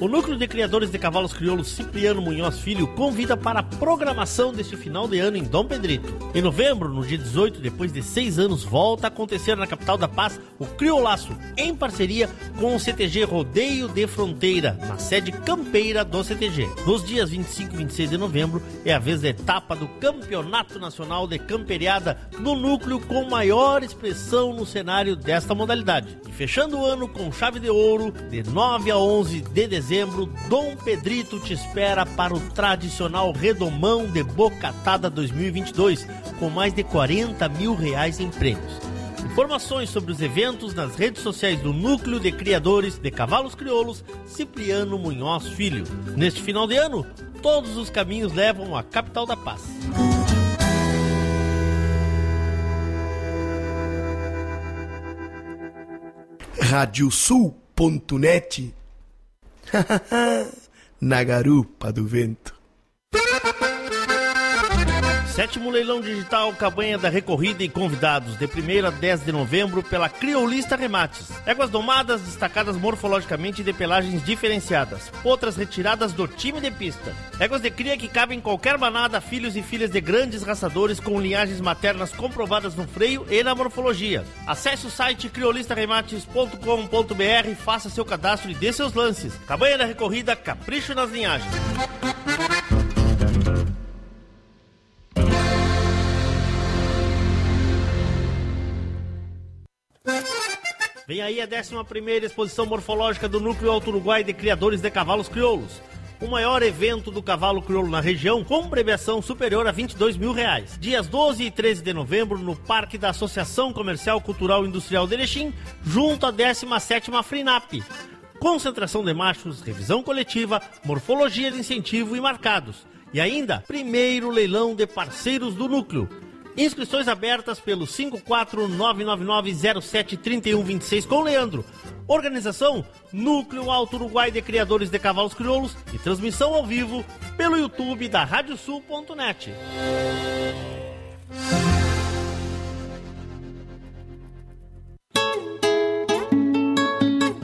O Núcleo de Criadores de Cavalos Crioulos Cipriano Munhoz Filho convida para a programação deste final de ano em Dom Pedrito. Em novembro, no dia 18, depois de seis anos, volta a acontecer na capital da paz o Criolaço, em parceria com o CTG Rodeio de Fronteira, na sede campeira do CTG. Nos dias 25 e 26 de novembro é a vez da etapa do Campeonato Nacional de Camperiada no núcleo com maior expressão no cenário desta modalidade. E fechando o ano com chave de ouro, de 9 a 11 de dezembro dezembro, Dom Pedrito te espera para o tradicional Redomão de Bocatada 2022, com mais de 40 mil reais em prêmios. Informações sobre os eventos nas redes sociais do Núcleo de Criadores de Cavalos Crioulos, Cipriano Munhoz Filho. Neste final de ano, todos os caminhos levam à capital da paz. Radiosul.net Na garupa do vento. Sétimo leilão digital Cabanha da Recorrida e convidados, de 1 a 10 de novembro, pela Criolista Remates. Éguas domadas, destacadas morfologicamente de pelagens diferenciadas. Outras retiradas do time de pista. Éguas de cria que cabem em qualquer manada, filhos e filhas de grandes raçadores com linhagens maternas comprovadas no freio e na morfologia. Acesse o site criolistaremates.com.br, faça seu cadastro e dê seus lances. Cabanha da Recorrida, capricho nas linhagens. Vem aí a 11 exposição morfológica do Núcleo Alto Uruguai de Criadores de Cavalos Crioulos. O maior evento do cavalo crioulo na região, com premiação superior a 22 mil reais. Dias 12 e 13 de novembro, no Parque da Associação Comercial Cultural Industrial de Erechim, junto à 17ª FRINAP. Concentração de machos, revisão coletiva, morfologia de incentivo e marcados. E ainda, primeiro leilão de parceiros do núcleo Inscrições abertas pelo 54999073126 com Leandro. Organização Núcleo Alto Uruguai de Criadores de Cavalos Crioulos e transmissão ao vivo pelo YouTube da Radiosul.net.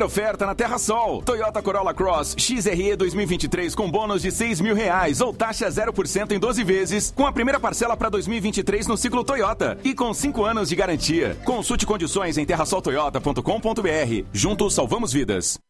Super oferta na Terra Sol. Toyota Corolla Cross XRE 2023 com bônus de 6 mil reais ou taxa 0% em 12 vezes, com a primeira parcela para 2023 no ciclo Toyota e com 5 anos de garantia. Consulte condições em terrasoltoyota.com.br. Juntos salvamos vidas.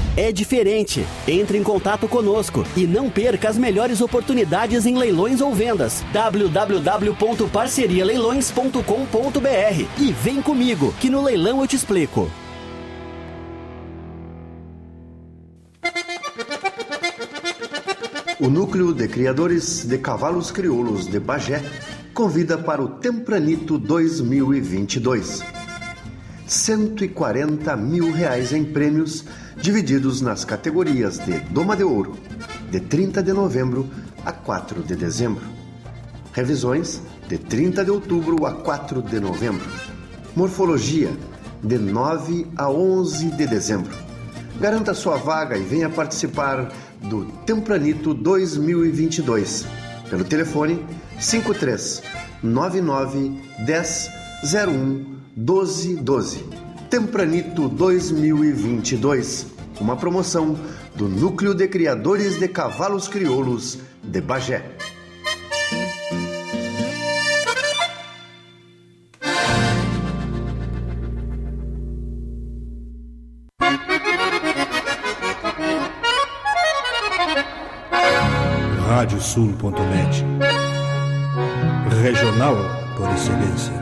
é diferente. Entre em contato conosco e não perca as melhores oportunidades em leilões ou vendas. www.parcerialeilões.com.br e vem comigo, que no leilão eu te explico. O Núcleo de Criadores de Cavalos Crioulos de Bagé convida para o Tempranito 2022. 140 mil reais em prêmios, divididos nas categorias de Doma de Ouro, de 30 de novembro a 4 de dezembro. Revisões, de 30 de outubro a 4 de novembro. Morfologia, de 9 a 11 de dezembro. Garanta sua vaga e venha participar do Tempranito 2022 pelo telefone 53 99 10 01 12 12. Tempranito 2022, uma promoção do Núcleo de Criadores de Cavalos Crioulos de Bagé. radiosul.net. Regional por excelência.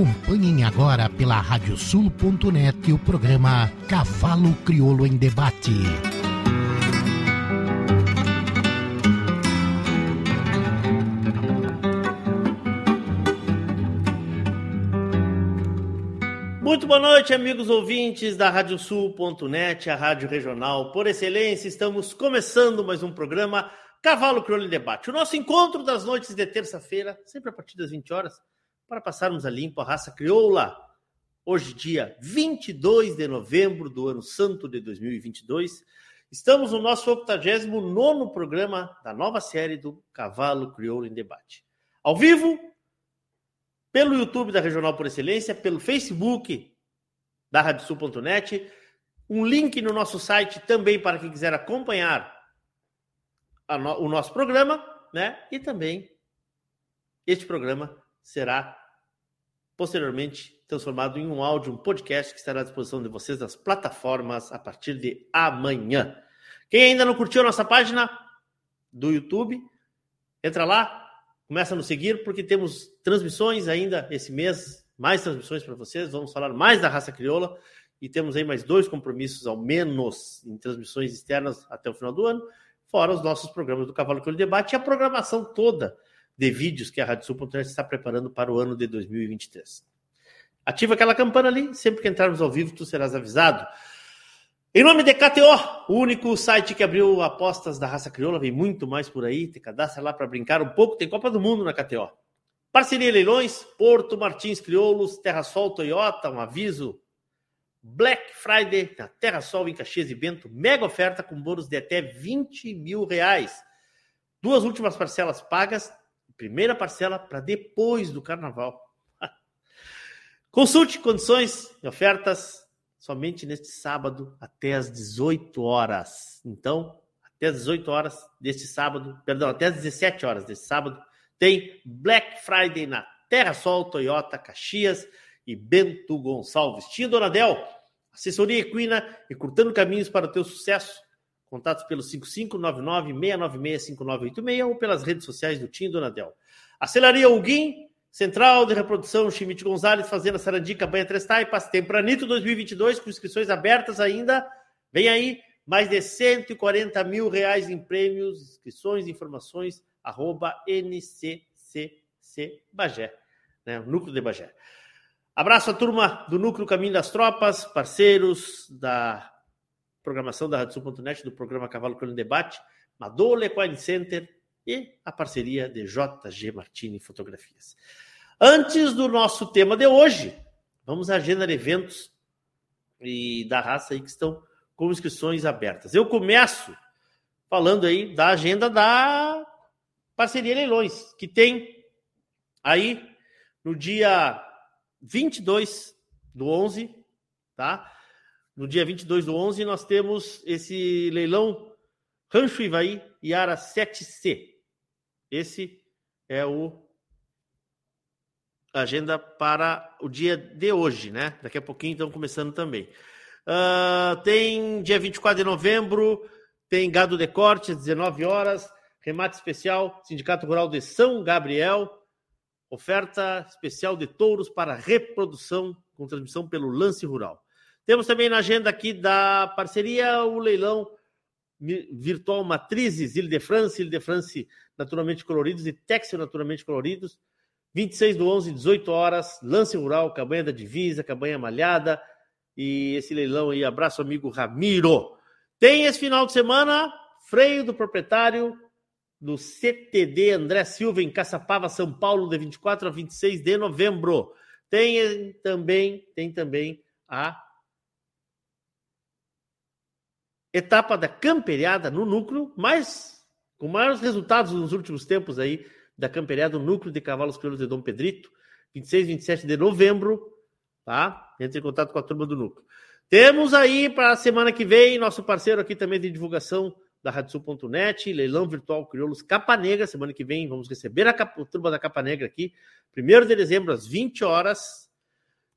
Acompanhem agora pela radiosul.net o programa Cavalo Crioulo em Debate. Muito boa noite, amigos ouvintes da Radiosul.net, a rádio regional por excelência. Estamos começando mais um programa Cavalo Crioulo em Debate. O nosso encontro das noites de terça-feira, sempre a partir das 20 horas, para passarmos a limpo a raça crioula. Hoje, dia 22 de novembro do ano santo de 2022, estamos no nosso 89 programa da nova série do Cavalo Crioulo em Debate. Ao vivo, pelo YouTube da Regional por Excelência, pelo Facebook da Radiosul.net, um link no nosso site também para quem quiser acompanhar no, o nosso programa, né? E também este programa será posteriormente transformado em um áudio, um podcast que estará à disposição de vocês nas plataformas a partir de amanhã. Quem ainda não curtiu a nossa página do YouTube, entra lá, Começa a nos seguir porque temos transmissões ainda esse mês, mais transmissões para vocês. Vamos falar mais da raça crioula e temos aí mais dois compromissos ao menos em transmissões externas até o final do ano, fora os nossos programas do Cavalo Crioulo Debate e a programação toda de vídeos que a Rádio Sul.net está preparando para o ano de 2023. Ativa aquela campana ali, sempre que entrarmos ao vivo tu serás avisado. Em nome de KTO, o único site que abriu apostas da raça crioula, vem muito mais por aí, te cadastra lá para brincar um pouco, tem Copa do Mundo na KTO. Parceria Leilões, Porto Martins Crioulos, Terra Sol Toyota, um aviso. Black Friday na Terra Sol em Caxias e Bento, mega oferta com bônus de até 20 mil reais. Duas últimas parcelas pagas, primeira parcela para depois do carnaval. Consulte condições e ofertas somente neste sábado até às 18 horas. Então, até às 18 horas deste sábado, perdão, até às 17 horas deste sábado, tem Black Friday na Terra Sol, Toyota, Caxias e Bento Gonçalves. Tia Donadel, assessoria equina e curtando caminhos para o teu sucesso. Contatos pelo 5599-696-5986 ou pelas redes sociais do Tim Donadel. Acelaria Huguim, Central de Reprodução Chimite Gonzalez, Fazenda Sarandica, Banha Três Taipas, Tempranito 2022, com inscrições abertas ainda. Vem aí, mais de 140 mil reais em prêmios, inscrições, informações, arroba NCCC Bagé, né? Núcleo de Bagé. Abraço à turma do Núcleo Caminho das Tropas, parceiros da programação da Radiosul.net, do programa Cavalo Crônico Debate, Madole Equine Center, e a parceria de JG Martini Fotografias. Antes do nosso tema de hoje, vamos à agenda de eventos e da raça aí que estão com inscrições abertas. Eu começo falando aí da agenda da parceria Leilões, que tem aí no dia 22 do 11, tá? No dia 22 do 11 nós temos esse leilão Rancho Ivaí Iara 7C. Esse é o agenda para o dia de hoje, né? Daqui a pouquinho estão começando também. Uh, tem dia 24 de novembro, tem gado de corte, às 19 horas, remate especial, Sindicato Rural de São Gabriel, oferta especial de touros para reprodução, com transmissão pelo Lance Rural. Temos também na agenda aqui da parceria o leilão virtual Matrizes, Ile de France, Ile de France naturalmente coloridos e Texel naturalmente coloridos. 26 do 11, 18 horas, lance rural, cabanha da divisa, cabanha malhada e esse leilão aí, abraço amigo Ramiro. Tem esse final de semana, freio do proprietário do CTD André Silva em Caçapava, São Paulo, de 24 a 26 de novembro. Tem também, tem também a etapa da camperiada no núcleo, mas com maiores resultados nos últimos tempos aí da camperiada no núcleo de cavalos crioulos de Dom Pedrito, 26 e 27 de novembro, tá? Entre em contato com a turma do núcleo. Temos aí para a semana que vem nosso parceiro aqui também de divulgação da Radiosul.net, leilão virtual crioulos Capa Negra, semana que vem vamos receber a, capa, a turma da Capa Negra aqui, 1 de dezembro às 20 horas.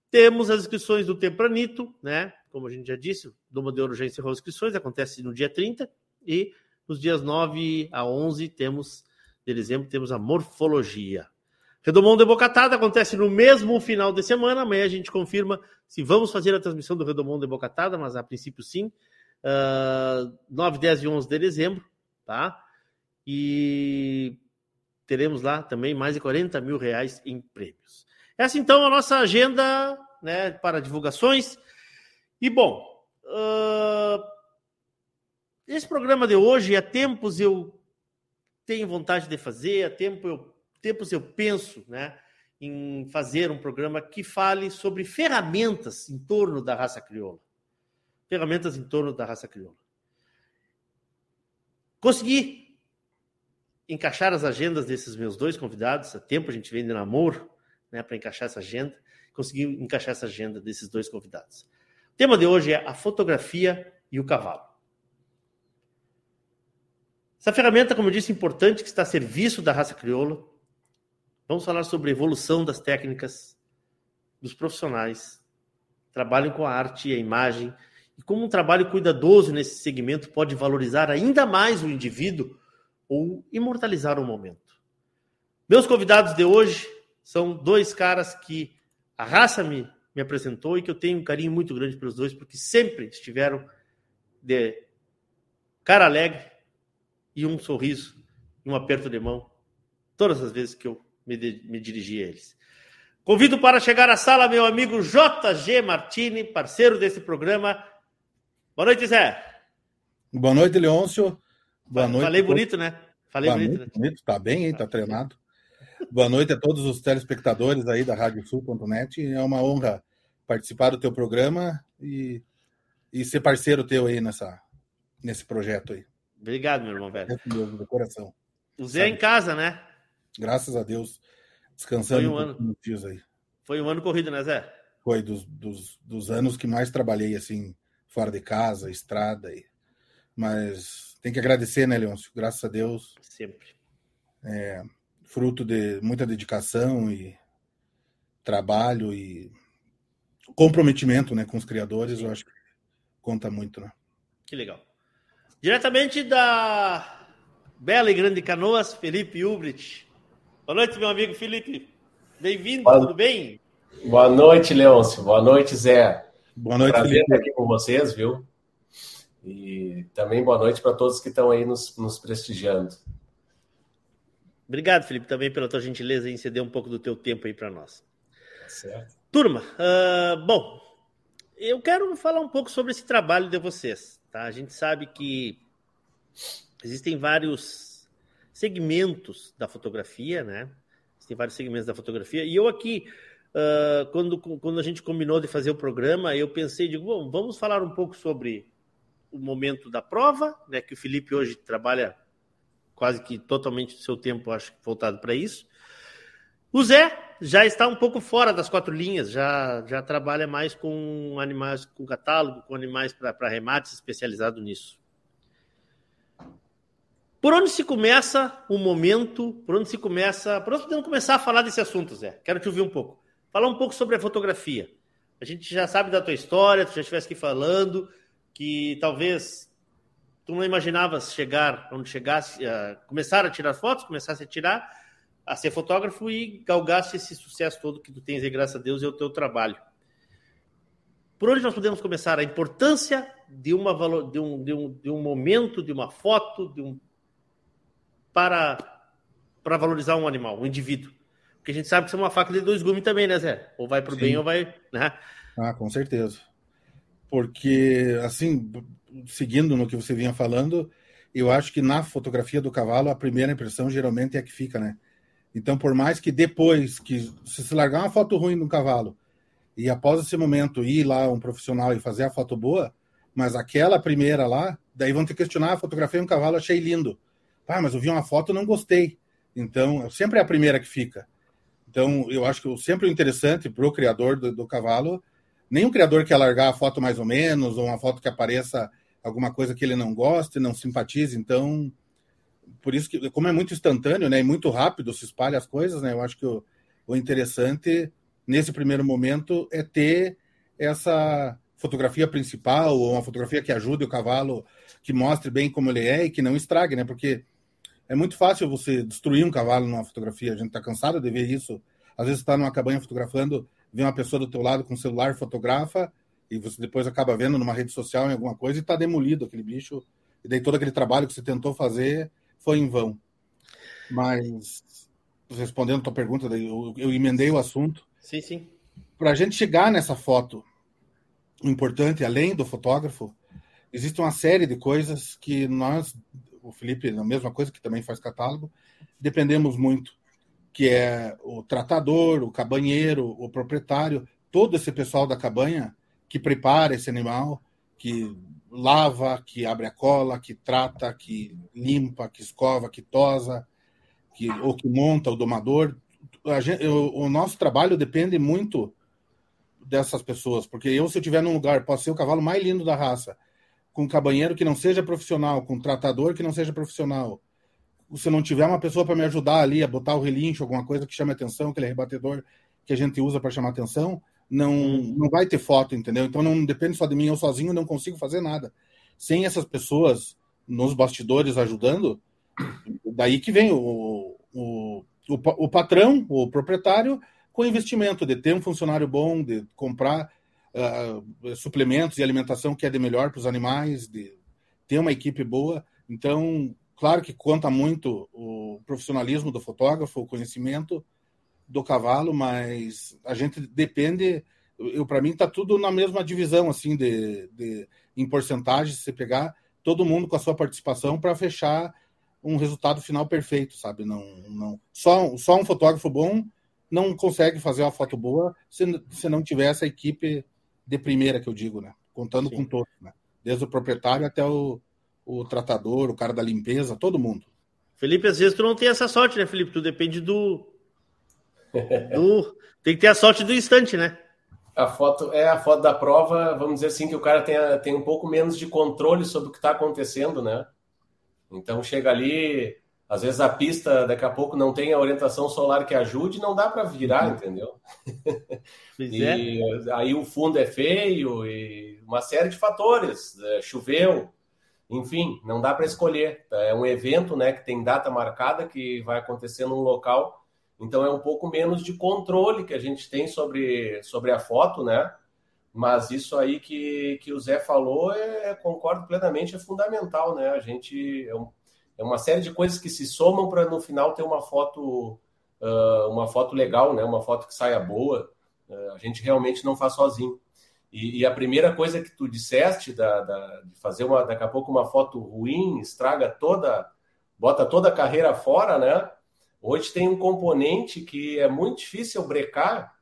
Temos as inscrições do Tempranito, né? Como a gente já disse, o Doma de já encerrou as inscrições, acontece no dia 30, e nos dias 9 a 11 temos, de dezembro, temos a morfologia. Redomão de Bocatada acontece no mesmo final de semana, amanhã a gente confirma se vamos fazer a transmissão do Redomão de Bocatada, mas a princípio sim, uh, 9, 10 e 11 de dezembro, tá? E teremos lá também mais de 40 mil reais em prêmios. Essa então é a nossa agenda né, para divulgações. E bom, uh, esse programa de hoje, há tempos eu tenho vontade de fazer, há tempo eu, tempos eu penso né, em fazer um programa que fale sobre ferramentas em torno da raça crioula. Ferramentas em torno da raça crioula. Consegui encaixar as agendas desses meus dois convidados. Há tempo a gente vem de namoro né, para encaixar essa agenda. Consegui encaixar essa agenda desses dois convidados. O tema de hoje é a fotografia e o cavalo. Essa ferramenta, como eu disse, importante, que está a serviço da raça crioula. Vamos falar sobre a evolução das técnicas dos profissionais que trabalham com a arte e a imagem e como um trabalho cuidadoso nesse segmento pode valorizar ainda mais o indivíduo ou imortalizar o momento. Meus convidados de hoje são dois caras que a raça me me apresentou e que eu tenho um carinho muito grande pelos dois, porque sempre estiveram de cara alegre e um sorriso e um aperto de mão todas as vezes que eu me, me dirigi a eles. Convido para chegar à sala meu amigo JG Martini, parceiro desse programa. Boa noite, Zé. Boa noite, Leôncio. Boa noite. Falei bonito, né? Falei bonito, bonito, né? bonito. Tá bem, hein? Tá treinado. Boa noite a todos os telespectadores aí da Radiosul.net. É uma honra participar do teu programa e, e ser parceiro teu aí nessa, nesse projeto aí. Obrigado, meu irmão velho. Do coração. O Zé é em casa, né? Graças a Deus. Descansando Foi um ano. dias aí. Foi um ano corrido, né, Zé? Foi dos, dos, dos anos que mais trabalhei, assim, fora de casa, estrada. E... Mas tem que agradecer, né, Leôncio? Graças a Deus. Sempre. É, fruto de muita dedicação e trabalho e comprometimento né, com os criadores, eu acho que conta muito, né? Que legal. Diretamente da Bela e Grande Canoas, Felipe Ubrit. Boa noite, meu amigo Felipe. Bem-vindo, tudo bem? Boa noite, Leôncio. Boa noite, Zé. Boa noite, Prazer Felipe. estar aqui com vocês, viu? E também boa noite para todos que estão aí nos, nos prestigiando. Obrigado, Felipe, também pela tua gentileza em ceder um pouco do teu tempo aí para nós. Certo. Turma, uh, bom, eu quero falar um pouco sobre esse trabalho de vocês. Tá? A gente sabe que existem vários segmentos da fotografia, né? Existem vários segmentos da fotografia. E eu aqui, uh, quando, quando a gente combinou de fazer o programa, eu pensei, digo, bom, vamos falar um pouco sobre o momento da prova, né? Que o Felipe hoje trabalha quase que totalmente do seu tempo, acho, voltado para isso. O Zé já está um pouco fora das quatro linhas, já, já trabalha mais com animais, com catálogo, com animais para remates especializado nisso. Por onde se começa o momento? Por onde se começa? Por onde podemos começar a falar desse assunto, Zé? Quero te ouvir um pouco. Falar um pouco sobre a fotografia. A gente já sabe da tua história, tu já estivesse aqui falando que talvez tu não imaginavas chegar onde chegasse, uh, começar a tirar fotos, começasse a tirar, a ser fotógrafo e galgasse esse sucesso todo que tu tens aí, graças a Deus, e é o teu trabalho. Por onde nós podemos começar? A importância de, uma, de, um, de, um, de um momento, de uma foto, de um para, para valorizar um animal, um indivíduo. Porque a gente sabe que isso é uma faca de dois gumes também, né, Zé? Ou vai para o bem ou vai. Né? Ah, com certeza. Porque, assim, seguindo no que você vinha falando, eu acho que na fotografia do cavalo a primeira impressão geralmente é a que fica, né? Então, por mais que depois que se largar uma foto ruim no cavalo e após esse momento ir lá um profissional e fazer a foto boa, mas aquela primeira lá, daí vão te questionar, a fotografia um cavalo, achei lindo. Ah, mas eu vi uma foto não gostei. Então, sempre é a primeira que fica. Então, eu acho que sempre o interessante para o criador do, do, cavalo, nenhum criador quer largar a foto mais ou menos, ou uma foto que apareça alguma coisa que ele não goste, não simpatize. Então, por isso que, como é muito instantâneo, né, e muito rápido, se espalha as coisas, né, eu acho que o, o interessante nesse primeiro momento é ter essa fotografia principal ou uma fotografia que ajude o cavalo, que mostre bem como ele é e que não estrague, né? Porque é muito fácil você destruir um cavalo numa fotografia. A gente está cansado de ver isso. Às vezes está numa cabanha fotografando, vê uma pessoa do teu lado com o celular, fotografa e você depois acaba vendo numa rede social em alguma coisa e está demolido aquele bicho. E daí todo aquele trabalho que você tentou fazer foi em vão. Mas, respondendo a tua pergunta, eu, eu emendei o assunto. Sim, sim. Para a gente chegar nessa foto importante, além do fotógrafo, existe uma série de coisas que nós, o Felipe, a mesma coisa que também faz catálogo, dependemos muito, que é o tratador, o cabanheiro, o proprietário, todo esse pessoal da cabanha que prepara esse animal, que lava, que abre a cola, que trata, que limpa, que escova, que tosa, que, ou que monta o domador. Gente, eu, o nosso trabalho depende muito dessas pessoas, porque eu, se eu estiver num lugar, posso ser o cavalo mais lindo da raça, com um cabanheiro que não seja profissional, com um tratador que não seja profissional, se não tiver uma pessoa para me ajudar ali a botar o relincho, alguma coisa que chame atenção, aquele rebatedor que a gente usa para chamar atenção, não, hum. não vai ter foto, entendeu? Então não depende só de mim, eu sozinho não consigo fazer nada. Sem essas pessoas nos bastidores ajudando, daí que vem o, o, o, o patrão, o proprietário, com investimento de ter um funcionário bom, de comprar uh, suplementos e alimentação que é de melhor para os animais, de ter uma equipe boa. Então, claro que conta muito o profissionalismo do fotógrafo, o conhecimento, do cavalo, mas a gente depende. Eu para mim está tudo na mesma divisão assim de, de em porcentagem, se você pegar todo mundo com a sua participação para fechar um resultado final perfeito, sabe? Não, não só, só um fotógrafo bom não consegue fazer uma foto boa se, se não tiver essa equipe de primeira que eu digo, né? Contando Sim. com todos, né? Desde o proprietário até o, o tratador, o cara da limpeza, todo mundo. Felipe, às vezes tu não tem essa sorte, né, Felipe? Tu depende do, do... Tem que ter a sorte do instante, né? A foto é a foto da prova, vamos dizer assim, que o cara tem, tem um pouco menos de controle sobre o que está acontecendo, né? Então chega ali, às vezes a pista daqui a pouco não tem a orientação solar que ajude, não dá para virar, entendeu? e é. aí o fundo é feio e uma série de fatores, é, choveu, enfim, não dá para escolher. É um evento, né, que tem data marcada que vai acontecer num local então é um pouco menos de controle que a gente tem sobre, sobre a foto, né? Mas isso aí que, que o Zé falou, é, concordo plenamente, é fundamental, né? A gente é, um, é uma série de coisas que se somam para no final ter uma foto uh, uma foto legal, né? Uma foto que saia boa. Uh, a gente realmente não faz sozinho. E, e a primeira coisa que tu disseste da, da, de fazer uma daqui a pouco uma foto ruim estraga toda, bota toda a carreira fora, né? Hoje tem um componente que é muito difícil brecar,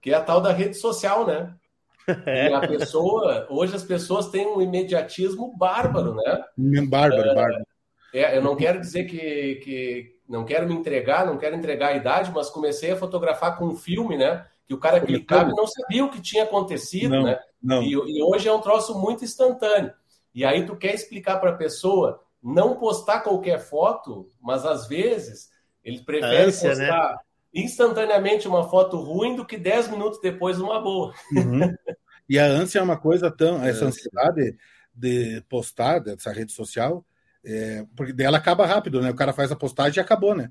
que é a tal da rede social, né? É. E a pessoa, hoje as pessoas têm um imediatismo bárbaro, né? Bárbaro, é, bárbaro. É, eu não quero dizer que, que não quero me entregar, não quero entregar a idade, mas comecei a fotografar com um filme, né? Que o cara clicava e não sabia o que tinha acontecido, não, né? Não. E, e hoje é um troço muito instantâneo. E aí tu quer explicar para a pessoa não postar qualquer foto, mas às vezes ele prefere ânsia, né? postar né? instantaneamente uma foto ruim do que 10 minutos depois uma boa. Uhum. E a ânsia é uma coisa tão. Essa ansiedade de postar dessa rede social, é, porque dela acaba rápido, né? O cara faz a postagem e acabou, né?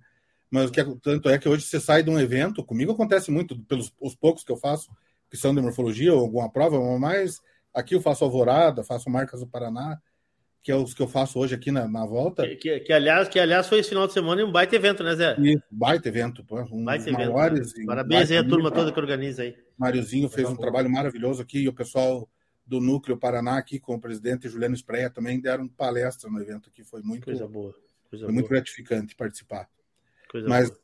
Mas o que é, tanto é que hoje você sai de um evento, comigo acontece muito, pelos os poucos que eu faço, que são de morfologia ou alguma prova, mas aqui eu faço Alvorada, faço Marcas do Paraná, que é os que eu faço hoje aqui na, na volta. Que, que, que, aliás, que, aliás, foi esse final de semana um baita evento, né, Zé? Isso, baita evento. Um baita evento. Maiores, né? Parabéns aí a turma toda que organiza aí. Máriozinho fez um trabalho maravilhoso aqui e o pessoal do Núcleo Paraná aqui com o presidente Juliano Espreia também deram palestra no evento aqui. Foi muito, Coisa boa. Coisa foi boa. muito gratificante participar. Coisa Mas boa.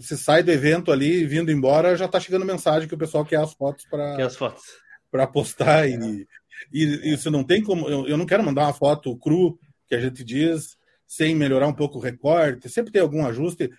você sai do evento ali, vindo embora, já está chegando mensagem que o pessoal quer as fotos para. Quer as fotos. Para postar e, e isso não tem como. Eu, eu não quero mandar uma foto cru que a gente diz, sem melhorar um pouco o recorte, sempre tem algum ajuste.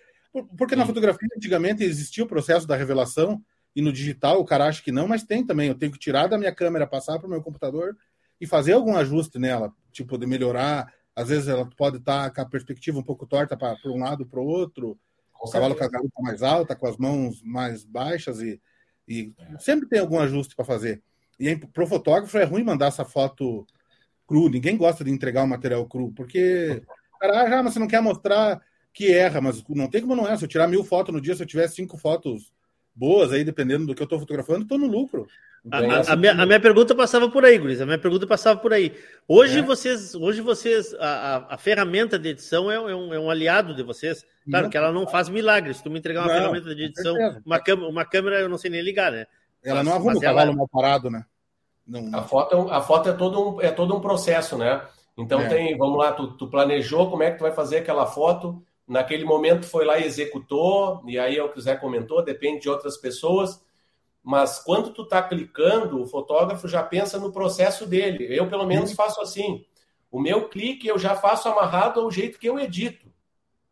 Porque na fotografia, antigamente, existia o processo da revelação, e no digital o cara acha que não, mas tem também. Eu tenho que tirar da minha câmera, passar para o meu computador e fazer algum ajuste nela, tipo, de melhorar. Às vezes ela pode estar com a perspectiva um pouco torta para um lado para o outro, o cavalo com a garupa mais alta, com as mãos mais baixas, e, e sempre tem algum ajuste para fazer. E para o fotógrafo é ruim mandar essa foto cru. Ninguém gosta de entregar o material cru, porque, cara, ah, já, mas você não quer mostrar que erra, mas não tem como não é. Se eu tirar mil fotos no dia, se eu tiver cinco fotos boas aí, dependendo do que eu estou fotografando, estou no lucro. A, a, a, minha, a, minha, pergunta passava por aí, Guris. A minha pergunta passava por aí. Hoje é. vocês, hoje vocês, a, ferramenta de edição é, um, é um aliado de vocês. Claro não. que ela não faz milagres. Se tu me entregar uma não, ferramenta de edição, uma câmera, uma câmera eu não sei nem ligar, né? Ela mas, não arruma o cavalo ela... mal parado, né? Não... A foto, é a foto é, todo um, é todo um processo, né? Então é. tem, vamos lá, tu, tu, planejou como é que tu vai fazer aquela foto, naquele momento foi lá e executou, e aí é o que o Zé comentou, depende de outras pessoas, mas quando tu tá clicando, o fotógrafo já pensa no processo dele. Eu, pelo menos, faço assim. O meu clique eu já faço amarrado ao jeito que eu edito.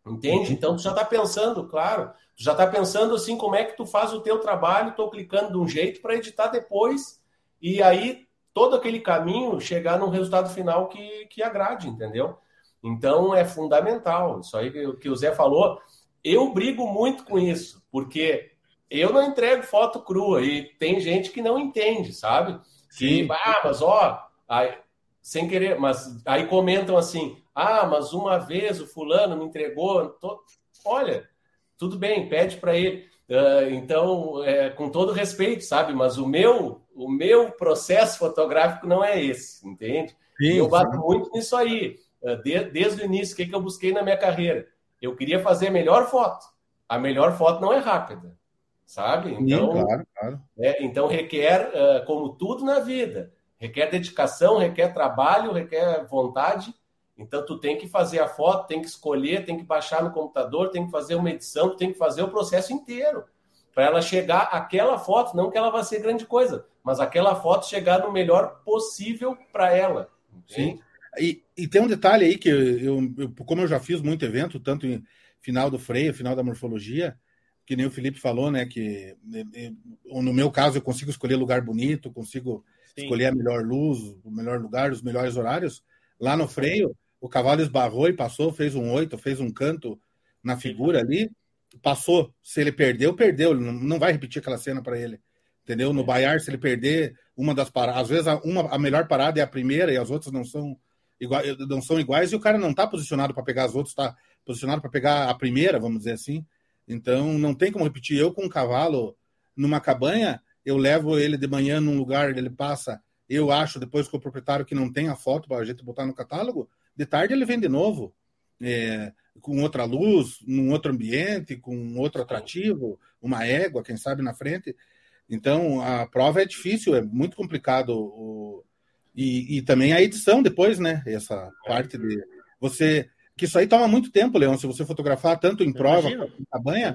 Entende? Então tu já está pensando, claro, tu já está pensando assim como é que tu faz o teu trabalho, estou clicando de um jeito para editar depois e aí todo aquele caminho chegar num resultado final que, que agrade, entendeu? Então é fundamental. Isso aí que, que o Zé falou, eu brigo muito com isso, porque eu não entrego foto crua e tem gente que não entende, sabe? Que, ah, mas ó, aí, sem querer, mas aí comentam assim: ah, mas uma vez o fulano me entregou. Tô... Olha, tudo bem, pede para ele. Uh, então, é, com todo respeito, sabe? Mas o meu, o meu processo fotográfico não é esse, entende? Sim, eu bato sim. muito nisso aí. Uh, de, desde o início, o que, que eu busquei na minha carreira? Eu queria fazer a melhor foto. A melhor foto não é rápida, sabe? Então, sim, claro, claro. É, então requer, uh, como tudo na vida, requer dedicação, requer trabalho, requer vontade. Então, tu tem que fazer a foto, tem que escolher, tem que baixar no computador, tem que fazer uma edição, tem que fazer o processo inteiro para ela chegar aquela foto, não que ela vá ser grande coisa, mas aquela foto chegar no melhor possível para ela. Sim. E, e, tem um detalhe aí que eu, eu, como eu já fiz muito evento, tanto em final do freio, final da morfologia, que nem o Felipe falou, né? Que no meu caso eu consigo escolher lugar bonito, consigo Sim. escolher a melhor luz, o melhor lugar, os melhores horários. Lá no freio, o cavalo esbarrou e passou, fez um oito, fez um canto na figura ali, passou. Se ele perdeu, perdeu. Ele não vai repetir aquela cena para ele. Entendeu? No Baiar, se ele perder uma das paradas, às vezes a, uma, a melhor parada é a primeira e as outras não são, iguais, não são iguais, e o cara não está posicionado para pegar as outras, está posicionado para pegar a primeira, vamos dizer assim. Então não tem como repetir. Eu com um cavalo numa cabanha, eu levo ele de manhã num lugar, ele passa, eu acho, depois com o proprietário que não tem a foto para a gente botar no catálogo, de tarde ele vem de novo. É, com outra luz, num outro ambiente, com outro atrativo, uma égua, quem sabe, na frente. Então, a prova é difícil, é muito complicado. O... E, e também a edição depois, né? Essa parte de. Você que isso aí toma muito tempo, Leão, se você fotografar tanto em prova quanto em cabanha.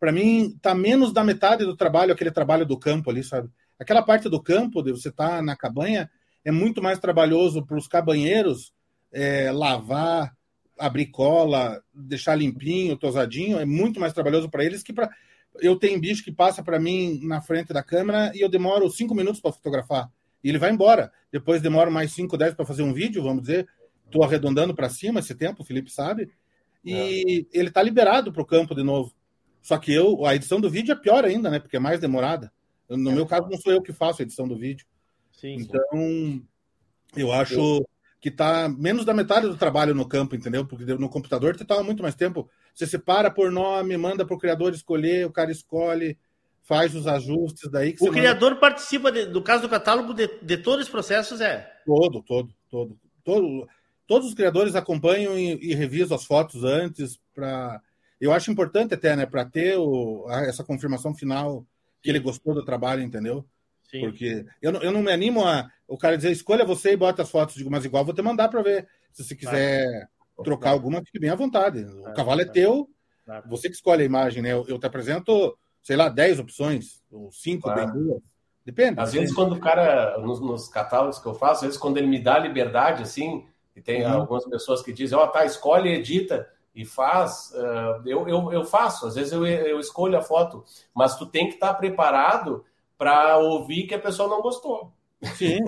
Para mim, tá menos da metade do trabalho, aquele trabalho do campo ali, sabe? Aquela parte do campo, de você estar tá na cabanha, é muito mais trabalhoso para os cabanheiros é, lavar, abrir cola, deixar limpinho, tosadinho, é muito mais trabalhoso para eles que para. Eu tenho bicho que passa para mim na frente da câmera e eu demoro cinco minutos para fotografar. E ele vai embora. Depois demoro mais cinco, dez para fazer um vídeo, vamos dizer. Estou arredondando para cima esse tempo, o Felipe sabe. E é. ele está liberado para o campo de novo. Só que eu, a edição do vídeo é pior ainda, né? Porque é mais demorada. No é. meu caso, não sou eu que faço a edição do vídeo. Sim, então, sim. eu acho eu... que está menos da metade do trabalho no campo, entendeu? Porque no computador você toma muito mais tempo. Você separa por nome, manda para o criador escolher, o cara escolhe, faz os ajustes daí. o criador manda... participa, de, do caso do catálogo, de, de todos os processos, é? Todo, todo, todo. todo todos os criadores acompanham e, e revisam as fotos antes para eu acho importante até, né, para ter o, a, essa confirmação final que ele gostou do trabalho, entendeu? Sim. Porque eu, eu não me animo a o cara dizer escolha você e bota as fotos, digo, mas igual vou te mandar para ver. Se você quiser trocar alguma, fique bem à vontade. O cavalo é teu, você que escolhe a imagem, né? Eu, eu, te apresento, sei lá, 10 opções, ou 5, bem duas. Depende. Às vezes, quando o cara, nos, nos catálogos que eu faço, às vezes, quando ele me dá liberdade, assim, e tem uhum. algumas pessoas que dizem, ó, oh, tá, escolhe, edita e faz. Uh, eu, eu, eu faço, às vezes eu, eu escolho a foto, mas tu tem que estar tá preparado para ouvir que a pessoa não gostou. Sim.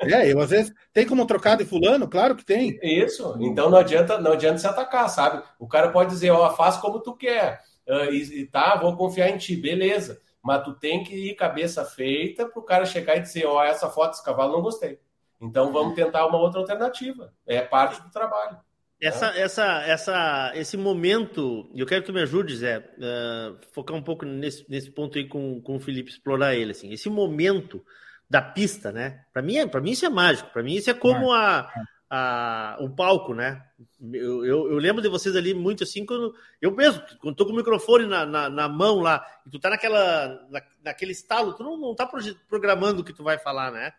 É, eu às vezes tem como trocar de fulano, claro que tem. Isso. Então não adianta, não adianta se atacar, sabe? O cara pode dizer, ó, oh, faz como tu quer. Uh, e, e, tá, vou confiar em ti, beleza. Mas tu tem que ir cabeça feita para o cara chegar e dizer, ó, oh, essa foto desse cavalo não gostei. Então vamos tentar uma outra alternativa. É parte do trabalho. Essa, né? essa, essa, esse momento, eu quero que tu me ajude, Zé, uh, focar um pouco nesse, nesse ponto aí com, com o Felipe, explorar ele. Assim. Esse momento da pista, né? Para mim, é, mim isso é mágico. Para mim isso é como a, a, o palco, né? Eu, eu, eu, lembro de vocês ali muito assim, quando eu mesmo, quando tô com o microfone na, na, na mão lá, e tu tá naquela, na, naquele estalo, tu não, não tá programando o que tu vai falar, né?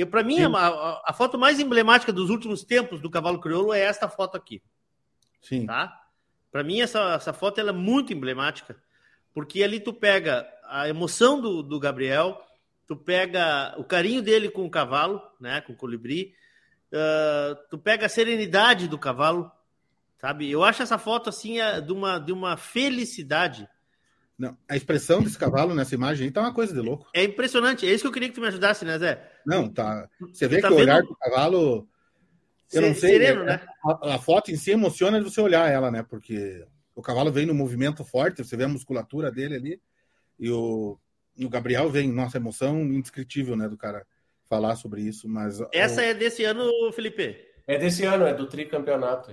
E para mim, a, a, foto mais emblemática dos últimos tempos do cavalo crioulo é esta foto aqui. Sim. Tá? Para mim, essa, essa foto ela é muito emblemática, porque ali tu pega a emoção do, do Gabriel, tu pega o carinho dele com o cavalo, né, com o colibri, uh, tu pega a serenidade do cavalo, sabe? Eu acho essa foto assim é de uma, de uma felicidade não, a expressão desse cavalo nessa imagem aí tá uma coisa de louco. É impressionante. É isso que eu queria que tu me ajudasse, né, Zé? Não, tá. Você vê tá que o olhar do cavalo. Eu não sei. Sereno, né? A, a, foto em si emociona de você olhar ela, né? Porque o cavalo vem no movimento forte, você vê a musculatura dele ali. E o, e o Gabriel vem, nossa, emoção indescritível, né, do cara falar sobre isso. Mas Essa o... é desse ano, Felipe? É desse ano, é do tricampeonato.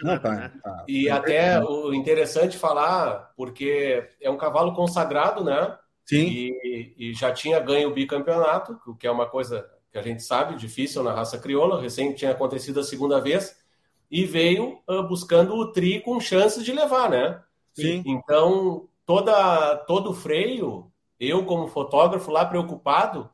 Não, tá, tá. E é até o interessante falar, porque é um cavalo consagrado, né? Sim. E, e, já tinha ganho o bicampeonato, o que é uma coisa que a gente sabe, difícil na raça crioula, recém tinha acontecido a segunda vez, e veio uh, buscando o tri com chances de levar, né? Sim. E, então, toda, todo o freio, eu como fotógrafo lá preocupado,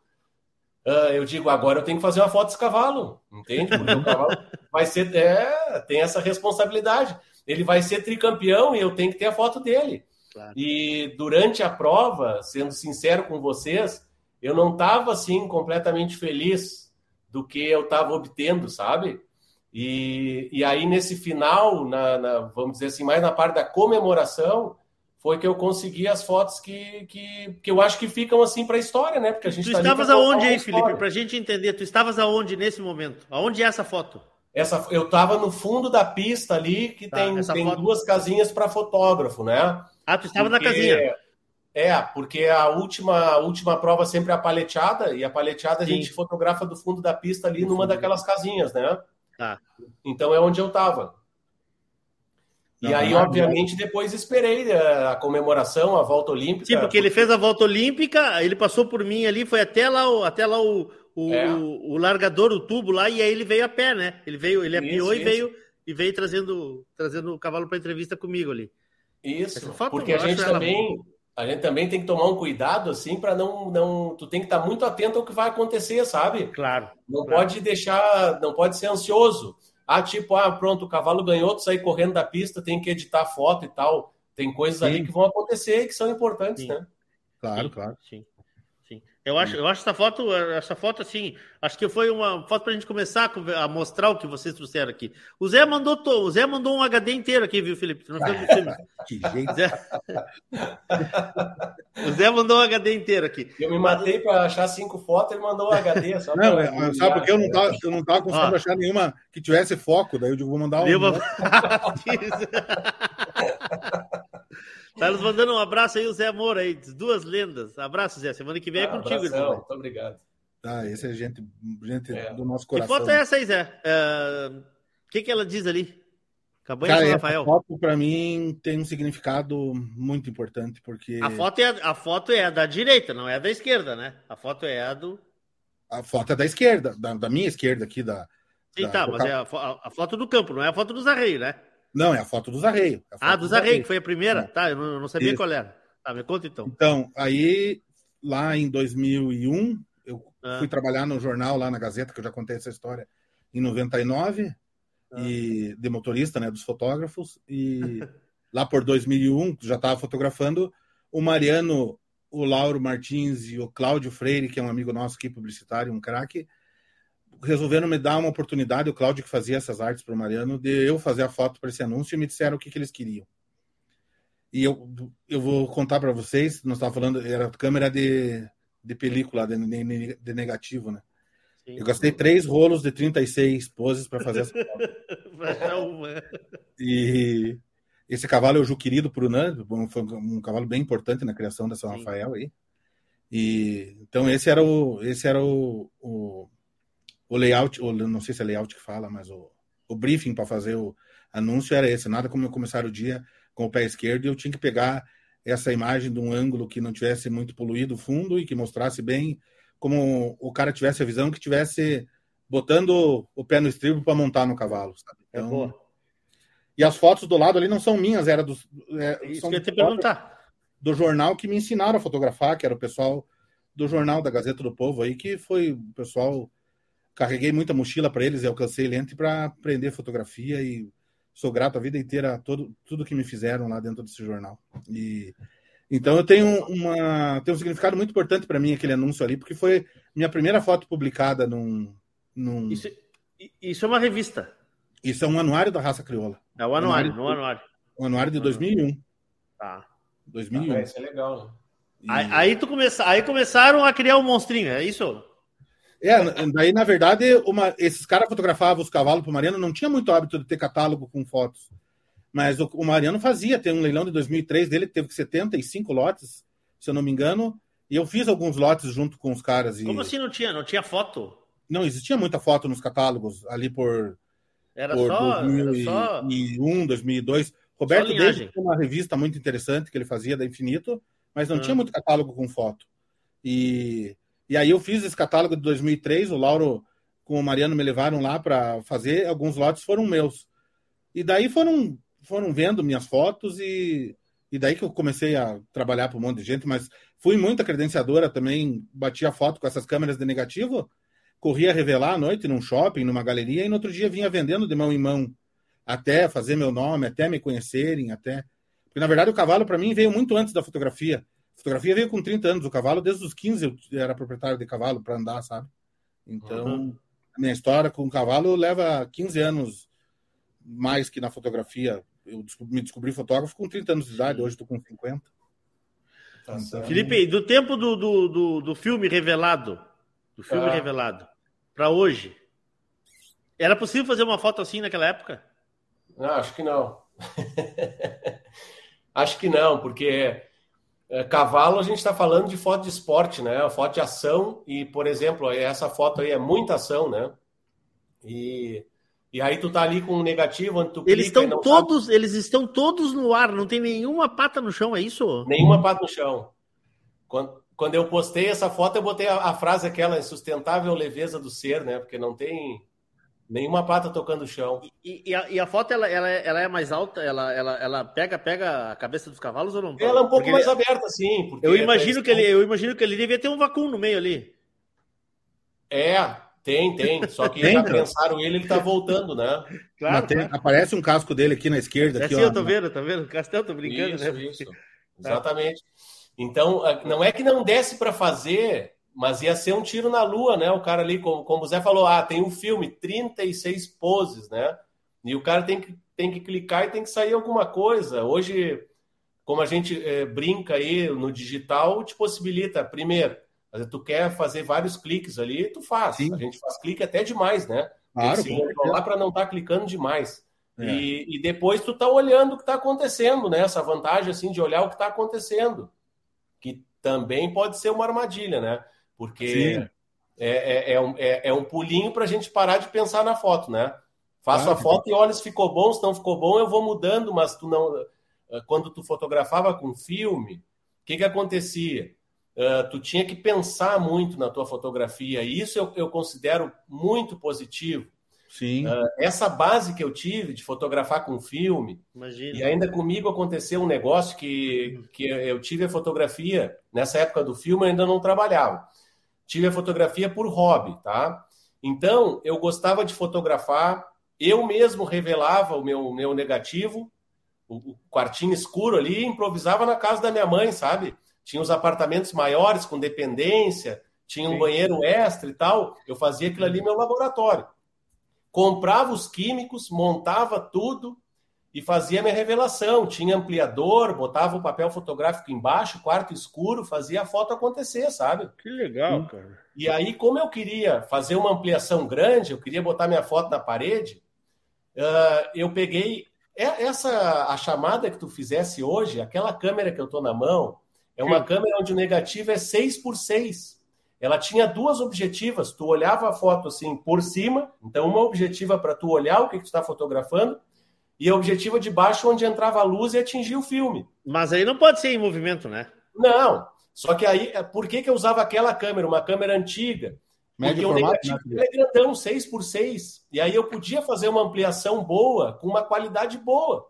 uh, eu digo, agora eu tenho que fazer uma foto desse cavalo, entende? Porque o cavalo vai ser, é, tem essa responsabilidade. Ele vai ser tricampeão e eu tenho que ter a foto dele. Claro. E durante a prova, sendo sincero com vocês, eu não estava assim completamente feliz do que eu estava obtendo, sabe? E, e aí nesse final, na, na, vamos dizer assim, mais na parte da comemoração, foi que eu consegui as fotos que, que, que eu acho que ficam assim para a história, né? Porque a gente Tu tá estavas aonde aí, Felipe? história. Pra gente entender, tu estavas aonde nesse momento? Aonde é essa foto? Essa, eu tava no fundo da pista ali, que Tá, tem, tem foto- duas casinhas para fotógrafo, né? Ah, tu estava na Porque- casinha. É, porque a última, a última prova sempre é a paleteada, e a paleteada a Sim. gente fotografa do fundo da pista ali numa daquelas casinhas, né? Tá. Então é onde eu tava. E Não, aí, não, obviamente, depois esperei eh, a comemoração, a volta olímpica. Sim, porque ele fez a volta olímpica, ele passou por mim ali, foi até lá, o- até lá o, o, É. o, o largador, o tubo lá, e aí ele veio a pé, né? Ele veio, ele apiou e veio e veio trazendo, trazendo o cavalo para entrevista comigo ali. Isso, porque a gente também a gente também tem que tomar um cuidado assim para não não tu tem que estar muito atento ao que vai acontecer, sabe? Claro. Não claro. pode deixar, não pode ser ansioso. Ah, tipo, ah, pronto, o cavalo ganhou, tu sair correndo da pista, tem que editar foto e tal. Tem coisas Sim. ali que vão acontecer e que são importantes, Sim. né? Claro, Sim, claro. Sim. Eu acho, eu acho essa foto, essa foto assim, acho que foi uma foto para a gente começar a mostrar o que vocês trouxeram aqui. O Zé mandou, o Zé mandou um HD inteiro aqui, viu, Felipe? Não. Que jeito. Zé... o Zé mandou um HD inteiro aqui. Eu me matei para achar cinco fotos, ele mandou o HD só Não, pra- é, sabe porque eu não tava, eu não tava conseguindo Ó. achar nenhuma que tivesse foco, daí eu digo, vou mandar um. Deu uma- tá nos mandando um abraço aí, o Zé Moura aí, duas lendas. Abraço, Zé. Semana que vem é Ah, contigo, abração, irmão. muito obrigado. Ah, esse é gente, gente É. do nosso Que coração. foto é essa aí, Zé? É, O que, que ela diz ali? Cabanha Cara, Rafael. foto para mim tem um significado muito importante, porque A foto, é, a foto é a da direita, não é a da esquerda, né? A foto é a do. a foto é da esquerda, da, da minha esquerda aqui, da. Sim, da- tá, mas é a- a foto do campo, não é a foto dos arreios, né? Não, é a foto dos arreios. é Ah, foto dos arreios, que foi a primeira? É. Tá, eu não, não sabia Isso. qual era. Tá, me conta então. Então, aí, lá em 2001, eu Ah. fui trabalhar no jornal, lá na Gazeta, que eu já contei essa história, em 99, Ah. e de motorista, né, dos fotógrafos, e lá por 2001, já estava fotografando, o Mariano, o Lauro Martins e o Cláudio Freire, que é um amigo nosso aqui, publicitário, um craque, resolveram me dar uma oportunidade, o Cláudio que fazia essas artes para o Mariano, de eu fazer a foto para esse anúncio e me disseram o que, que eles queriam. E eu, eu vou contar para vocês, nós estávamos falando, era câmera de, de película, de, de- de negativo, né? Sim. Eu gastei três rolos de 36 poses para fazer essa foto. Uma. E esse cavalo é o Juquiri por Unan, foi um cavalo bem importante na criação da São Sim. Rafael aí. E então esse era o esse era o, o, o layout, ou não sei se é layout que fala, mas o, o briefing para fazer o anúncio era esse, nada como eu começar o dia com o pé esquerdo e eu tinha que pegar essa imagem de um ângulo que não tivesse muito poluído o fundo e que mostrasse bem como o cara tivesse a visão que tivesse botando o pé no estribo para montar no cavalo, sabe? É Então, boa. e as fotos do lado ali não são minhas, era dos. É, Isso são que eu te perguntar. do jornal que me ensinaram a fotografar, que era o pessoal do jornal da Gazeta do Povo aí, que foi o pessoal. Carreguei muita mochila para eles e alcancei lente para aprender fotografia e sou grato a vida inteira a todo, tudo que me fizeram lá dentro desse jornal. E então eu tenho uma tem um significado muito importante para mim aquele anúncio ali, porque foi minha primeira foto publicada num, num Isso, isso é uma revista. isso é um anuário da raça crioula, É o anuário, Anuário. no anuário. um anuário de 2001, Tá. 2001. Ah, isso é legal, né? E- Aí, aí tu começa, aí começaram a criar um monstrinho, é isso? É, daí, na verdade, uma- esses caras fotografavam os cavalos pro Mariano, não tinha muito hábito de ter catálogo com fotos. Mas o, o Mariano fazia, tem um leilão de 2003 dele que teve 75 lotes, se eu não me engano, e eu fiz alguns lotes junto com os caras. E Como assim não tinha? Não tinha foto? Não existia muita foto nos catálogos ali por, Era por só, era só 2001, 2002. Roberto. David tinha uma revista muito interessante que ele fazia da Infinito, mas não Ah. tinha muito catálogo com foto. E, e aí eu fiz esse catálogo de 2003, o Lauro com o Mariano me levaram lá para fazer, alguns lotes foram meus. E daí foram, foram vendo minhas fotos e, e daí que eu comecei a trabalhar para um monte de gente, mas fui muita credenciadora também, batia foto com essas câmeras de negativo, corria revelar à noite num shopping, numa galeria, e no outro dia vinha vendendo de mão em mão, até fazer meu nome, até me conhecerem, até. Porque na verdade o cavalo para mim veio muito antes da fotografia. Fotografia veio com 30 anos, o cavalo desde os 15 eu era proprietário de cavalo para andar, sabe? Então, Uhum. a minha história com o cavalo leva 15 anos mais que na fotografia. eu me descobri fotógrafo com 30 anos de idade, hoje estou com 50. Tá então, Felipe, do tempo do, do, do, do filme revelado, do filme ah. revelado, para hoje, era possível fazer uma foto assim naquela época? Não, acho que não. acho que não, porque é, cavalo a gente está falando de foto de esporte, né? Foto de ação e, por exemplo, essa foto aí é muita ação, né? E, e aí tu tá ali com um negativo, onde tu eles estão todos, sabe... eles estão todos no ar, não tem nenhuma pata no chão, é isso? Nenhuma pata no chão. Quando, quando eu postei essa foto, eu botei a, a frase aquela insustentável leveza do ser, né? Porque não tem Nenhuma pata tocando o chão. E, e, a, e a, foto, ela, ela, ela, é mais alta? Ela, ela, ela pega, pega a cabeça dos cavalos ou não? Ela é um pouco porque mais ele... aberta, sim. Eu imagino, que ele, eu imagino que ele devia ter um vácuo no meio ali. É, tem, tem. Só que já cara. pensaram ele, ele tá voltando, né? Claro, tem, Aparece um casco dele aqui na esquerda. É aqui, assim, ó, eu tô vendo, tá vendo? Castel, tô brincando, isso, né? Isso, Exatamente. Então, não é que não desse para fazer mas ia ser um tiro na lua, né? O cara ali, como, como o Zé falou, ah, tem um filme, 36 poses, né? E o cara tem que, tem que clicar e tem que sair alguma coisa. Hoje, como a gente é, brinca aí no digital, te possibilita, primeiro, tu quer fazer vários cliques ali, tu faz. Sim. A gente faz clique até demais, né? Claro, tem que se controlar para não estar tá clicando demais. É. E, e, depois tu tá olhando o que está acontecendo, né? Essa vantagem assim de olhar o que está acontecendo, que também pode ser uma armadilha, né? Porque é, é, é, um, é, é, um pulinho para a gente parar de pensar na foto, né? Faço a foto e olha se ficou bom, se não ficou bom, eu vou mudando, mas tu não. Eh, quando tu fotografava com filme, o que, que acontecia? Uh, tu tinha que pensar muito na tua fotografia, e isso eu, eu considero muito positivo. Sim. Uh, essa base que eu tive de fotografar com filme, Imagina. e ainda comigo aconteceu um negócio que, que eu tive a fotografia, nessa época do filme eu ainda não trabalhava tive a fotografia por hobby, tá? Então, eu gostava de fotografar, eu mesmo revelava o meu, meu negativo, o, o quartinho escuro ali, improvisava na casa da minha mãe, sabe? Tinha os apartamentos maiores com dependência, tinha um Sim. banheiro extra e tal. Eu fazia aquilo ali meu laboratório. Comprava os químicos, montava tudo, e fazia minha revelação. Tinha ampliador, botava o papel fotográfico embaixo, quarto escuro, fazia a foto acontecer, sabe? Que legal, cara. E aí, como eu queria fazer uma ampliação grande, eu queria botar minha foto na parede, uh, eu peguei essa a chamada que tu fizesse hoje, aquela câmera que eu tô na mão, é uma Sim. câmera onde o negativo é 6 por 6. Ela tinha duas objetivas. Tu olhava a foto assim por cima, então uma objetiva para tu olhar o que, que tu está fotografando, e a objetiva de baixo onde entrava a luz e atingia o filme. Mas aí não pode ser em movimento, né? Não. Só que aí, por que, que eu usava aquela câmera, uma câmera antiga? Médio Porque formato, o negativo né? é grandão, 6 por 6 E aí eu podia fazer uma ampliação boa, com uma qualidade boa.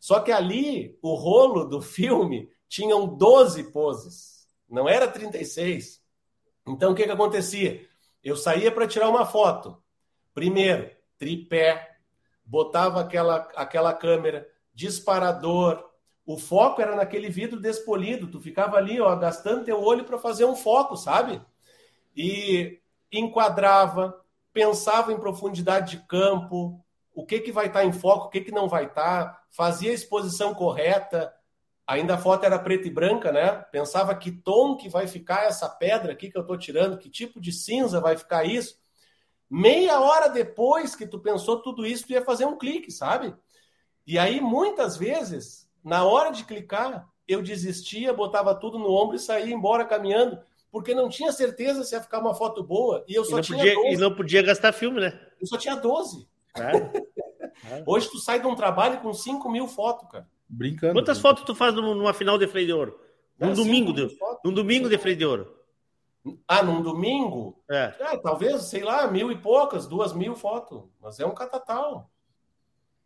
Só que ali, o rolo do filme tinham 12 poses, não era 36. Então o que, que acontecia? Eu saía para tirar uma foto. Primeiro, tripé, botava aquela, aquela câmera, disparador. O foco era naquele vidro despolido. Tu ficava ali, ó, gastando teu olho para fazer um foco, sabe? E enquadrava, pensava em profundidade de campo, o que que vai estar tá em foco, o que que não vai estar, tá, fazia a exposição correta. Ainda a foto era preta e branca, né? Pensava que tom que vai ficar essa pedra aqui que eu estou tirando, que tipo de cinza vai ficar isso. Meia hora depois que tu pensou tudo isso, tu ia fazer um clique, sabe? E aí, muitas vezes, na hora de clicar, eu desistia, botava tudo no ombro e saía embora caminhando, porque não tinha certeza se ia ficar uma foto boa. E eu só e tinha podia, 12. E não podia gastar filme, né? Eu só tinha 12. É. Hoje tu sai de um trabalho com 5 mil fotos, cara. Brincando. Quantas fotos tu faz numa final de freio de ouro? Um é, domingo, de, um domingo de freio de ouro. Ah, num domingo? É. é. talvez, sei lá, mil e poucas, duas mil fotos. Mas é um catatal.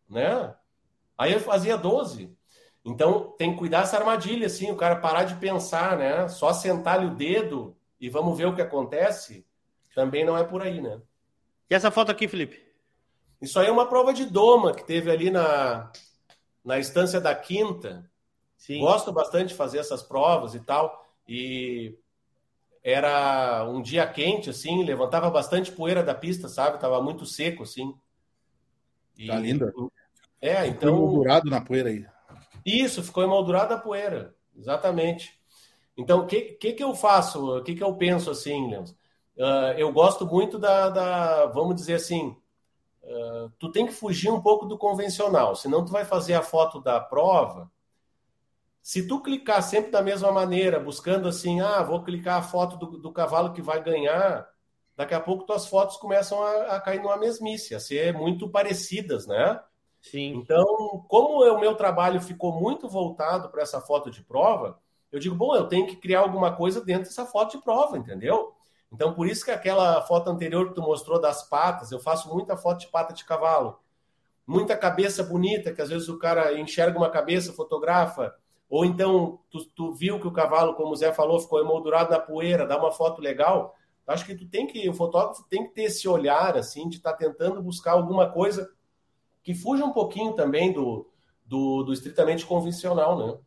Né? Aí eu fazia 12. Então tem que cuidar dessa armadilha, assim, o cara parar de pensar, né? Só sentar-lhe o dedo e vamos ver o que acontece, também não é por aí, né? E essa foto aqui, Felipe? Isso aí é uma prova de doma que teve ali na, na estância da quinta. Sim. Gosto bastante de fazer essas provas e tal. E era um dia quente, assim, levantava bastante poeira da pista, sabe? Tava muito seco, assim. E, tá linda. É, então. Ficou moldurado na poeira aí. Isso, ficou emoldurado a poeira. Exatamente. Então, o que, que, que eu faço? O que, que eu penso assim, Leandro? Uh, eu gosto muito da, da vamos dizer assim, uh, tu tem que fugir um pouco do convencional, senão tu vai fazer a foto da prova. Se tu clicar sempre da mesma maneira, buscando assim, ah, vou clicar a foto do, do cavalo que vai ganhar, daqui a pouco tuas fotos começam a, a cair numa mesmice, a ser muito parecidas, né? Sim. Então, como o meu trabalho ficou muito voltado para essa foto de prova, eu digo, bom, eu tenho que criar alguma coisa dentro dessa foto de prova, entendeu? Então, por isso que aquela foto anterior que tu mostrou das patas, eu faço muita foto de pata de cavalo. Muita cabeça bonita, que às vezes o cara enxerga uma cabeça, fotografa. Ou então, tu, tu viu que o cavalo, como o Zé falou, ficou emoldurado na poeira, dá uma foto legal. Acho que tu tem que, o fotógrafo tem que ter esse olhar, assim, de estar tá tentando buscar alguma coisa que fuja um pouquinho também do, do, do estritamente convencional, né?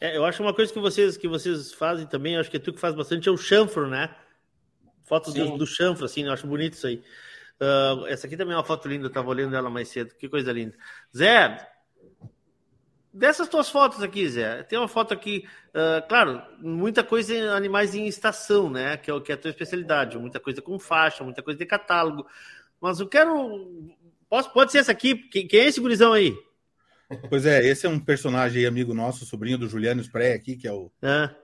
É, eu acho uma coisa que vocês que vocês fazem também, acho que é tu que faz bastante, é o chanfro, né? Fotos do, do chanfro, assim, eu acho bonito isso aí. Uh, essa aqui também é uma foto linda, eu tava olhando ela mais cedo. Que coisa linda. Zé, dessas tuas fotos aqui, Zé, tem uma foto aqui, uh, claro, muita coisa em animais em estação, né? Que é, que é a tua especialidade, muita coisa com faixa, muita coisa de catálogo. Mas eu quero. Posso, pode ser essa aqui? Quem, quem é esse gurizão aí? Pois é, esse é um personagem amigo nosso, sobrinho do Juliano Spré aqui, que é o. Ah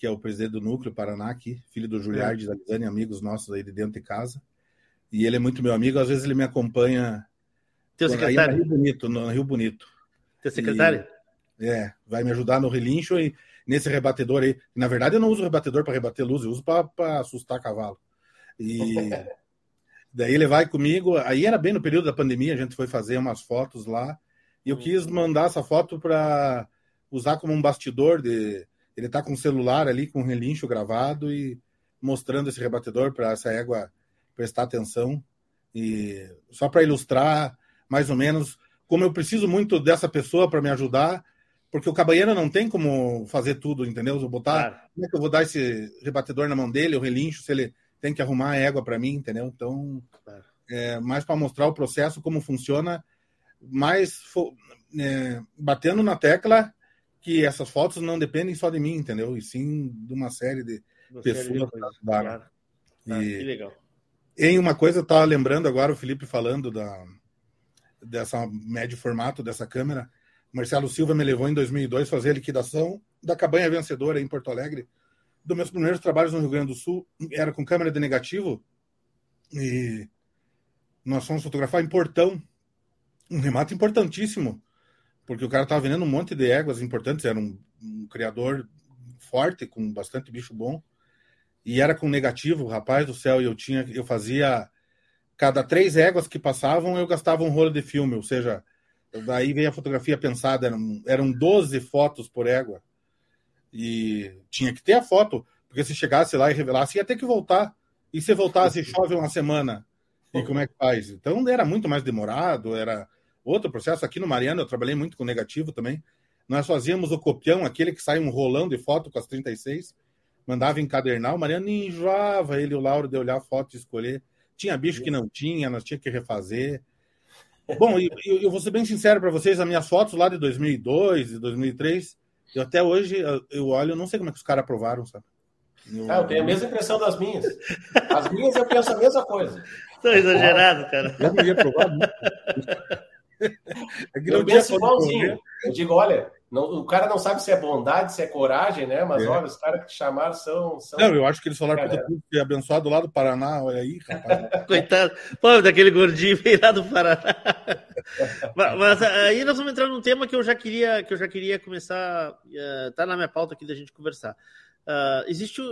que é o presidente do Núcleo Paraná aqui, filho do Juliardes é. Alizani, amigos nossos aí de dentro de casa. E ele é muito meu amigo, às vezes ele me acompanha Teu secretário? Aí no Rio Bonito, no Rio Bonito. Teu secretário? E, é, vai me ajudar no relincho e nesse rebatedor aí. Na verdade, eu não uso rebatedor para rebater luz, eu uso para assustar cavalo. E daí ele vai comigo. Aí era bem no período da pandemia, a gente foi fazer umas fotos lá. E eu quis mandar essa foto para usar como um bastidor de ele está com o celular ali, com o relincho gravado e mostrando esse rebatedor para essa égua prestar atenção. E só para ilustrar mais ou menos como eu preciso muito dessa pessoa para me ajudar, porque o cabanheiro não tem como fazer tudo, entendeu? vou botar, claro. como é que eu vou dar esse rebatedor na mão dele, o relincho, se ele tem que arrumar a égua para mim, entendeu? Então, claro. é, mais para mostrar o processo, como funciona, mais é, batendo na tecla que essas fotos não dependem só de mim, entendeu? E sim de uma série de uma pessoas série de. Ah, e, que legal. Em uma coisa, eu estava lembrando agora o Felipe falando da, dessa médio formato dessa câmera. Marcelo Silva me levou em 2002 a fazer a liquidação da cabanha vencedora em Porto Alegre. Dos meus primeiros trabalhos no Rio Grande do Sul era com câmera de negativo e nós fomos fotografar em Portão, um remate importantíssimo porque o cara estava vendendo um monte de éguas importantes, era um, um, criador forte, com bastante bicho bom, e era com negativo, rapaz do céu, e eu tinha, eu fazia cada três éguas que passavam, eu gastava um rolo de filme, ou seja, daí veio a fotografia pensada, eram, eram 12 fotos por égua, e tinha que ter a foto, porque se chegasse lá e revelasse, ia ter que voltar, e se voltasse chove uma semana, e como é que faz? Então era muito mais demorado, era Outro processo, aqui no Mariano, eu trabalhei muito com negativo também. Nós fazíamos o copião, aquele que sai um rolão de foto com as 36, mandava encadernar. O Mariano enjoava ele, o Lauro, de olhar a foto e escolher. Tinha bicho que não tinha, nós tinha que refazer. Bom, eu, eu vou ser bem sincero para vocês, as minhas fotos lá de 2002 e 2003, eu até hoje eu olho, eu não sei como é que os caras aprovaram, sabe? Eu... Ah, eu tenho a mesma impressão das minhas. As minhas eu penso a mesma coisa. Estou exagerado, cara. Eu não ia provar muito. É eu penso igualzinho. Eu digo, olha, não, o cara não sabe se é bondade, se é coragem, né? Mas é. olha, os caras que te chamaram são, são. Não, eu acho que eles falaram que que é abençoado lá do Paraná, olha aí, rapaz. Coitado, pobre daquele gordinho veio lá do Paraná. mas, mas, aí nós vamos entrar num tema que eu já queria, que eu já queria começar. Uh, tá na minha pauta aqui da gente conversar. Uh, existe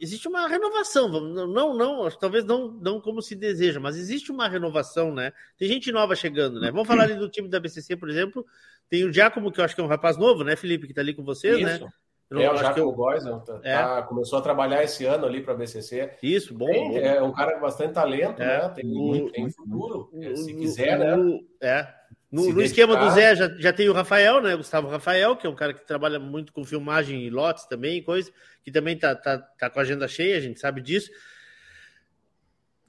existe uma renovação, não, não, talvez não, não como se deseja, mas existe uma renovação, né? Tem gente nova chegando, né? Vamos falar ali do time da BCC, por exemplo. Tem o Giacomo, que eu acho que é um rapaz novo, né, Felipe, que tá ali com vocês, né? Isso. né? Eu é, o Giacomo eu... Góes, né? tá, é. tá, começou a trabalhar esse ano ali para a BCC. Isso, bom, tem, bom. É um cara com bastante talento, é. né? Tem, muito, tem futuro, se quiser, né? É, no, no esquema do Zé já, já tem o Rafael, né? Gustavo Rafael, que é um cara que trabalha muito com filmagem e lotes também, coisa, que também tá, tá, tá com a agenda cheia, a gente sabe disso.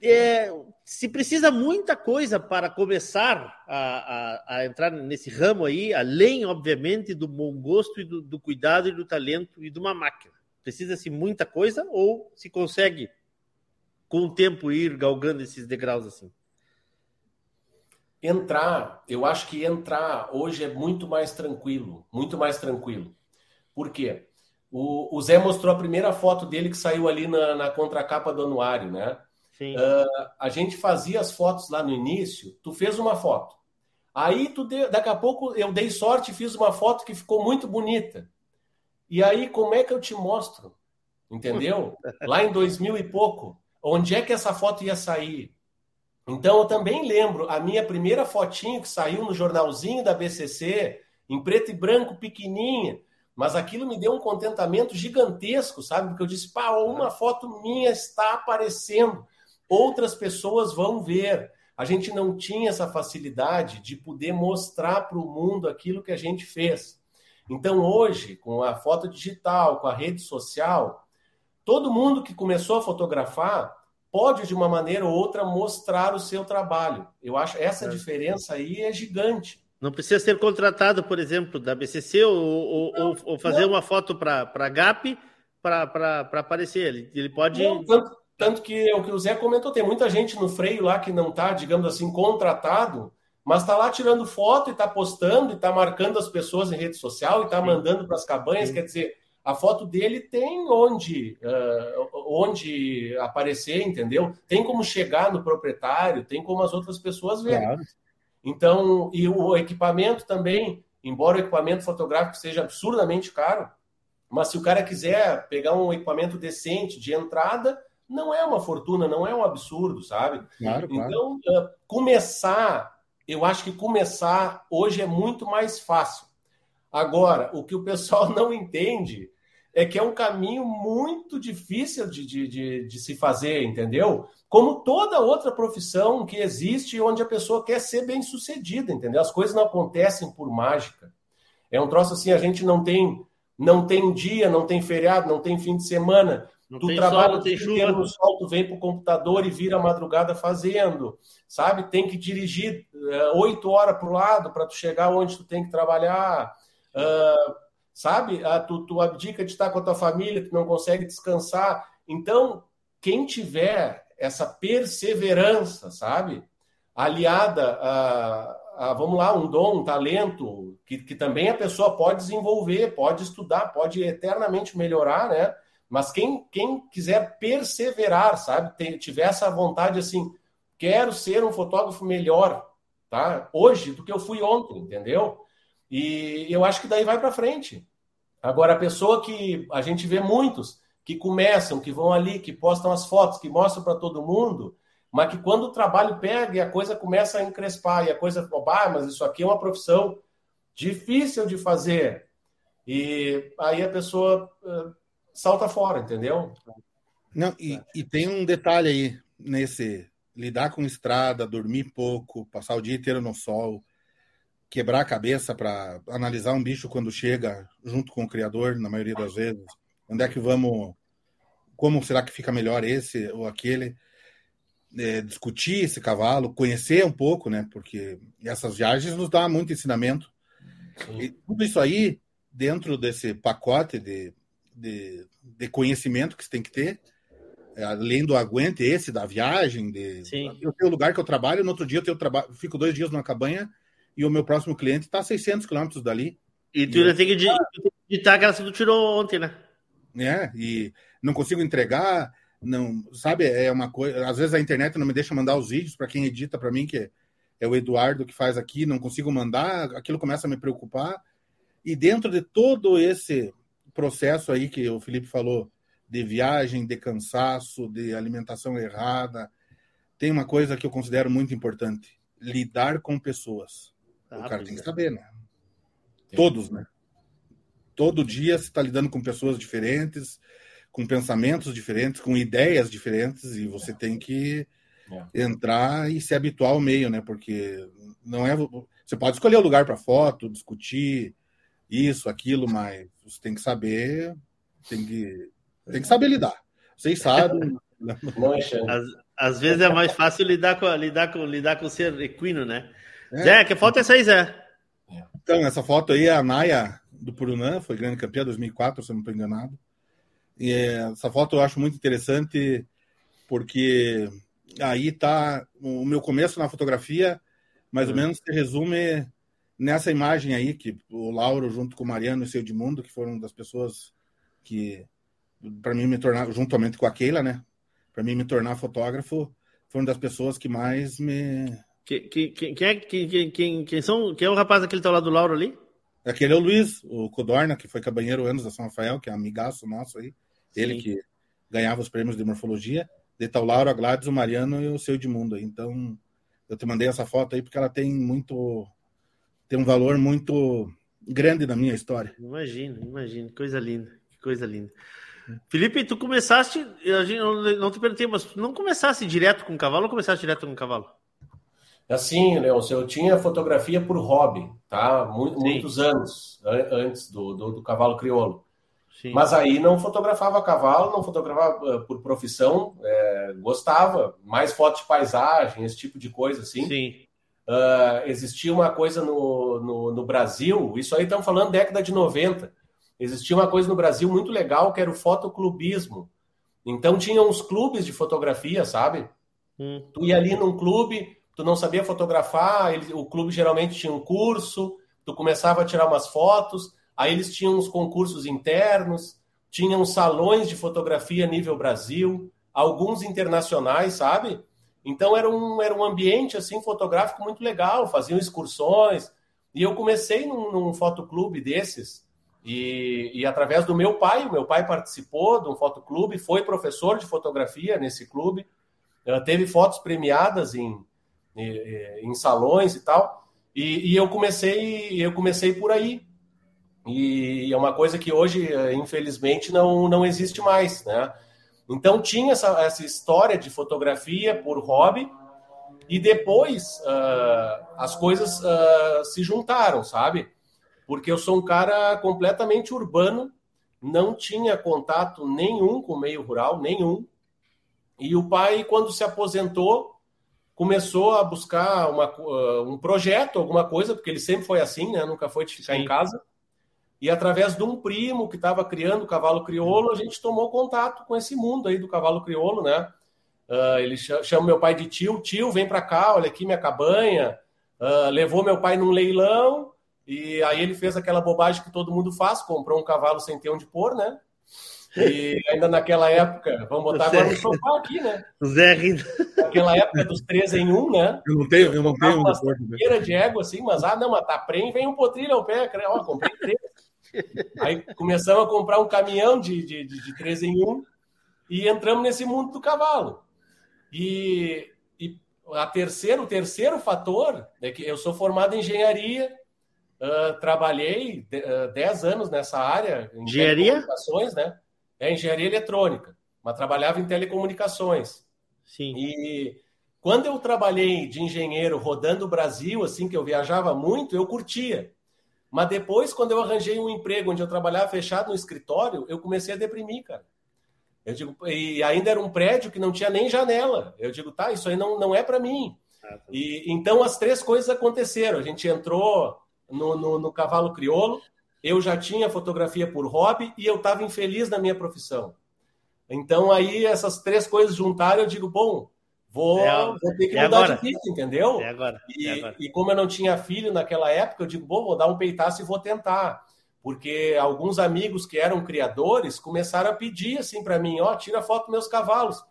É, se precisa muita coisa para começar a, a, a, entrar nesse ramo aí, além, obviamente, do bom gosto e do, do cuidado e do talento e de uma máquina. Precisa-se muita coisa ou se consegue, com o tempo, ir galgando esses degraus assim? Entrar, eu acho que entrar hoje é muito mais tranquilo, muito mais tranquilo. Por quê? O, o Zé mostrou a primeira foto dele que saiu ali na, na contracapa do anuário, né? Uh, a gente fazia as fotos lá no início, tu fez uma foto. Aí tu deu, daqui a pouco eu dei sorte e fiz uma foto que ficou muito bonita. E aí como é que eu te mostro? Entendeu? lá em 2000 e pouco, onde é que essa foto ia sair? Então eu também lembro a minha primeira fotinho que saiu no jornalzinho da BCC, em preto e branco, pequenininha, mas aquilo me deu um contentamento gigantesco, sabe? Porque eu disse, pá, uma foto minha está aparecendo outras pessoas vão ver. A gente não tinha essa facilidade de poder mostrar para o mundo aquilo que a gente fez. Então, hoje, com a foto digital, com a rede social, todo mundo que começou a fotografar pode, de uma maneira ou outra, mostrar o seu trabalho. Eu acho essa é. diferença aí é gigante. Não precisa ser contratado, por exemplo, da BCC ou, ou, não, ou fazer não. uma foto para a GAP para aparecer. Ele, ele pode. Não, tanto, tanto que é o que o Zé comentou, tem muita gente no freio lá que não está, digamos assim, contratado, mas está lá tirando foto e está postando e está marcando as pessoas em rede social e está mandando para as cabanhas. Sim. Quer dizer, a foto dele tem onde, uh, onde aparecer, entendeu? Tem como chegar no proprietário, tem como as outras pessoas verem. Claro. Então, e o equipamento também, embora o equipamento fotográfico seja absurdamente caro, mas se o cara quiser pegar um equipamento decente de entrada, não é uma fortuna, não é um absurdo, sabe? Claro, então, claro. Uh, começar, eu acho que começar hoje é muito mais fácil. Agora, o que o pessoal não entende é que é um caminho muito difícil de, de, de, de se fazer, entendeu? Como toda outra profissão que existe onde a pessoa quer ser bem sucedida, entendeu? As coisas não acontecem por mágica. É um troço assim, a gente não tem não tem dia, não tem feriado, não tem fim de semana. Não tu trabalha sol, tem chuva. no sol, tu vem para o computador e vira a madrugada fazendo, sabe? Tem que dirigir eh, oito uh, horas para o lado para tu chegar onde tu tem que trabalhar, uh, sabe? Uh, tu, tu abdica de estar com a tua família, tu não consegue descansar. Então, quem tiver essa perseverança, sabe? Aliada a, a, vamos lá, um dom, um talento, que, que também a pessoa pode desenvolver, pode estudar, pode eternamente melhorar, né? Mas quem, quem quiser perseverar, sabe, tiver essa vontade assim, quero ser um fotógrafo melhor, tá? Hoje do que eu fui ontem, entendeu? E eu acho que daí vai para frente. Agora a pessoa que a gente vê muitos que começam, que vão ali, que postam as fotos, que mostram para todo mundo, mas que quando o trabalho pega e a coisa começa a encrespar e a coisa, ah, mas isso aqui é uma profissão difícil de fazer. E aí a pessoa salta fora, entendeu? Não, e, e tem um detalhe aí nesse lidar com estrada, dormir pouco, passar o dia inteiro no sol, quebrar a cabeça para analisar um bicho quando chega junto com o criador, na maioria das vezes. Onde é que vamos. Como será que fica melhor esse ou aquele? É, discutir esse cavalo, conhecer um pouco, né? Porque essas viagens nos dá muito ensinamento. Sim. E tudo isso aí, dentro desse pacote de de, de conhecimento que você tem que ter, é, além do aguente esse da viagem, de Sim. eu tenho o lugar que eu trabalho, no outro dia eu tenho trabalho, fico dois dias numa cabanha e o meu próximo cliente está a 600 quilômetros dali. E tu ainda tem que editar aquela que tu tirou ontem, né? É, e não consigo entregar, não, sabe, é uma coisa, às vezes a internet não me deixa mandar os vídeos para quem edita para mim, que é, é o Eduardo que faz aqui, não consigo mandar, aquilo começa a me preocupar. E dentro de todo esse processo aí que o Felipe falou de viagem, de cansaço, de alimentação errada, tem uma coisa que eu considero muito importante: lidar com pessoas. Ah, o cara tem que é. saber, né? Todos, né? Todo dia você está lidando com pessoas diferentes, com pensamentos diferentes, com ideias diferentes, e você tem que é. entrar e se habituar ao meio, né? Porque não é. Você pode escolher o lugar para foto, discutir, isso, aquilo, mas você tem que saber, tem que, tem que saber lidar. Vocês sabem. Às, Às vezes é mais fácil lidar com, lidar com, lidar com ser equino, né? É. Zé, que foto é essa aí, Zé? Então, essa foto aí é a Naya do Purunã, foi grande campeã 2004, se eu não estou enganado. E essa foto eu acho muito interessante porque aí está o meu começo na fotografia, mais ou uhum. menos se resume nessa imagem aí que o Lauro junto com o Mariano e o seu Edmundo, que foram das pessoas que para mim me tornar juntamente com a Keila, né? Para mim me tornar fotógrafo, foram das pessoas que mais me quem, quem, quem, é, quem, quem, quem, são, quem é o rapaz aquele que tá lá do Lauro ali? Aquele é o Luiz, o Codorna, que foi cabanheiro anos da São Rafael, que é amigaço nosso aí. Sim. Ele que ganhava os prêmios de morfologia. De o Lauro, a Gladys, o Mariano e o seu Edmundo. Então, eu te mandei essa foto aí porque ela tem muito. tem um valor muito grande na minha história. Imagina, imagina. Coisa linda, que coisa linda. Felipe, tu começaste, gente, não te perguntei, mas tu não começasse direto com o cavalo ou começaste direto com o cavalo? Assim, Leôncio, eu tinha fotografia por hobby, tá? muitos anos antes do, do, do cavalo crioulo. Sim. Mas aí não fotografava cavalo, não fotografava eh, por profissão, é, gostava, mais foto de paisagem, esse tipo de coisa assim. Sim. Uh, existia uma coisa no, no, no Brasil, isso aí estamos falando década de 90. Existia uma coisa no Brasil muito legal que era o fotoclubismo. Então tinha uns clubes de fotografia, sabe? Hum. Tu ia ali num clube, tu não sabia fotografar, ele, o clube geralmente tinha um curso, tu começava a tirar umas fotos, aí eles tinham uns concursos internos, tinham salões de fotografia nível Brasil, alguns internacionais, sabe? Então era um, era um ambiente assim fotográfico muito legal, faziam excursões, e eu comecei num, num fotoclube desses, e, e, através do meu pai, o meu pai participou de um fotoclube, foi professor de fotografia nesse clube, teve fotos premiadas em, em salões e tal. E, e, eu comecei, eu comecei por aí. E é uma coisa que hoje, infelizmente, não, não existe mais, né? Então tinha essa, essa história de fotografia por hobby e depois uh, as coisas uh, se juntaram, sabe? Porque eu sou um cara completamente urbano, não tinha contato nenhum com o meio rural, nenhum. E o pai, quando se aposentou, começou a buscar uma, uh, um projeto, alguma coisa, porque ele sempre foi assim, né? Nunca foi de ficar Sim. em casa. E através de um primo que estava criando o cavalo crioulo, a gente tomou contato com esse mundo aí do cavalo crioulo, né? Uh, ele chama meu pai de tio, tio, vem para cá, olha aqui minha cabanha. Uh, levou meu pai num leilão e aí ele fez aquela bobagem que todo mundo faz, comprou um cavalo sem ter onde pôr, né? E ainda naquela época, vamos botar agora no sofá aqui, né? Zé rindo. Naquela época dos três em um, né? Eu não tenho, eu não tenho uma esteira de égua assim, mas ah, não, mas tá prem, vem um potrilho ao pé, ó, comprei três. Aí começamos a comprar um caminhão de, de, de, de três em um e entramos nesse mundo do cavalo. E, e a terceiro, o terceiro fator é que eu sou formado em engenharia, uh, trabalhei uh, 10 anos nessa área, em engenharia? né? É engenharia eletrônica, mas trabalhava em telecomunicações. Sim. E quando eu trabalhei de engenheiro rodando o Brasil, assim, que eu viajava muito, eu curtia. Mas depois, quando eu arranjei um emprego onde eu trabalhava fechado no escritório, eu comecei a deprimir, cara. Eu digo, e ainda era um prédio que não tinha nem janela. Eu digo, tá, isso aí não, não é para mim. Ah, tá. E então as três coisas aconteceram. A gente entrou no, no, no cavalo crioulo, eu já tinha fotografia por hobby e eu estava infeliz na minha profissão. Então aí essas três coisas juntaram, eu digo, bom, vou, é, vou ter que é mudar agora. de vida, entendeu? É agora. E, é agora. e, como eu não tinha filho naquela época, eu digo, bom, vou dar um peitaço e vou tentar. Porque alguns amigos que eram criadores começaram a pedir assim para mim, ó, oh, tira foto dos meus cavalos.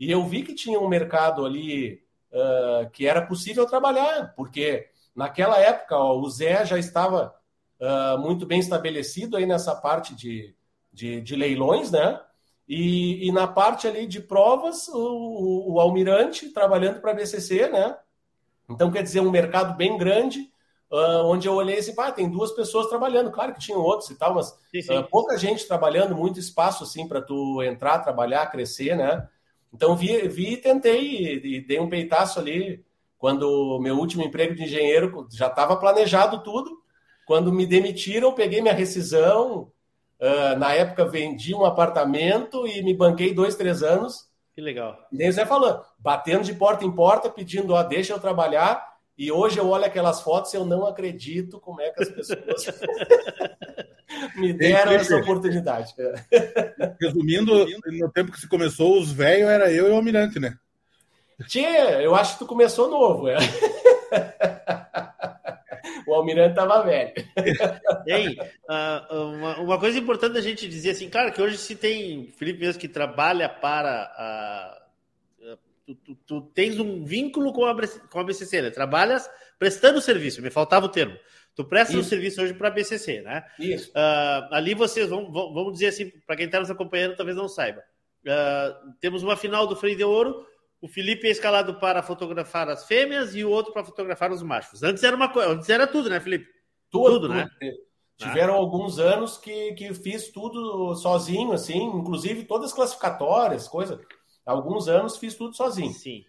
E eu vi que tinha um mercado ali uh, que era possível trabalhar, porque naquela época ó, o Zé já estava uh, muito bem estabelecido aí nessa parte de, de, de leilões, né? E, e, na parte ali de provas, o, o Almirante trabalhando para a BCC, né? Então, quer dizer, um mercado bem grande, uh, onde eu olhei assim, pá, tem duas pessoas trabalhando. Claro que tinham outros e tal, mas sim, sim. Uh, pouca gente trabalhando, muito espaço, assim, para tu entrar, trabalhar, crescer, né? Então, vi, vi e tentei, e, e dei um peitaço ali, quando meu último emprego de engenheiro já estava planejado tudo, quando me demitiram, peguei minha rescisão. Uh, na época, vendi um apartamento e me banquei dois, três anos Que legal. Nem o Zé falou, batendo de porta em porta, pedindo, ó, deixa eu trabalhar. E hoje eu olho aquelas fotos e eu não acredito como é que as pessoas me deram essa oportunidade. Resumindo, no tempo que se começou, os velhos era eu e o Almirante, né? Tia, eu acho que tu começou novo, é. o Almirante estava velho. Ei, uh, uma, uma, coisa importante da gente dizer assim, claro que hoje se tem Felipe mesmo que trabalha para a. Tu, tu, tu, tens um vínculo com a, com a BCC, né? Trabalhas prestando serviço, me faltava o termo. Tu presta um serviço hoje para a BCC, né? Isso. Uh, ali vocês, vão, vamos dizer assim, para quem está nos acompanhando, talvez não saiba. Uh, temos uma final do Freio de Ouro, o Felipe é escalado para fotografar as fêmeas e o outro para fotografar os machos. Antes era uma coisa, antes era tudo, né, Felipe? Tudo, tudo, né? Tiveram ah. alguns anos que, que fiz tudo sozinho, assim, inclusive todas as classificatórias, coisa. Alguns anos fiz tudo sozinho. Sim.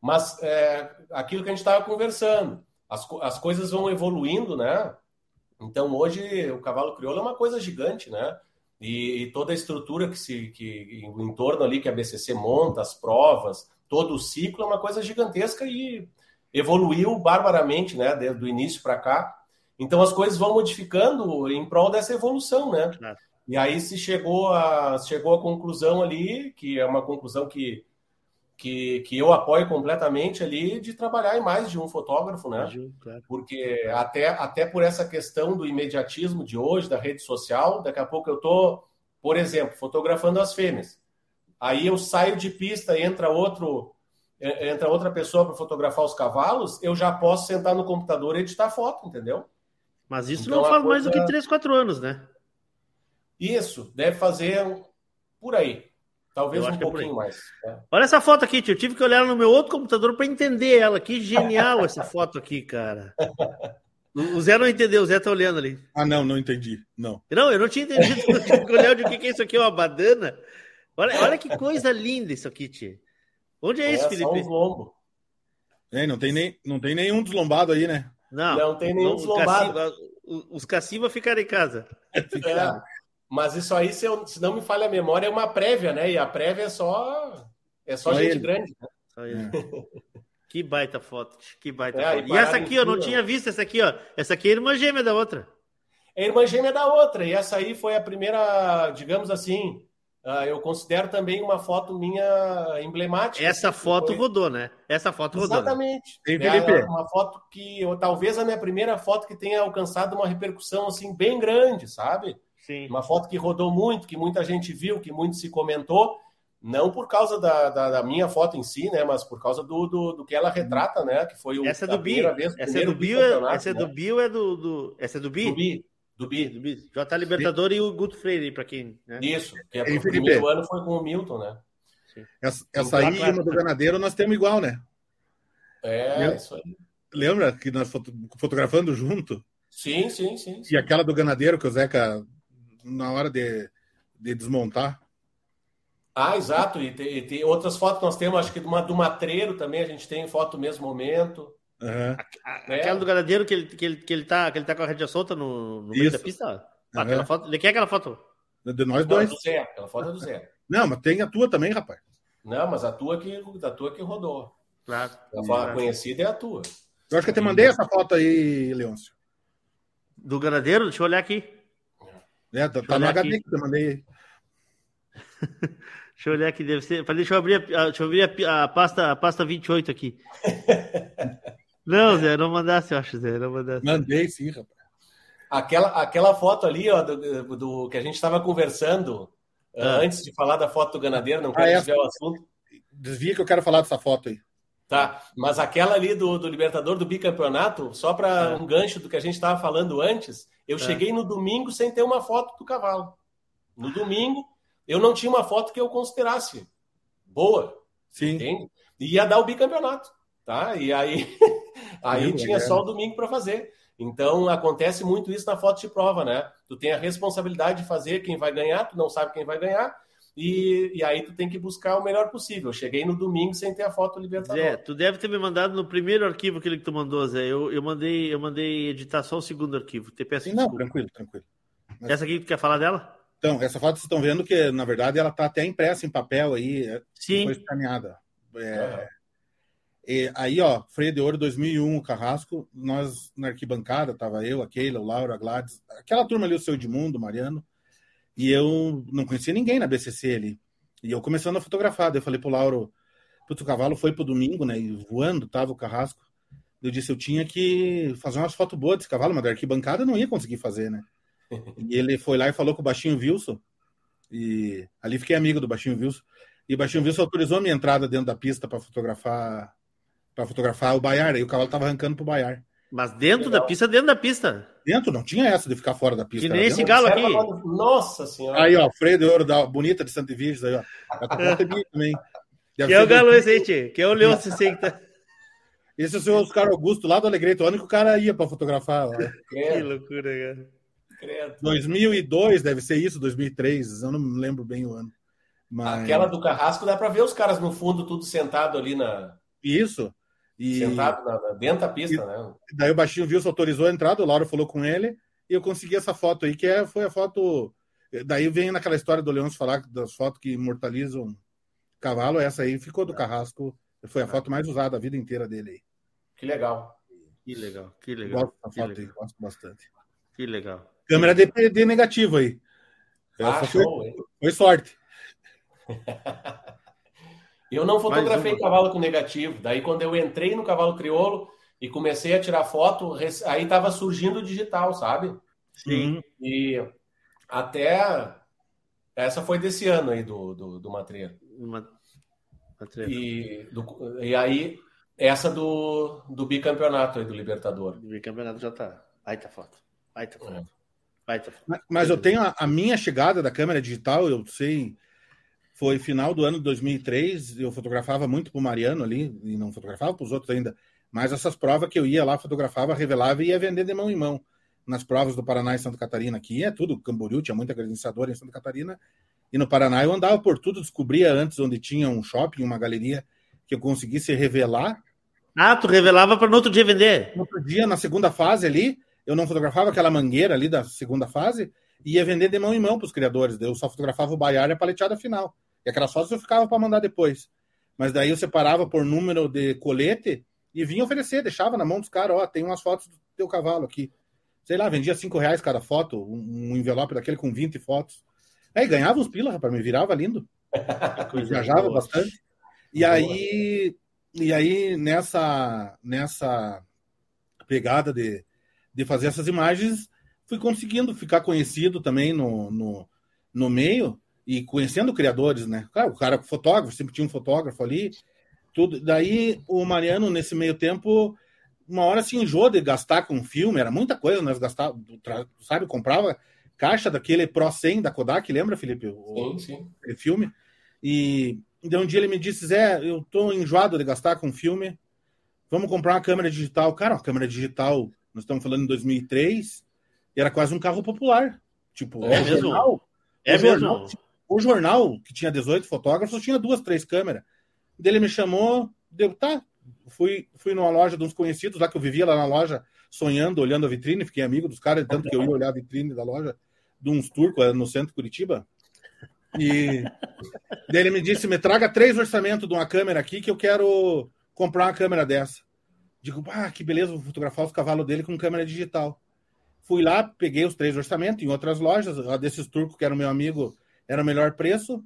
Mas é, aquilo que a gente estava conversando, as, as coisas vão evoluindo, né? Então hoje o cavalo crioulo é uma coisa gigante, né? E, e toda a estrutura que se que em torno ali que a BCC monta, as provas, todo o ciclo é uma coisa gigantesca e evoluiu barbaramente, né, desde o início para cá. Então as coisas vão modificando em prol dessa evolução, né? E aí se chegou a chegou a conclusão ali, que é uma conclusão que que, que eu apoio completamente ali de trabalhar em mais de um fotógrafo, né? Claro. Porque até, até por essa questão do imediatismo de hoje, da rede social, daqui a pouco eu tô, por exemplo, fotografando as fêmeas. Aí eu saio de pista, entra outro, entra outra pessoa para fotografar os cavalos, eu já posso sentar no computador e editar foto, entendeu? Mas isso então, não faz coisa... mais do que 3, 4 anos, né? Isso, deve fazer por aí. Talvez um é pouquinho é mais. É. Olha essa foto aqui, tio. Eu tive que olhar no meu outro computador para entender ela. Que genial essa foto aqui, cara. O Zé não entendeu, o Zé tá olhando ali. Ah, não, não entendi. Não. Não, eu não tinha entendido. Eu tive que olhar o que é isso aqui, uma badana. Olha, olha que coisa linda isso aqui, tio. Onde é, é isso, Felipe? lombo. É, não tem, nem, não tem nenhum deslombado aí, né? Não, não tem nenhum deslombado. Caciba, os caciba ficaram em casa. É, mas isso aí, se, eu, se não me falha a memória, é uma prévia, né? E a prévia é só, é só, só gente ele. grande. Né? Só ele. Que baita foto, que baita é, foto. E, essa aqui, eu não tinha visto essa aqui, ó. Essa aqui é a irmã gêmea da outra. É a irmã gêmea da outra. E essa aí foi a primeira, digamos assim, eu considero também uma foto minha emblemática. Essa foto foi... rodou, né? Essa foto rodou. Né? Exatamente. Né? É uma foto que, eu, talvez a minha primeira foto que tenha alcançado uma repercussão assim bem grande, sabe? Sim. Uma foto que rodou muito, que muita gente viu, que muito se comentou, não por causa da, da, da minha foto em si, né, mas por causa do, do, do que ela retrata, né, que foi o, essa é do Bi. Vez, essa é do Bio, é, essa é do né? Bio é do, do essa é do Bi? Do Bi. Do Bi. Do Bi. J Libertador Sim. e o Guto Freire, para quem. Né? Isso, que é o primeiro ano foi com o Milton, né? Sim. Essa, essa aí e uma do Ganadeiro nós temos igual, né? É, Lembra? isso aí. Lembra que nós fotografando junto? Sim, sim, sim, sim. E aquela do Ganadeiro que o Zeca na hora de, de desmontar. Ah, exato. E tem, e tem, outras fotos nós temos, acho que uma do matreiro também, a gente tem foto no mesmo momento. Uhum. Aquela do ganadeiro que ele, que, ele, que, ele tá, que ele tá com a rédea solta no, no meio da pista. Ah, aquela foto, ele quer aquela foto? De nós dois. Não, do Zé, aquela foto é do Zé. Não, mas tem a tua também, rapaz. Não, mas a tua que, a tua que rodou. Claro. A foto conhecida é a tua. Eu acho que eu te mandei essa foto aí, Leôncio. Do ganadeiro? Deixa eu olhar aqui. É, tá, tá no HD aqui. que eu mandei. deixa eu olhar aqui, deve ser. Deixa eu abrir, a, deixa eu abrir a, a, pasta, a pasta 28 aqui. não, Zé, não mandasse, eu acho, Zé. Não mandasse. Mandei sim, rapaz. Aquela, aquela foto ali, ó, do, do que a gente estava conversando ah. uh, antes de falar da foto do ganadeiro, não quero ah, é, desviar o assunto. Desvia que eu quero falar dessa foto aí. Tá, mas aquela ali do, do Libertador do bicampeonato, só para ah. um gancho do que a gente estava falando antes, eu é. cheguei no domingo sem ter uma foto do cavalo. No domingo, eu não tinha uma foto que eu considerasse boa. Sim. Entende? E ia dar o bicampeonato. Tá? E aí, aí tinha só o domingo para fazer. Então acontece muito isso na foto de prova, né? Tu tem a responsabilidade de fazer quem vai ganhar, tu não sabe quem vai ganhar, e, e aí tu tem que buscar o melhor possível. Eu cheguei no domingo sem ter a foto libertador. Zé, tu deve ter me mandado no primeiro arquivo que ele que tu mandou, Zé. Eu, eu mandei eu mandei editar só o segundo arquivo. Te peço Sim, não, tranquilo, tranquilo. Mas... Essa aqui tu quer falar dela? Então, essa foto vocês estão vendo que, na verdade, ela está até impressa em papel aí. é, Sim. Foi escaneada. É, e aí, ó, Freio de Ouro 2001, o Carrasco, nós na arquibancada, tava eu, a Keila, o Lauro, a Gladys, aquela turma ali, o seu Edmundo, o Mariano, e eu não conhecia ninguém na BCC ali. E eu começando a fotografar, daí eu falei pro Lauro, putz, o cavalo foi pro domingo, né, e voando, tava o Carrasco. Eu disse, eu tinha que fazer umas fotos boas desse cavalo, mas da arquibancada eu não ia conseguir fazer, né. E ele foi lá e falou com o Baixinho Wilson, e ali fiquei amigo do Baixinho Wilson, e o Baixinho Wilson autorizou a minha entrada dentro da pista para fotografar para fotografar o Baiar, aí o cavalo tava arrancando pro Baiar. Mas dentro da pista, dentro da pista. Dentro, não tinha essa de ficar fora da pista. Que nem esse galo aqui. Nossa senhora. Aí, ó, freio de ouro da bonita de Santa Virgem, aí, ó. Também. Deve Que é o galo esse aí. Que é o leão esse aí que tá... Esse é o seu Oscar Augusto, lá do Alegrete, onde que o cara ia para fotografar. ó. Que loucura, cara. Credo. 2002, deve ser isso, 2003, eu não me lembro bem o ano. Mas... Aquela do Carrasco dá para ver os caras no fundo, tudo sentado ali na. Isso. E... Sentado na, dentro da pista, né? Daí o baixinho viu, se autorizou a entrada, o Lauro falou com ele, e eu consegui essa foto aí, que é, foi a foto. Daí vem naquela história do Leôncio falar das fotos que imortalizam cavalo, essa aí ficou do Carrasco. Foi a foto mais usada a vida inteira dele aí. Que legal. Que legal, que legal. Gosto foto aí, legal. gosto bastante. Que legal. Câmera DPD negativo aí. Ah, foi, show, hein? foi sorte. Eu não fotografei cavalo com negativo. Daí, quando eu entrei no cavalo crioulo e comecei a tirar foto, aí tava surgindo o digital, sabe? Sim. E até essa foi desse ano aí do, do, do Matreiro. Uma... tre- E, do- e aí, essa do, do bicampeonato aí do Libertador. O campeonato já tá. Baita foto. Baita foto. Baita foto. Mas- Mas eu tenho a, a minha chegada da câmera digital, eu sei, foi final do ano de 2003, eu fotografava muito pro Mariano ali, e não fotografava para os outros ainda, mas essas provas que eu ia lá, fotografava, revelava e ia vender de mão em mão. Nas provas do Paraná e Santa Catarina, aqui é tudo, Camboriú, tinha muita credenciadora em Santa Catarina, e no Paraná eu andava por tudo, descobria antes onde tinha um shopping, uma galeria, que eu conseguisse revelar, Ah, tu revelava para no outro dia vender. no outro dia, na segunda fase ali, eu não fotografava aquela mangueira ali da segunda fase e ia vender de mão em mão para os criadores. Eu só fotografava o baiar e a paleteada final. E aquelas fotos eu ficava para mandar depois. Mas daí eu separava por número de colete e vinha oferecer, deixava na mão dos caras, ó, tem umas fotos do teu cavalo aqui. Sei lá, vendia cinco reais cada foto, um, envelope daquele com 20 fotos. Aí ganhava uns pila, rapaz, me virava lindo. Viajava boa. bastante. E aí, e aí nessa, nessa pegada de, de fazer essas imagens, fui conseguindo ficar conhecido também no, no, no meio e conhecendo criadores, né? Claro, o cara fotógrafo, sempre tinha um fotógrafo ali, tudo. Daí o Mariano, nesse meio tempo, uma hora se enjoou de gastar com filme, era muita coisa, nós gastava, sabe, comprava caixa daquele Pro 100 da Kodak, lembra, Felipe? O, Sim, sim. aquele filme. E então um dia ele me disse, Zé, eu tô enjoado de gastar com filme, vamos comprar uma câmera digital. Cara, uma câmera digital, nós estamos falando em 2003, e era quase um carro popular. Tipo, É o mesmo? jornal, É o jornal, mesmo. O jornal, que tinha 18 fotógrafos, tinha duas, três câmeras. Ele me chamou, deu, tá. Fui, fui numa loja de uns conhecidos lá que eu vivia lá na loja, sonhando, olhando a vitrine, fiquei amigo dos caras, tanto que eu ia olhar a vitrine da loja de uns turcos era no centro de Curitiba. E daí ele me disse: me traga três orçamentos de uma câmera aqui que eu quero comprar uma câmera dessa. Digo, ah, que beleza, vou fotografar os cavalos dele com câmera digital. Fui lá, peguei os três orçamentos em outras lojas, desses turcos que era meu amigo, era o melhor preço.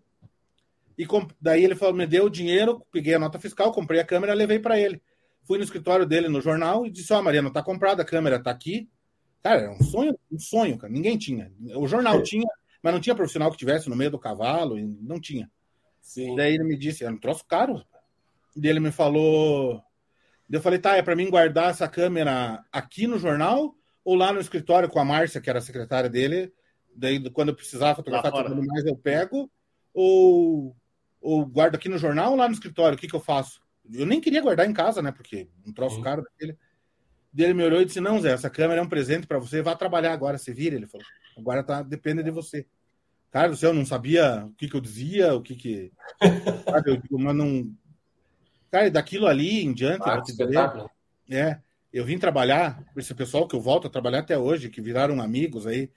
E comp- daí ele falou, me deu o dinheiro, peguei a nota fiscal, comprei a câmera, levei para ele. Fui no escritório dele no jornal e disse: Ó, Mariano, tá comprada a câmera, tá aqui. Cara, é um sonho, um sonho, cara. Ninguém tinha. O jornal tinha, mas não tinha profissional que tivesse no meio do cavalo, e não tinha. Sim. Daí ele me disse, era um troço caro. Daí ele me falou. Eu falei, tá, é para mim guardar essa câmera aqui no jornal ou lá no escritório com a Márcia, que era a secretária dele. Daí, quando eu precisar fotografar tudo mais, eu pego. Ou, ou guardo aqui no jornal ou lá no escritório? O que, que eu faço? Eu nem queria guardar em casa, né? Porque um troço Sim. caro daquele. Ele me olhou e disse: Não, Zé, essa câmera é um presente para você, vá trabalhar agora, se vira. Ele falou: Agora tá, depende de você. Cara do céu, eu não sabia o que, que eu dizia, o que que. Sabe, eu digo, mas não. Cara, daquilo ali em diante, eu Ah, te dizer, é, eu vim trabalhar, esse pessoal que eu volto a trabalhar até hoje, que viraram amigos aí,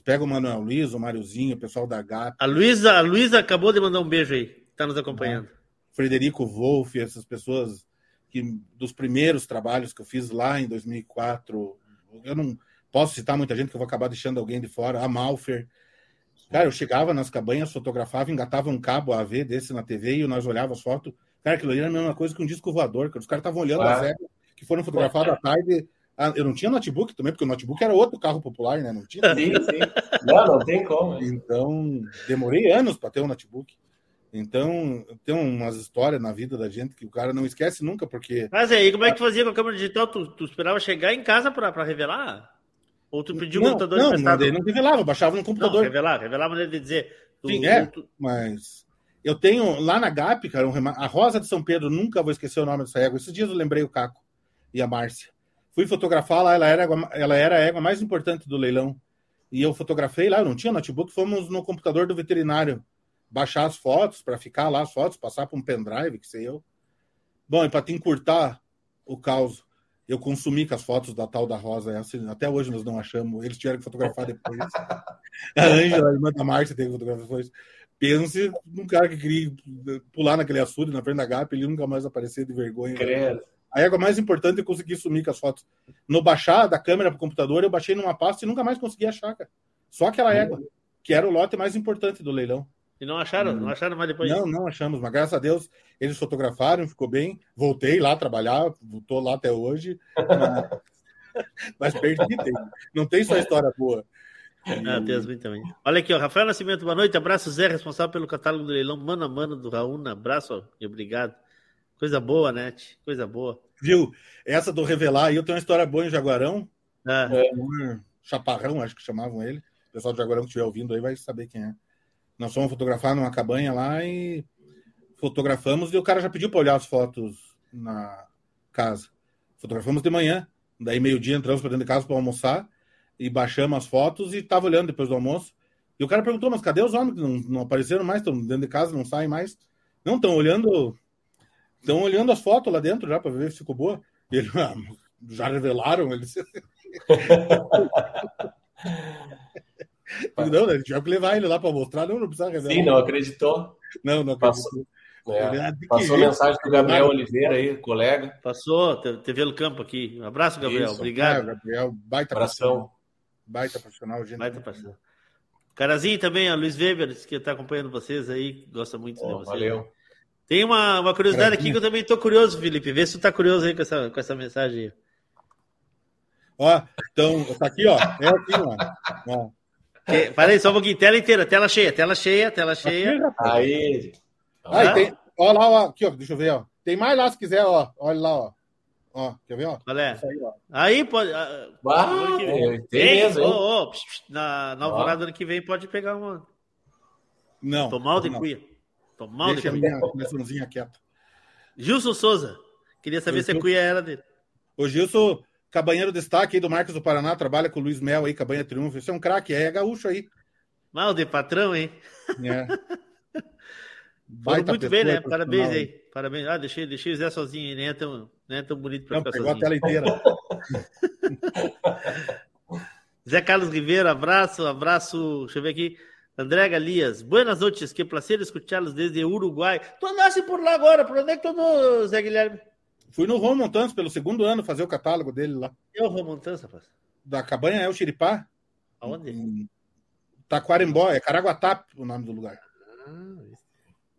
Pega o Manuel Luiz, o Máriozinho, o pessoal da GAP. A Luísa, a Luísa acabou de mandar um beijo aí, tá nos acompanhando. Frederico Wolff, essas pessoas que dos primeiros trabalhos que eu fiz lá em 2004, eu não posso citar muita gente que eu vou acabar deixando alguém de fora, a Malfer. Cara, eu chegava nas cabanhas, fotografava, engatava um cabo AV desse na TV e nós olhávamos as fotos. Cara, aquilo ali era a mesma coisa que um disco voador, cara. Os caras estavam olhando Ah. as que foram fotografadas à tarde. Ah, Eu não tinha notebook também, porque o notebook era outro carro popular, né? Não tinha. Sim, sim. Não, não tem como. Então, demorei anos para ter um notebook. Então, tem umas histórias na vida da gente que o cara não esquece nunca, porque Mas aí, como é que tu fazia com a câmera digital? Tu, tu esperava chegar em casa pra, pra revelar? Ou tu pediu o não, computador não, emprestado? não, não revelava, baixava no Não, computador. revelar, revelar a maneira de dizer. Tu- Sim, é, tu- mas eu tenho lá na GAP, cara, um rema- a Rosa de São Pedro, nunca vou esquecer o nome dessa égua. Esses dias eu lembrei o Caco e a Márcia. Fui fotografar lá, ela era, a égua- ela era a égua mais importante do leilão. E eu fotografei lá, eu não tinha notebook, fomos no computador do veterinário baixar as fotos, para ficar lá as fotos, passar para um pendrive, que sei eu. Bom, e para te encurtar o caos, eu consumi com as fotos da tal da Rosa, essa, até hoje nós não achamos, eles tiveram que fotografar depois. a Ângela, a irmã da Márcia, teve que fotografar depois. Pense num cara que queria pular naquele açude na frente da GAP, ele nunca mais aparecer de vergonha. Credo. A égua mais importante é conseguir sumir com as fotos. No baixar da câmera para o computador, eu baixei numa pasta e nunca mais consegui achar, cara. Só aquela égua, que era o lote mais importante do leilão. E não acharam? Não acharam mais depois? Não, não achamos, mas graças a Deus eles fotografaram, ficou bem. Voltei lá a trabalhar, estou lá até hoje. Mas, mas perdi tempo. Não tem só história boa. Ah, Deus me também. Olha aqui, ó. Rafael Nascimento, boa noite. Abraço, Zé, responsável pelo catálogo do leilão mano a mano do Raul. Abraço ó, e obrigado. Coisa boa, né? Coisa boa. Viu? Essa do Revelar aí, eu tenho uma história boa em Jaguarão. Ah, Um Chaparrão, acho que chamavam ele. O pessoal de Jaguarão que estiver ouvindo aí vai saber quem é. Nós fomos fotografar numa cabanha lá e fotografamos e o cara já pediu para olhar as fotos na casa. Fotografamos de manhã, daí meio-dia entramos para dentro de casa para almoçar e baixamos as fotos e estava olhando depois do almoço. E o cara perguntou: Mas cadê os homens que não, não apareceram mais? Estão dentro de casa, não saem mais? Não, estão olhando. Estão olhando as fotos lá dentro já para ver se ficou boa. Ele, ah, já revelaram. Ele disse, não, né, tivemos que levar ele lá para mostrar. Não, não precisa revelar. Sim, não acreditou. Não, não Passou, acreditou. é, de que passou mensagem do Gabriel Oliveira aí, colega. passou, TV no campo aqui. Um abraço, Gabriel. Isso. É, Obrigado. Gabriel, baita Abração. profissional. Baita profissional, gente. Baita parceiro. Carazinho também, a Luiz Weber, que está acompanhando vocês aí, gosta muito de Ó, vocês. valeu. Tem uma, uma curiosidade aqui que eu também tô curioso, Felipe. Vê se tu tá curioso aí com essa, com essa mensagem aí. Ó, então, tá aqui, ó. É aqui, ó. ó. Aí, só um pouquinho. Tela inteira, tela cheia, tela cheia, tela cheia. Aqui, rapaz. Aí. Aí Ah. tem, ó lá, ó, aqui, ó, deixa eu ver, ó. Tem mais lá se quiser, ó. Olha lá, ó. Ó, quer ver, ó? Qual é? Aí, ó. Aí pode. ah, vem. tem mesmo, na, na Ó. alvorada ano que vem pode pegar uma. Não. Tomar o de não. cuia. O de Deixa a cuia. minha coleçãozinha quieta. Gilson Souza. Queria saber se a cuia era dele. O Gilson, cabanheiro destaque aí do Marcos do Paraná, trabalha com o Luiz Mel aí, Cabanha Triunfo. Esse é um craque, é gaúcho aí. Mal de patrão, hein? É. Baita muito bem, né? Parabéns aí. Parabéns. Ah, deixei, deixei o Zé sozinho aí, nem é tão, nem é tão bonito pra Não, ficar pegou a sozinho. tela inteira. Zé Carlos Ribeiro, abraço, abraço. Deixa eu ver aqui. André Galias, buenas noites, que prazer escutá-los desde Uruguai. Tu andasse por lá agora, por onde é que tu andou, Zé Guilherme? Fui no Ron pelo segundo ano fazer o catálogo dele lá. Eu, Romontança, rapaz. Da cabanha é o Xiripá. Aonde? Em Taquarembó, é Caraguatá o nome do lugar.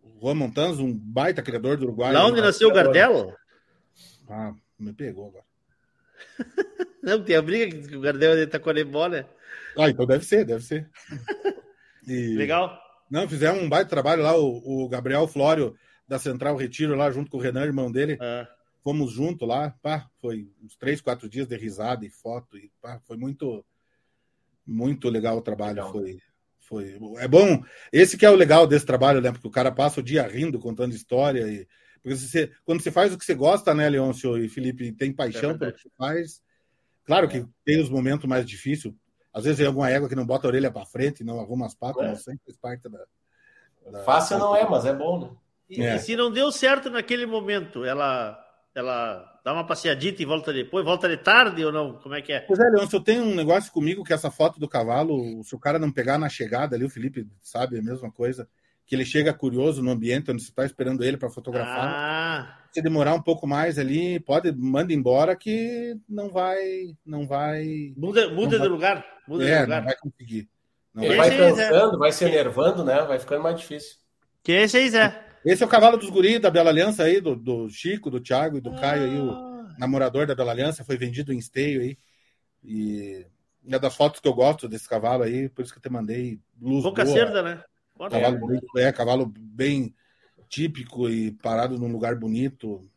O Juan Montanz, um baita criador do Uruguai. Lá onde nasceu o Gardel? Ah, me pegou agora. Não, tem a briga que o Gardel é de Taquarembó, né? Ah, então deve ser, deve ser. E- Legal. Não, fizemos um baita trabalho lá, o, o Gabriel Flório da Central Retiro lá, junto com o Renan, irmão dele. Ah, Fomos junto lá, pá, foi uns três, quatro dias de risada e foto, e pá, foi muito, muito legal o trabalho. Legal. Foi, foi. É bom, esse que é o legal desse trabalho, né? Porque o cara passa o dia rindo, contando história. E, porque você, quando você faz o que você gosta, né, Leôncio e Felipe, e tem paixão É pelo que você faz. Claro que tem os momentos mais difíceis. Às vezes tem alguma égua que não bota a orelha para frente, não arruma as patas, É. mas sempre faz parte da. da- Fácil não é, mas é bom, né? E, É. e se não deu certo naquele momento, ela ela dá uma passeadita e volta depois? Volta de tarde ou não? Como é que é? Pois é, Leôncio, eu tenho um negócio comigo que essa foto do cavalo, se o cara não pegar na chegada ali, o Felipe sabe é a mesma coisa, que ele chega curioso no ambiente onde você está esperando ele para fotografar. Ah, Se demorar um pouco mais ali, pode, manda embora que não vai, não vai, muda, muda Não de vai- lugar. Muda de é, lugar. não vai conseguir. Não Ele vai. cansando, vai se enervando, né? Vai ficando mais difícil. Que esse aí, Zé. Esse é o cavalo dos guris da Bela Aliança aí, do, do Chico, do Thiago e do Caio aí, o Ah, namorador da Bela Aliança, foi vendido em esteio aí. E é das fotos que eu gosto desse cavalo aí, por isso que eu te mandei luz Boca boa. cerda, né? Bora. Cavalo bem, é, cavalo bem típico e parado num lugar bonito.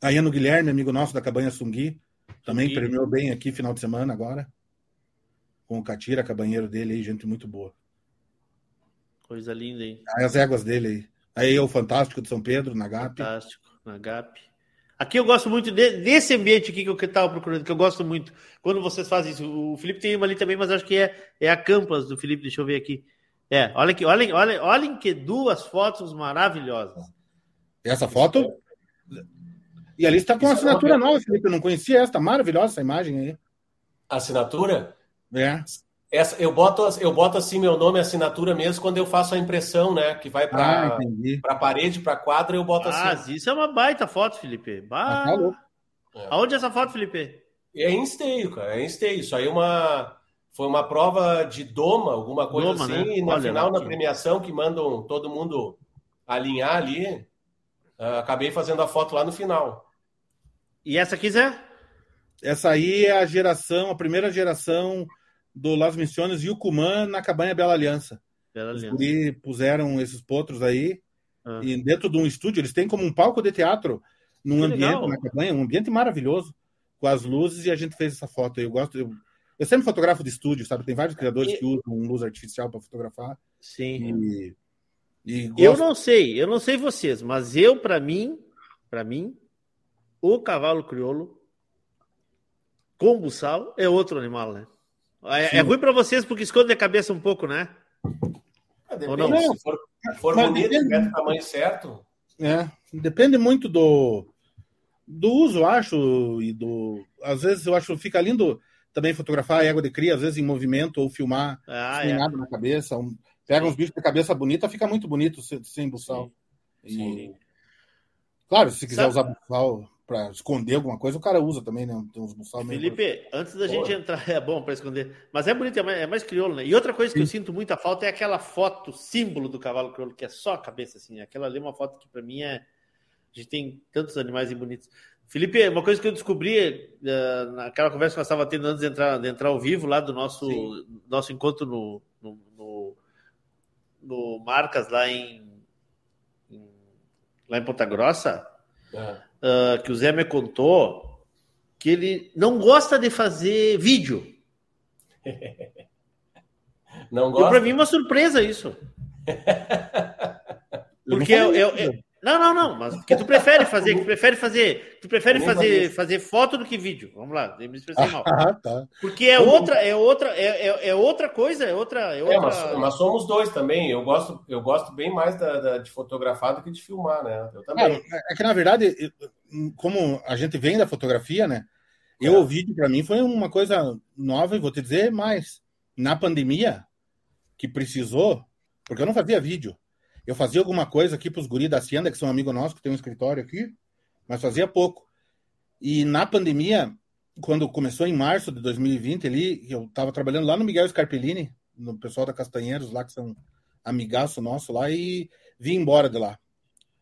Aí no Guilherme, amigo nosso da Cabanha Sungui, também Sungui. premiou bem aqui final de semana agora. Com o Catira, cabanheiro dele aí, gente muito boa. Coisa linda, hein? Aí as éguas dele aí. Aí o Fantástico de São Pedro, na GAP. Fantástico. Na GAP. Aqui eu gosto muito de- desse ambiente aqui que eu estava procurando, que eu gosto muito. Quando vocês fazem isso. O Felipe tem uma ali também, mas acho que é, é a Campas do Felipe. Deixa eu ver aqui. É, olha aqui, olhem, olhem, olhem que duas fotos maravilhosas. Essa foto. E ali está com é assinatura uma- nova, Felipe. Eu não conhecia essa. Tá maravilhosa essa imagem aí. Assinatura? É. Essa, eu, boto, eu boto assim meu nome e assinatura mesmo quando eu faço a impressão, né? Que vai Ah, para entendi. a parede, para quadra, eu boto Ah, assim. isso é uma baita foto, Felipe. Bah. Ah, tá louco. Aonde é essa foto, Felipe? É em esteio, cara. É em esteio. Isso aí é uma, foi uma prova de doma, alguma coisa Doma, assim. né? E no Olha final, na premiação, que mandam todo mundo alinhar ali, ah, acabei fazendo a foto lá no final. E essa aqui, Zé? Essa aí é a geração, a primeira geração do Las Missiones e o Cumã na Cabanha Bela Aliança. Bela aliança. guri puseram esses potros aí Ah. e dentro de um estúdio, eles têm como um palco de teatro num Que ambiente legal. na cabanha, um ambiente maravilhoso, com as luzes, e a gente fez essa foto. Eu gosto, eu, eu sempre fotografo de estúdio, sabe? Tem vários criadores E- que usam luz artificial para fotografar. Sim. E, e Eu não sei, eu não sei vocês, mas eu, para mim, para mim, o cavalo crioulo com buçal é outro animal, né? É, é ruim para vocês porque esconde a cabeça um pouco, né? Ah, Ou não? se for, se for Mas bonito, depende- tiver do tamanho certo, É, depende muito do, do uso, eu acho, e do. Às vezes eu acho fica lindo também fotografar a égua de cria, às vezes em movimento, ou filmar Ah, sem é. nada na cabeça. um- pega uns bichos de cabeça bonita, fica muito bonito sem, sem buçal. E, Sim. claro, se quiser Sabe- usar buçal para esconder alguma coisa, o cara usa também, né? Tem uns buçal meio. Felipe, antes da Pô. gente entrar, é bom para esconder, mas é bonito, é mais, é mais crioulo, né? E outra coisa que eu sinto muita falta é aquela foto símbolo do cavalo crioulo, que é só a cabeça, assim. Aquela ali é uma foto que para mim é. A gente tem tantos animais bonitos. Felipe, uma coisa que eu descobri eh, naquela conversa que nós estávamos tendo antes de entrar, de entrar ao vivo lá do nosso, nosso encontro no, no, no, no Marcas lá em, em- lá em Ponta Grossa, É. ah, que o Zé me contou que ele não gosta de fazer vídeo. Não gosta? para mim é uma surpresa isso. Porque eu, eu- não, não, não, mas porque tu prefere fazer, tu prefere fazer, tu prefere fazer, fazer foto do que vídeo. Vamos lá, eu me expressei mal. Ah, tá. Porque é outra, é outra, é, é, é outra coisa, é outra, é É, outra. mas, mas somos dois também. Eu gosto, eu gosto bem mais da, da- de fotografar do que de filmar, né? Eu também. É, é que, na verdade, como a gente vem da fotografia, né? Eu, É. o vídeo, para mim, foi uma coisa nova, e vou te dizer mais. Na pandemia, que precisou, porque eu não fazia vídeo. Eu fazia alguma coisa aqui para os guris da Hacienda, que são amigos nossos, que tem um escritório aqui, mas fazia pouco. E na pandemia, quando começou em março de 2020, ali, eu estava trabalhando lá no Miguel Scarpellini, no pessoal da Castanheiros, lá que são amigaço nosso lá, e vim embora de lá.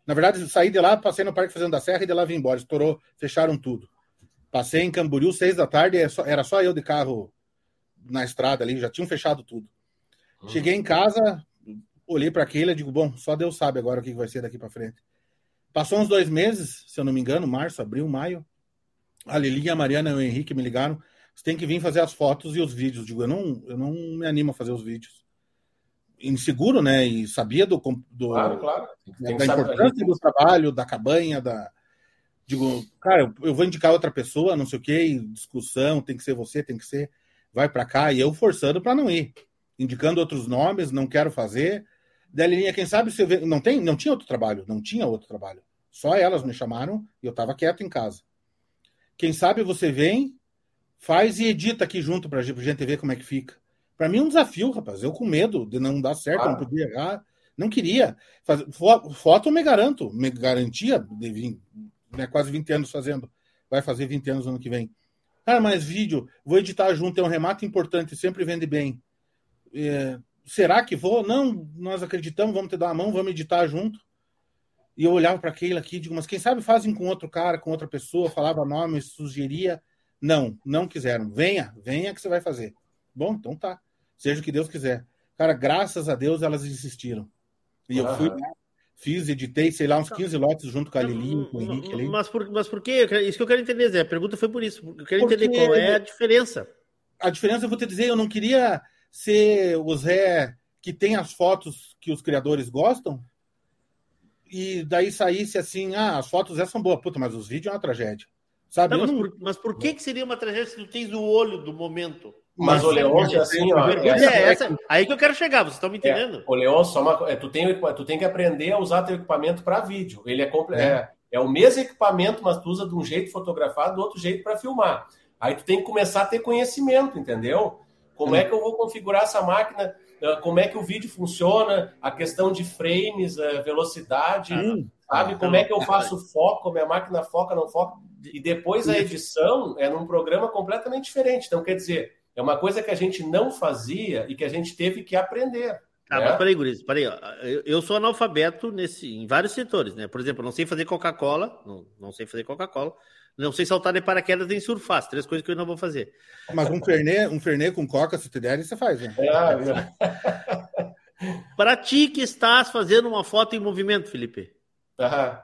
Na verdade, saí de lá, passei no Parque Fazenda da Serra e de lá vim embora. Estourou, fecharam tudo. Passei em Camboriú, seis da tarde, só, era só eu de carro na estrada ali, já tinham fechado tudo. Cheguei em casa, olhei para aquele e digo, bom, só Deus sabe agora o que vai ser daqui para frente. Passou uns dois meses, se eu não me engano, março, abril, maio. A Lilinha, a Mariana e o Henrique me ligaram. Você tem que vir fazer as fotos e os vídeos. Digo, eu não, eu não me animo a fazer os vídeos. Inseguro, né? E sabia do, do, Claro, claro. Da importância do trabalho, da cabanha, da. Digo, cara, eu- vou indicar outra pessoa, não sei o quê, discussão, tem que ser você, tem que ser, vai para cá, e eu forçando para não ir, indicando outros nomes, não quero fazer. Daí, linha, quem sabe se eu ve- não tem, não tinha outro trabalho, não tinha outro trabalho. Só elas me chamaram e eu estava quieto em casa. Quem sabe você vem, faz e edita aqui junto para a gente ver como é que fica. Para mim é um desafio, rapaz. Eu com medo de não dar certo, ah. não podia errar. Não queria. Foto eu me garanto, me garantia de 20, né, quase 20 anos fazendo. Vai fazer 20 anos no ano que vem. Cara, mas vídeo, vou editar junto, é um remate importante, sempre vende bem. É, será que vou? Não, nós acreditamos, vamos te dar a mão, vamos editar junto. E eu olhava para aquele aqui e digo, mas quem sabe fazem com outro cara, com outra pessoa, falava nome, sugeria. Não, não quiseram. Venha, venha que você vai fazer. Bom, então tá. Seja o que Deus quiser. Cara, graças a Deus elas insistiram. E eu fui, fiz, editei, sei lá, uns 15 lotes junto com a Lili, com o Henrique ali. Mas por, mas por quê? Isso que eu quero entender, Zé. A pergunta foi por isso. Eu quero Porque entender qual é a diferença. A diferença, eu vou te dizer, eu não queria ser o Zé que tem as fotos que os criadores gostam, e daí saísse assim, ah, as fotos essas são boas, puta, mas os vídeos é uma tragédia. Sabe? Não, mas, por, mas, por, que, que seria uma tragédia se tu tens o olho do momento? Mas, mas o Leon é assim, ó. É, é, essa, aí que eu quero chegar, vocês estão me entendendo? É, o Leon, só uma, é, tu, tem, tu tem que aprender a usar teu equipamento para vídeo. Ele é, é. é, é o mesmo equipamento, mas tu usa de um jeito fotografado, do outro jeito para filmar. Aí tu tem que começar a ter conhecimento, entendeu? Como é que eu vou configurar essa máquina? Ah, como é que o vídeo funciona, a questão de frames, velocidade, Sim. sabe? Como é que eu faço foco, minha máquina foca, não foca. E depois a edição é num programa completamente diferente. Então, quer dizer, é uma coisa que a gente não fazia e que a gente teve que aprender. Ah, né? mas peraí, Guriz, peraí. Eu, sou analfabeto nesse, em vários setores, né? Por exemplo, não sei fazer Coca-Cola, não, não sei fazer Coca-Cola, não sei saltar de paraquedas nem surfar, três coisas que eu não vou fazer. Mas um Fernet, um Fernet com Coca, se te der, você faz, né? É, Para ti que estás fazendo uma foto em movimento, Felipe. Uhum.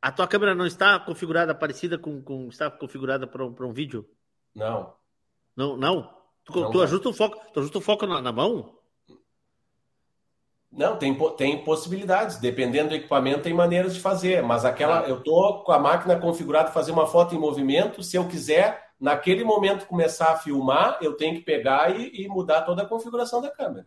A tua câmera não está configurada parecida com, com está configurada para um, um vídeo? Não. Não, não. Tu, não, tu ajusta o foco, tu ajusta o foco na, na mão? Não, tem, tem possibilidades. Dependendo do equipamento, tem maneiras de fazer. Mas aquela, ah. eu tô com a máquina configurada para fazer uma foto em movimento. Se eu quiser, naquele momento, começar a filmar, eu tenho que pegar e, e mudar toda a configuração da câmera.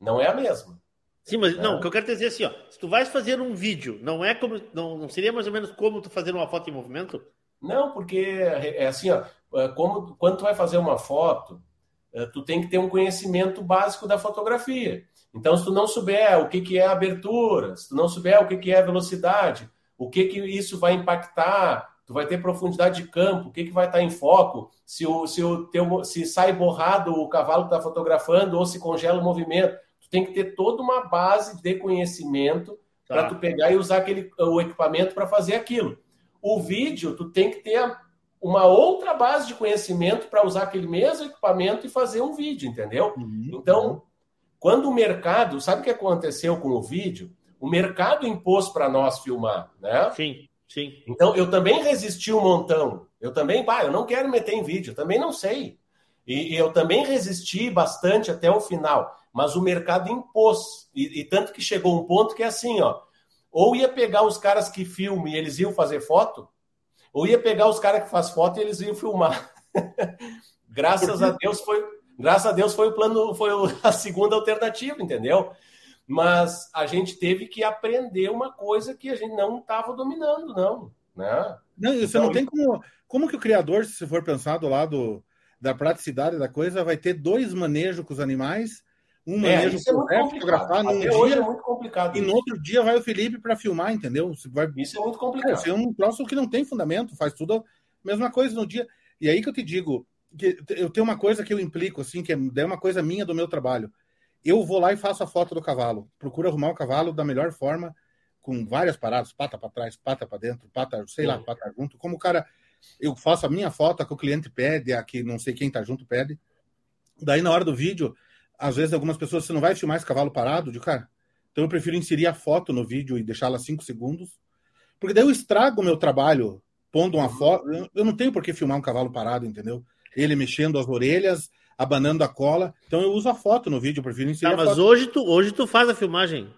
Não é a mesma. Sim, mas não, o que eu quero dizer é assim, ó, se tu vais fazer um vídeo, não é como, não, não seria mais ou menos como tu fazer uma foto em movimento? Não, porque é assim, ó, é como quando tu vai fazer uma foto, é, tu tem que ter um conhecimento básico da fotografia. Então, se tu não souber o que, que é abertura, se tu não souber o que, que é velocidade, o que, que isso vai impactar, tu vai ter profundidade de campo, o que, que vai estar em foco, se, o, se, o teu, se sai borrado o cavalo que está fotografando ou se congela o movimento. Tu tem que ter toda uma base de conhecimento tá. para tu pegar e usar aquele, o equipamento para fazer aquilo. O vídeo, tu tem que ter uma outra base de conhecimento para usar aquele mesmo equipamento e fazer um vídeo, entendeu? Uhum. Então, quando o mercado, sabe o que aconteceu com o vídeo? O mercado impôs para nós filmar, né? Sim, sim. Então eu também resisti um montão. Eu também, pá, eu não quero meter em vídeo, também não sei. E, e eu também resisti bastante até o final. Mas o mercado impôs. E, e, tanto que chegou um ponto que é assim, ó. Ou ia pegar os caras que filmam e eles iam fazer foto, ou ia pegar os caras que faz foto e eles iam filmar. Graças a Deus foi Graças a Deus foi o plano, foi a segunda alternativa, entendeu? Mas a gente teve que aprender uma coisa que a gente não estava dominando, não. Né? Não, você então, não tem como. Como que o criador, se for pensar do lado da praticidade da coisa, vai ter dois manejos com os animais, um é, manejo é, correto, fotografar num dia, é muito complicado. E no outro dia vai o Felipe para filmar, entendeu? Vai... Isso é muito complicado. É, é um troço que não tem fundamento, faz tudo a mesma coisa no dia. E aí que eu te digo, eu tenho uma coisa que eu implico, assim, que é uma coisa minha do meu trabalho. Eu vou lá e faço a foto do cavalo. Procuro arrumar o cavalo da melhor forma, com várias paradas, pata para trás, pata para dentro, pata, sei lá, pata junto. Como o cara, eu faço a minha foto, a que o cliente pede, a que não sei quem tá junto pede. Daí, na hora do vídeo, às vezes algumas pessoas, você não vai filmar esse cavalo parado? De cara, então eu prefiro inserir a foto no vídeo e deixá-la cinco segundos, porque daí eu estrago o meu trabalho pondo uma foto. Eu não tenho por que filmar um cavalo parado, entendeu? ele mexendo as orelhas, abanando a cola. Então eu uso a foto no vídeo, eu prefiro inserir tá, mas hoje tu, hoje tu faz a filmagem.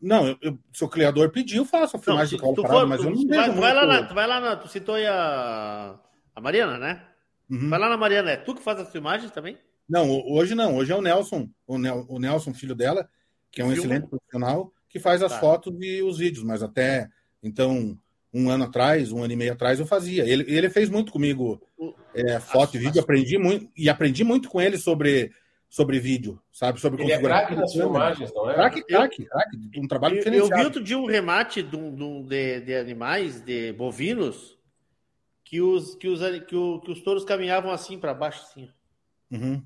Não, eu, eu, se o criador pediu, faço a filmagem não, do colo parado, mas eu não vai, vai lá na, Tu vai lá na, tu citou aí a, a Mariana, né? Uhum. Vai lá na Mariana, é tu que faz as filmagens também? Não, hoje não, hoje é o Nelson, o, Nel, o Nelson, filho dela, que é um Filma. excelente profissional, que faz as tá. fotos e os vídeos, mas até então um ano atrás, um ano e meio atrás, eu fazia. Ele, ele fez muito comigo é, foto e vídeo, aprendi muito, e aprendi muito com ele sobre, sobre vídeo, sabe? Sobre ele é craque nas filmagens, não é? Craque, craque, craque, um trabalho Eu, eu vi outro dia um remate de, de de- de animais, de bovinos, que os, que os, que o- que os touros caminhavam assim para baixo, assim. Uhum.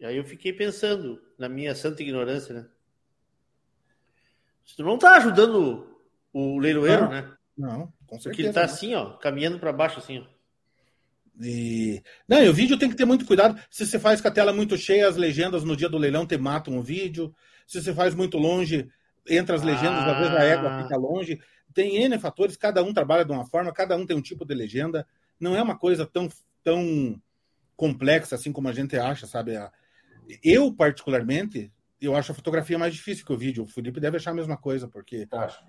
E aí eu fiquei pensando, na minha santa ignorância, né? Tu não tá ajudando o leiloeiro, Não, né? Não, com certeza. Porque ele tá não. assim, ó, caminhando para baixo, assim, ó. E... Não, e o vídeo tem que ter muito cuidado. Se você faz com a tela muito cheia, as legendas no dia do leilão te matam o vídeo. Se você faz muito longe, entra as legendas, às vezes a égua Ah. fica longe. Tem N fatores, cada um trabalha de uma forma, cada um tem um tipo de legenda. Não é uma coisa tão, tão complexa assim como a gente acha, sabe? A- Eu, particularmente, eu acho a fotografia mais difícil que o vídeo. O Felipe deve achar a mesma coisa, porque Acho.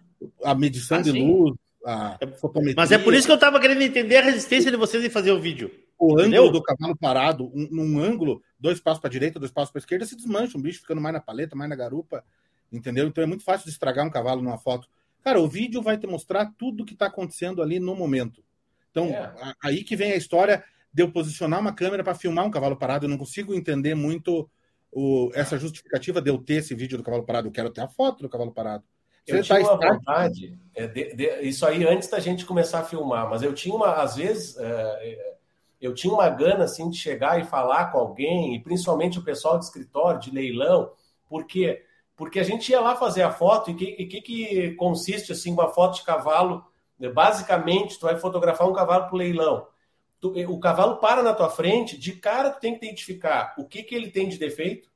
a medição Ah, de sim. luz, a fotometria... Mas é por isso que eu tava querendo entender a resistência de vocês em fazer o vídeo. o Entendeu? ângulo do cavalo parado, um- num ângulo, dois passos para direita, dois passos para esquerda, se desmancha, um bicho ficando mais na paleta, mais na garupa, entendeu? Então é muito fácil de estragar um cavalo numa foto. Cara, o vídeo vai te mostrar tudo que está acontecendo ali no momento. Então, É. aí que vem a história de eu posicionar uma câmera para filmar um cavalo parado. Eu não consigo entender muito o- essa justificativa de eu ter esse vídeo do cavalo parado. Eu quero ter a foto do cavalo parado. Se Eu ele tinha tá uma estático- vontade, é, de- de- isso aí antes da gente começar a filmar, mas eu tinha uma, às vezes, é, é, eu tinha uma gana assim de chegar e falar com alguém, e principalmente o pessoal de escritório, de leilão, porque porque a gente ia lá fazer a foto e que e que, que consiste assim uma foto de cavalo? Basicamente, tu vai fotografar um cavalo para leilão. Tu- o cavalo para na tua frente, de cara tu tem que identificar o que, que ele tem de defeito,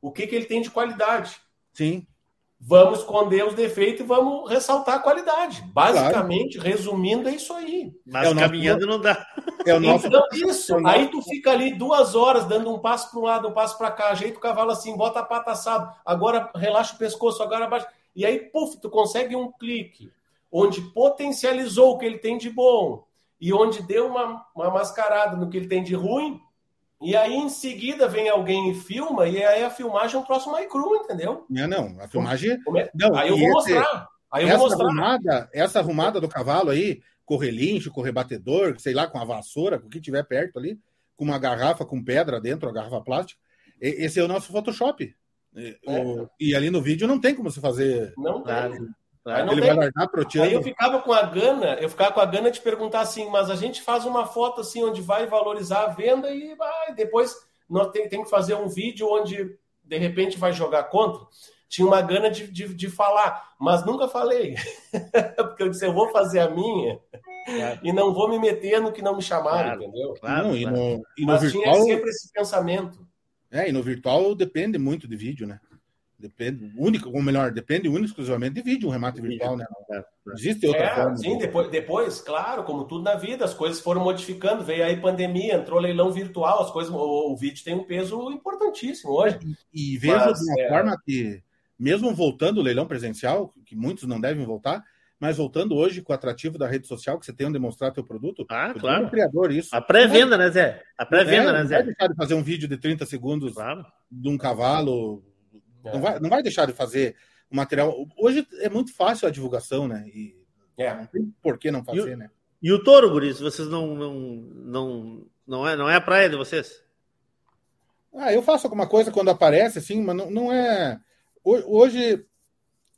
o que, que ele tem de qualidade. Sim. Vamos esconder os defeitos e vamos ressaltar a qualidade. Basicamente, resumindo, é isso aí. Mas É o nosso- caminhando não dá. É o nosso. Então, isso. é o nosso- Aí tu fica ali duas horas dando um passo para um lado, um passo para cá, ajeita o cavalo assim, bota a pata assado, agora relaxa o pescoço, agora abaixa. E aí, puf, tu consegue um clique onde potencializou o que ele tem de bom e onde deu uma, uma mascarada no que ele tem de ruim. E aí, em seguida, vem alguém e filma, e aí a filmagem é um troço mais cru, entendeu? Não, não. A filmagem. Como é- Não, aí eu vou esse- mostrar. Aí eu essa vou mostrar. arrumada, essa arrumada do cavalo aí, correr lincho, correr batedor, sei lá, com a vassoura, com o que tiver perto ali, com uma garrafa com pedra dentro, a garrafa plástica. Esse é o nosso Photoshop. E, o- e ali no vídeo não tem como você fazer. Não tem. Aí Ele tem. vai largar. Aí eu ficava com a gana, eu ficava com a gana de perguntar assim, mas a gente faz uma foto assim onde vai valorizar a venda e vai, depois nós tem, tem que fazer um vídeo onde de repente vai jogar contra. Tinha uma gana de, de, de falar, mas nunca falei. Porque eu disse, eu vou fazer a minha e não vou me meter no que não me chamaram, Claro, entendeu? claro, Não, e claro. no, e no Mas virtual. tinha sempre esse pensamento. É, e no virtual depende muito de vídeo, né? Depende, único, ou melhor, depende único exclusivamente de vídeo, um remate virtual, né? Não existe outra É, forma. sim, depois, depois, claro, como tudo na vida, as coisas foram modificando, veio aí pandemia, entrou leilão virtual, as coisas, o, o vídeo tem um peso importantíssimo hoje. E vejo Mas, de uma é. forma que, mesmo voltando o leilão presencial, que muitos não devem voltar, mas voltando hoje com o atrativo da rede social, que você tem onde mostrar teu produto, Ah, claro. ao criador isso. A pré-venda, né, Zé? A pré-venda, É, né, não Zé? vai deixar de fazer um vídeo de 30 segundos Claro. de um cavalo. É. Não, vai, não vai deixar de fazer o material. Hoje é muito fácil a divulgação, né? E É. não tem por que não E fazer, o- né? E o touro, Guris, vocês não, não, não, não, é, não é a praia de vocês? Ah, eu faço alguma coisa quando aparece, assim, mas não, não é. Ho- Hoje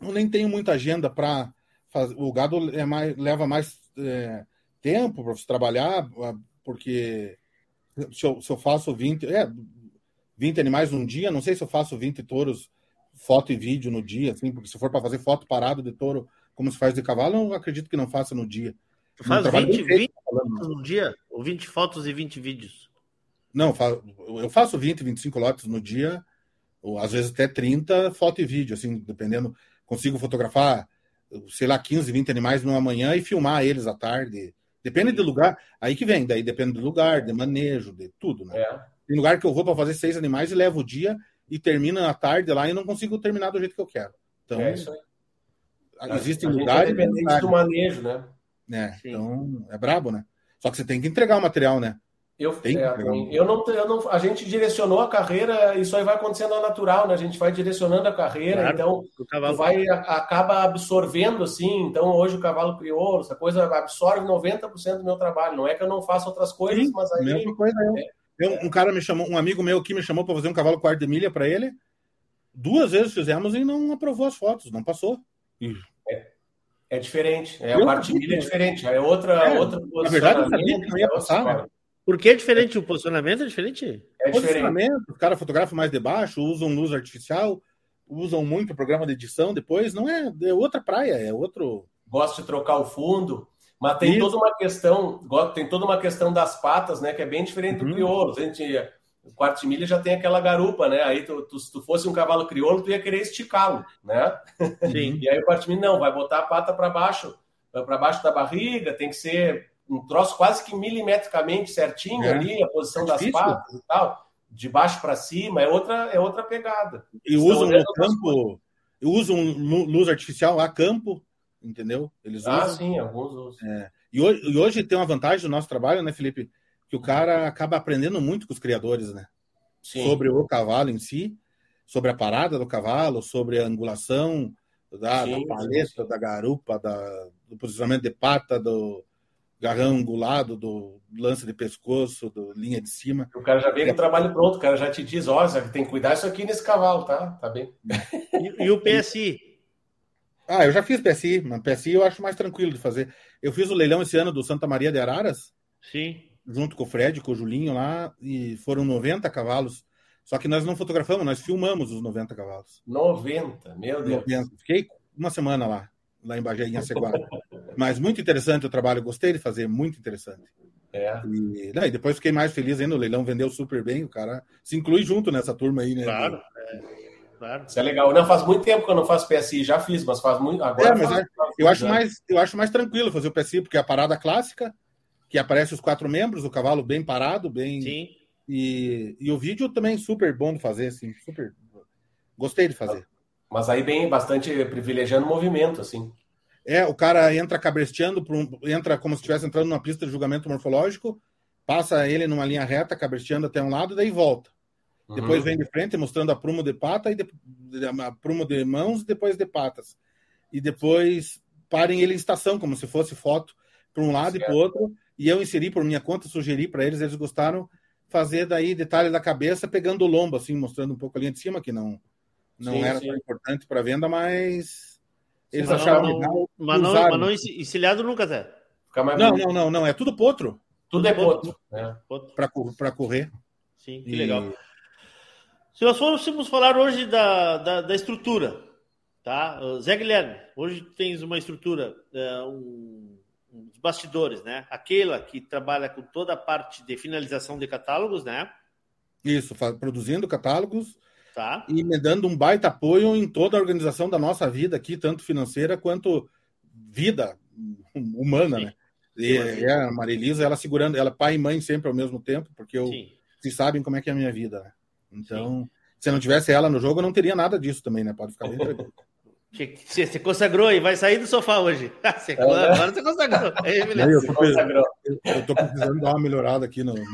eu nem tenho muita agenda para fazer. O gado é mais, leva mais é, tempo para você trabalhar, ah, porque se eu, se eu faço 20, é, 20 animais num dia, não sei se eu faço 20 touros, foto e vídeo no dia, assim, porque se for para fazer foto parado de touro, como se faz de cavalo, eu acredito que não faça no dia. Tu faz trabalho 20, bem feito, 20 tá falando. fotos no dia? Ou 20 fotos e 20 vídeos? Não, eu faço 20, 25 lotes no dia, ou às vezes até 30, foto e vídeo, assim, dependendo. Consigo fotografar, sei lá, 15, 20 animais numa manhã e filmar eles à tarde. Depende do lugar. Aí que vem, daí depende do lugar, de manejo, de tudo, né? É. Tem lugar que eu vou para fazer seis animais e levo o dia e termina à tarde lá e não consigo terminar do jeito que eu quero. Então, É isso aí. existem é lugares. e dependente do manejo, né? É, então é brabo, né? Só que você tem que entregar o material, né? Eu, é, eu, não, eu não, a gente direcionou a carreira, isso aí vai acontecendo ao natural, né? A gente vai direcionando a carreira, claro, então o cavalo... vai acaba absorvendo assim. Então hoje o cavalo criou, essa coisa absorve 90% do meu trabalho. Não é que eu não faço outras coisas, Sim, mas aí mesma coisa eu. É, eu, um cara me chamou, um amigo meu aqui me chamou para fazer um cavalo quarto de milha para ele. Duas vezes fizemos e não aprovou as fotos, não passou. É, é diferente, é, a parte de milha é diferente, é outra, é, outra Na verdade, eu sabia que não ia passar, né? Por que é diferente? O posicionamento é diferente? É posicionamento, os caras fotografam mais de baixo, usam luz artificial, usam muito o programa de edição depois, não é, é outra praia, é outro. Gosta de trocar o fundo, mas tem Isso. toda uma questão, tem toda uma questão das patas, né, que é bem diferente uhum. do crioulo. A gente, o quarto de milha já tem aquela garupa, né? Aí tu, tu, se tu fosse um cavalo crioulo, tu ia querer esticá-lo, né? Sim. e aí o quarto de milha não, vai botar a pata para baixo, para baixo da barriga, tem que ser um troço quase que milimetricamente certinho é. ali, a posição é das patas e tal, de baixo para cima, é outra, é outra pegada. E usam no campo, usam luz artificial a campo, entendeu? Eles ah, usam. sim, alguns usam. É. E, hoje, e hoje tem uma vantagem do nosso trabalho, né, Felipe? Que o cara acaba aprendendo muito com os criadores, né? Sim. Sobre o cavalo em si, sobre a parada do cavalo, sobre a angulação da, sim, da paleta, sim, da garupa, da, do posicionamento de pata, do, garrão angulado, do lance de pescoço, do linha de cima. O cara já vem com o trabalho pronto, o cara já te diz, ó, oh, tem que cuidar isso aqui nesse cavalo, tá? Tá bem. E, e, o PSI? Ah, eu já fiz PSI, mas PSI eu acho mais tranquilo de fazer. Eu fiz o leilão esse ano do Santa Maria de Araras. Sim. Junto com o Fred, com o Julinho lá, e foram 90 cavalos. Só que nós não fotografamos, nós filmamos os 90 cavalos. 90, meu Deus. 90. Fiquei uma semana lá lá em Bagé, em Aceguara. Mas muito interessante o trabalho, gostei de fazer, muito interessante. É. E, né, e depois fiquei mais feliz ainda, o leilão vendeu super bem, o cara se inclui junto nessa turma aí, né? Claro, é, claro. Isso é legal. Não, faz muito tempo que eu não faço PSI, já fiz, mas faz muito. Agora é, mas faz, é, eu, acho mais, eu acho mais tranquilo fazer o PSI, porque é a parada clássica, que aparece os quatro membros, o cavalo bem parado, bem. Sim. E, e o vídeo também super bom de fazer, assim, super. Gostei de fazer. Mas aí bem bastante privilegiando o movimento, assim. É, o cara entra cabresteando, um, entra como se estivesse entrando numa pista de julgamento morfológico, passa ele numa linha reta, cabresteando até um lado, daí volta. Uhum. Depois vem de frente mostrando a prumo de pata e de, a prumo de mãos e depois de patas. E depois parem ele em estação, como se fosse foto para um lado certo. e para o outro. E eu inseri por minha conta, sugeri para eles, eles gostaram fazer daí detalhe da cabeça, pegando o lombo, assim, mostrando um pouco a linha de cima, que não não sim, era sim. tão importante para venda, mas eles mas acharam não, legal. Mas não, mas não encilhado nunca, Zé. Não, não, não, não, é tudo potro. Tudo é potro. É. Para correr. Sim, que e... legal. Se nós fôssemos falar hoje da, da, da, estrutura, tá? Zé Guilherme, hoje tens uma estrutura, é, um, uns bastidores, né? Aquela que trabalha com toda a parte de finalização de catálogos, né? Isso, produzindo catálogos, Tá. E me dando um baita apoio em toda a organização da nossa vida aqui, tanto financeira quanto vida humana, Sim. né? E é, a Marilisa, ela segurando, ela pai e mãe sempre ao mesmo tempo, porque eu, vocês sabem como é que é a minha vida, né? Então, Sim. se não tivesse ela no jogo, eu não teria nada disso também, né? Pode ficar bem tranquilo. Você consagrou e vai sair do sofá hoje. Você, é, agora você consagrou. Aí, eu, tô, eu, eu tô precisando dar uma melhorada aqui no, no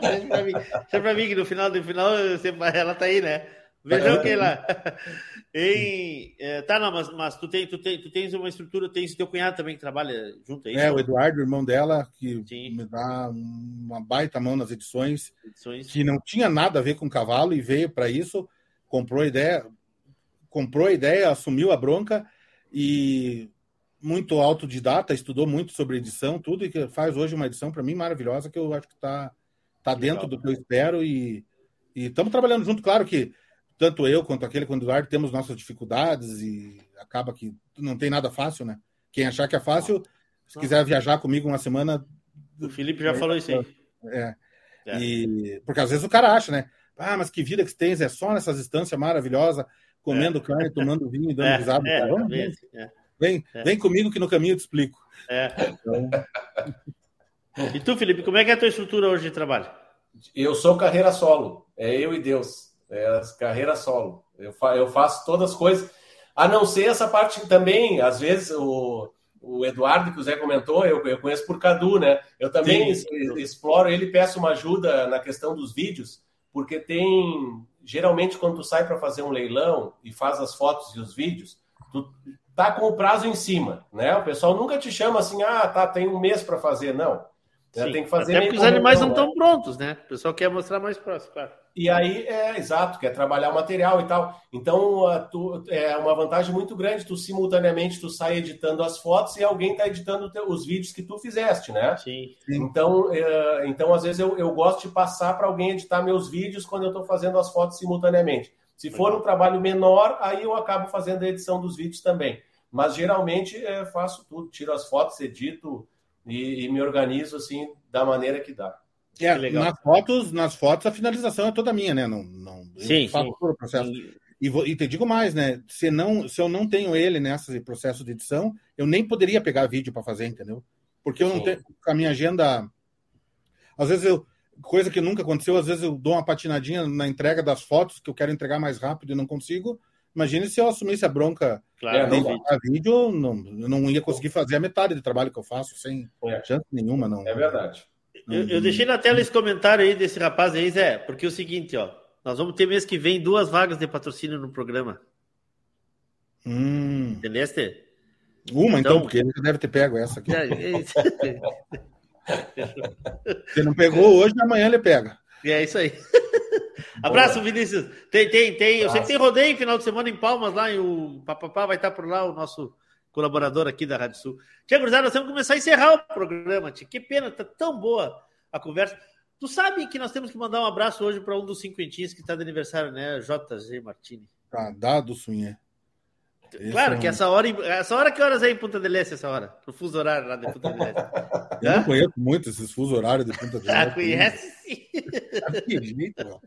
Deixa pra mim, deixa pra mim que no final do final você, ela tá aí, né? Vejam que lá. Em, é, tá, não, mas, mas tu, tem, tu, tem, tu tens uma estrutura, tens teu cunhado também que trabalha junto aí? É, o Eduardo, irmão dela, que Sim. me dá uma baita mão nas edições, edições, que não tinha nada a ver com cavalo e veio para isso, comprou a ideia, comprou a ideia, assumiu a bronca e muito autodidata, estudou muito sobre edição, tudo, e que faz hoje uma edição para mim maravilhosa, que eu acho que está Está dentro do que eu espero e estamos trabalhando junto. Claro que tanto eu quanto aquele quanto o Eduardo temos nossas dificuldades e acaba que não tem nada fácil, né? Quem achar que é fácil, se quiser viajar comigo uma semana. O Felipe já é, falou isso aí. É. é. E, porque às vezes o cara acha, né? Ah, mas que vida que tens, é só nessas instâncias maravilhosas, comendo é. carne, tomando vinho e dando é, risada. É, Vamos, vem, vem, vem comigo que no caminho eu te explico. Então... E tu, Felipe, como é que é a tua estrutura hoje de trabalho? Eu sou carreira solo. É eu e Deus. É carreira solo. Eu, fa eu faço todas as coisas. A não ser essa parte também, às vezes, o, o Eduardo, que o Zé comentou, eu, eu conheço por Cadu, né? Eu também Sim. exploro ele peço uma ajuda na questão dos vídeos, porque tem. Geralmente, quando tu sai para fazer um leilão e faz as fotos e os vídeos, tu tá com o prazo em cima, né? O pessoal nunca te chama assim, ah, tá, tem um mês para fazer. Não. Sim, tem que fazer até porque os animais não estão né? prontos, né? O pessoal quer mostrar mais próximo, claro. E aí, é exato, quer trabalhar o material e tal. Então, tu, é uma vantagem muito grande. Tu simultaneamente tu sai editando as fotos e alguém está editando os vídeos que tu fizeste, né? Sim. Então, uh, então às vezes eu, eu gosto de passar para alguém editar meus vídeos quando eu estou fazendo as fotos simultaneamente. Se for um trabalho menor, aí eu acabo fazendo a edição dos vídeos também. Mas geralmente é, faço tudo, tiro as fotos, edito e, e me organizo assim da maneira que dá. É, que nas fotos, nas fotos a finalização é toda minha, né? Não, não sim, faço sim. todo o processo. E, vou, e te digo mais, né? Se, não, se eu não tenho ele nesse processo de edição, eu nem poderia pegar vídeo para fazer, entendeu? Porque eu não tenho. A minha agenda. Às vezes eu. Coisa que nunca aconteceu, às vezes eu dou uma patinadinha na entrega das fotos, que eu quero entregar mais rápido e não consigo. Imagine se eu assumisse a bronca claro, de a vídeo, não, eu não ia conseguir fazer a metade do trabalho que eu faço sem é. chance nenhuma. Não. É verdade. Eu, eu, deixei na tela esse comentário aí desse rapaz aí, Zé, porque é o seguinte, ó. Nós vamos ter mês que vem duas vagas de patrocínio no programa. Hum. Entendeste? Uma, então, então, porque ele deve ter pego essa aqui. É, Se não pegou hoje, amanhã ele pega. É isso aí. Abraço, Vinícius. Tem, tem, tem. Eu sei que tem rodeio final de semana em Palmas lá, e o Papapá vai estar por lá, o nosso colaborador aqui da Rádio Sul. Tia Cruzada, nós temos que começar a encerrar o programa, tia. Que pena, tá tão boa a conversa. Tu sabe que nós temos que mandar um abraço hoje para um dos cinquentinhos que está de aniversário, né? JG Martini. Ah, dado Sunhé. Claro é que essa hora, essa hora que horas é em Punta del Este essa hora? No fuso horário lá de Punta del Este. Eu não conheço muito esses fuso horários de Punta del Este. Ah, conhece sim. Que jeito,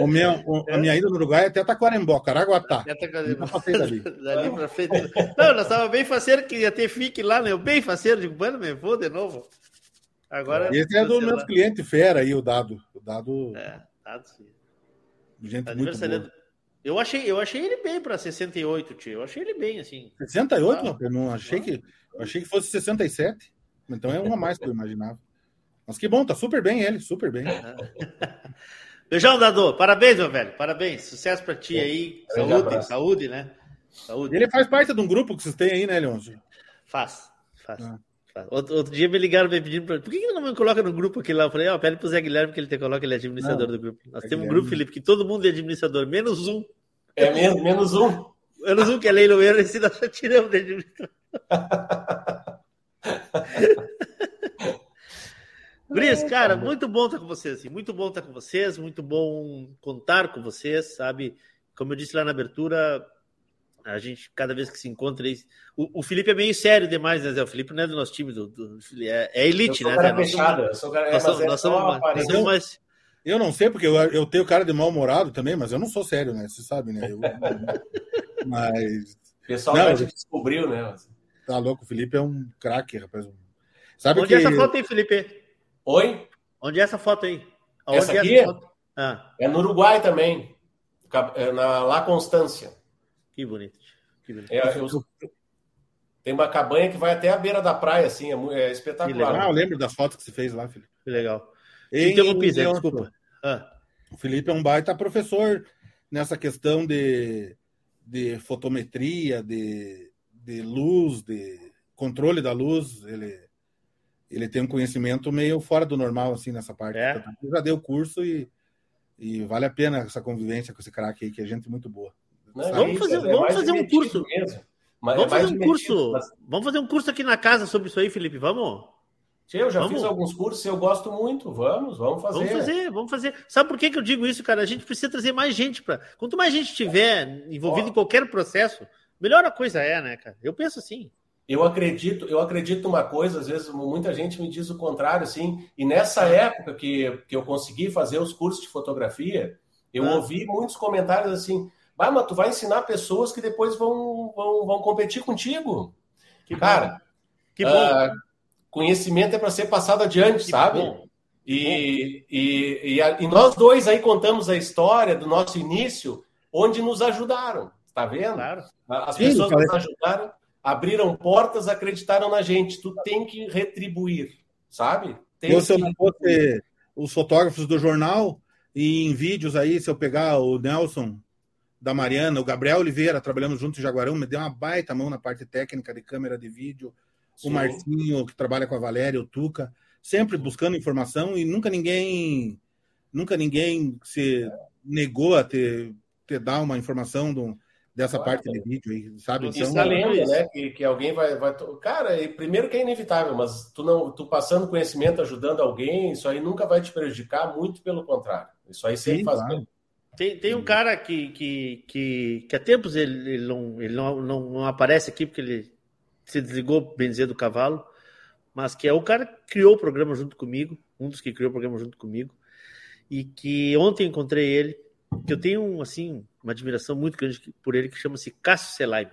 o minha, o, a minha ida no Uruguai é até Taquarembó, Caraguatá. Até Taquarembó. dali. dali pra frente. Não, nós estávamos bem faceiro que ia ter FIC lá, né? Bem faceiro, digo, mano, me vou de novo. Agora. Esse é do meu cliente fera aí, o Dado. O Dado. É, Dado sim. Gente muito boa. Eu achei, eu achei ele bem para 68, tio. Eu achei ele bem, assim. 68? Ah, não, eu não achei que. Eu achei que fosse 67. Então é uma mais que eu imaginava. Mas que bom, tá super bem ele, super bem. Beijão, Dado. Parabéns, meu velho. Parabéns. Sucesso para ti aí. Saúde, saúde, né? Saúde. Ele faz parte de um grupo que vocês têm aí, né, Leôncio? Faz, faz. Ah. Outro, outro, dia me ligaram me pedindo pra... por que, que não me coloca no grupo aqui lá? Eu falei, ó, oh, pede pro Zé Guilherme que ele te coloca, ele é administrador não, do grupo. Nós é temos um grupo, Felipe, que todo mundo é administrador, menos um. É menos, menos um. Menos um que é leiloeiro, esse nós já tiramos de administrador. Gris, cara, muito bom estar com vocês, assim, muito bom estar com vocês, muito bom contar com vocês, sabe? Como eu disse lá na abertura, a gente, cada vez que se encontra, o, o Felipe é meio sério demais, né, Zé? O Felipe não é do nosso time, do, do é, é, elite, né? Cara fechado, cara, nós, somos, é nós, somos, nós somos mais. Eu não sei, porque eu, eu tenho cara de mal-humorado também, mas eu não sou sério, né? Você sabe, né? Eu, mas. O pessoal não, já descobriu, né? Tá louco, o Felipe é um craque, rapaz. Sabe Onde que... é essa foto aí, Felipe? Oi? Onde é essa foto aí? Onde essa aqui? É, essa ah. é no Uruguai também, é na La Constância. Que bonito. Que bonito. É, eu, tem uma cabanha que vai até a beira da praia, assim, é, é espetacular. Ah, eu lembro das fotos que você fez lá, Felipe. Que legal. Interrompi, Zé, desculpa. Ah. O Felipe é um baita professor nessa questão de, de fotometria, de, de luz, de controle da luz. Ele, ele tem um conhecimento meio fora do normal, assim, nessa parte. É. Ele já deu curso e, e vale a pena essa convivência com esse craque aí, que é gente muito boa. Não, vamos fazer, é vamos fazer um curso. Mesmo. Mas vamos é fazer um curso. Mas... Vamos fazer um curso aqui na casa sobre isso aí, Felipe. Vamos? Eu já vamos. fiz alguns cursos, eu gosto muito. Vamos, vamos fazer. Vamos fazer, vamos fazer. Sabe por que, que eu digo isso, cara? A gente precisa trazer mais gente para. Quanto mais gente tiver envolvido oh. em qualquer processo, melhor a coisa é, né, cara? Eu penso assim. Eu acredito, eu acredito uma coisa, às vezes muita gente me diz o contrário, assim, e nessa época que, que eu consegui fazer os cursos de fotografia, eu ah. ouvi muitos comentários assim, Bah, mas tu vai ensinar pessoas que depois vão, vão, vão competir contigo. Que Cara, que bom. Uh, conhecimento é para ser passado adiante, que sabe? Bom. E, e, e, a, e, nós dois aí contamos a história do nosso início, onde nos ajudaram, tá vendo? Claro. As Sim, pessoas nos ajudaram abriram portas, acreditaram na gente. Tu tem que retribuir, sabe? Tem Eu, se eu que- não fosse os fotógrafos do jornal, e em vídeos aí, se eu pegar o Nelson da Mariana, o Gabriel Oliveira, trabalhamos juntos em Jaguarão, me deu uma baita mão na parte técnica de câmera de vídeo, Sim. o Marcinho, que trabalha com a Valéria, o Tuca, sempre buscando informação e nunca ninguém nunca ninguém se negou a ter, ter dar uma informação do- dessa Claro. parte de vídeo aí, sabe? Isso na lenda, né? Que, que alguém vai, vai. Cara, e primeiro que é inevitável, mas tu não, tu passando conhecimento, ajudando alguém, isso aí nunca vai te prejudicar, muito pelo contrário. Isso aí sempre Sim, faz claro. bem. Tem, tem um cara que, que, que, que há tempos ele, ele, não, ele não, não, não aparece aqui porque ele se desligou, bem dizer, do cavalo, mas que é o cara que criou o programa junto comigo, um dos que criou o programa junto comigo, e que ontem encontrei ele, que eu tenho assim, uma admiração muito grande por ele, que chama-se Cássio Selaime.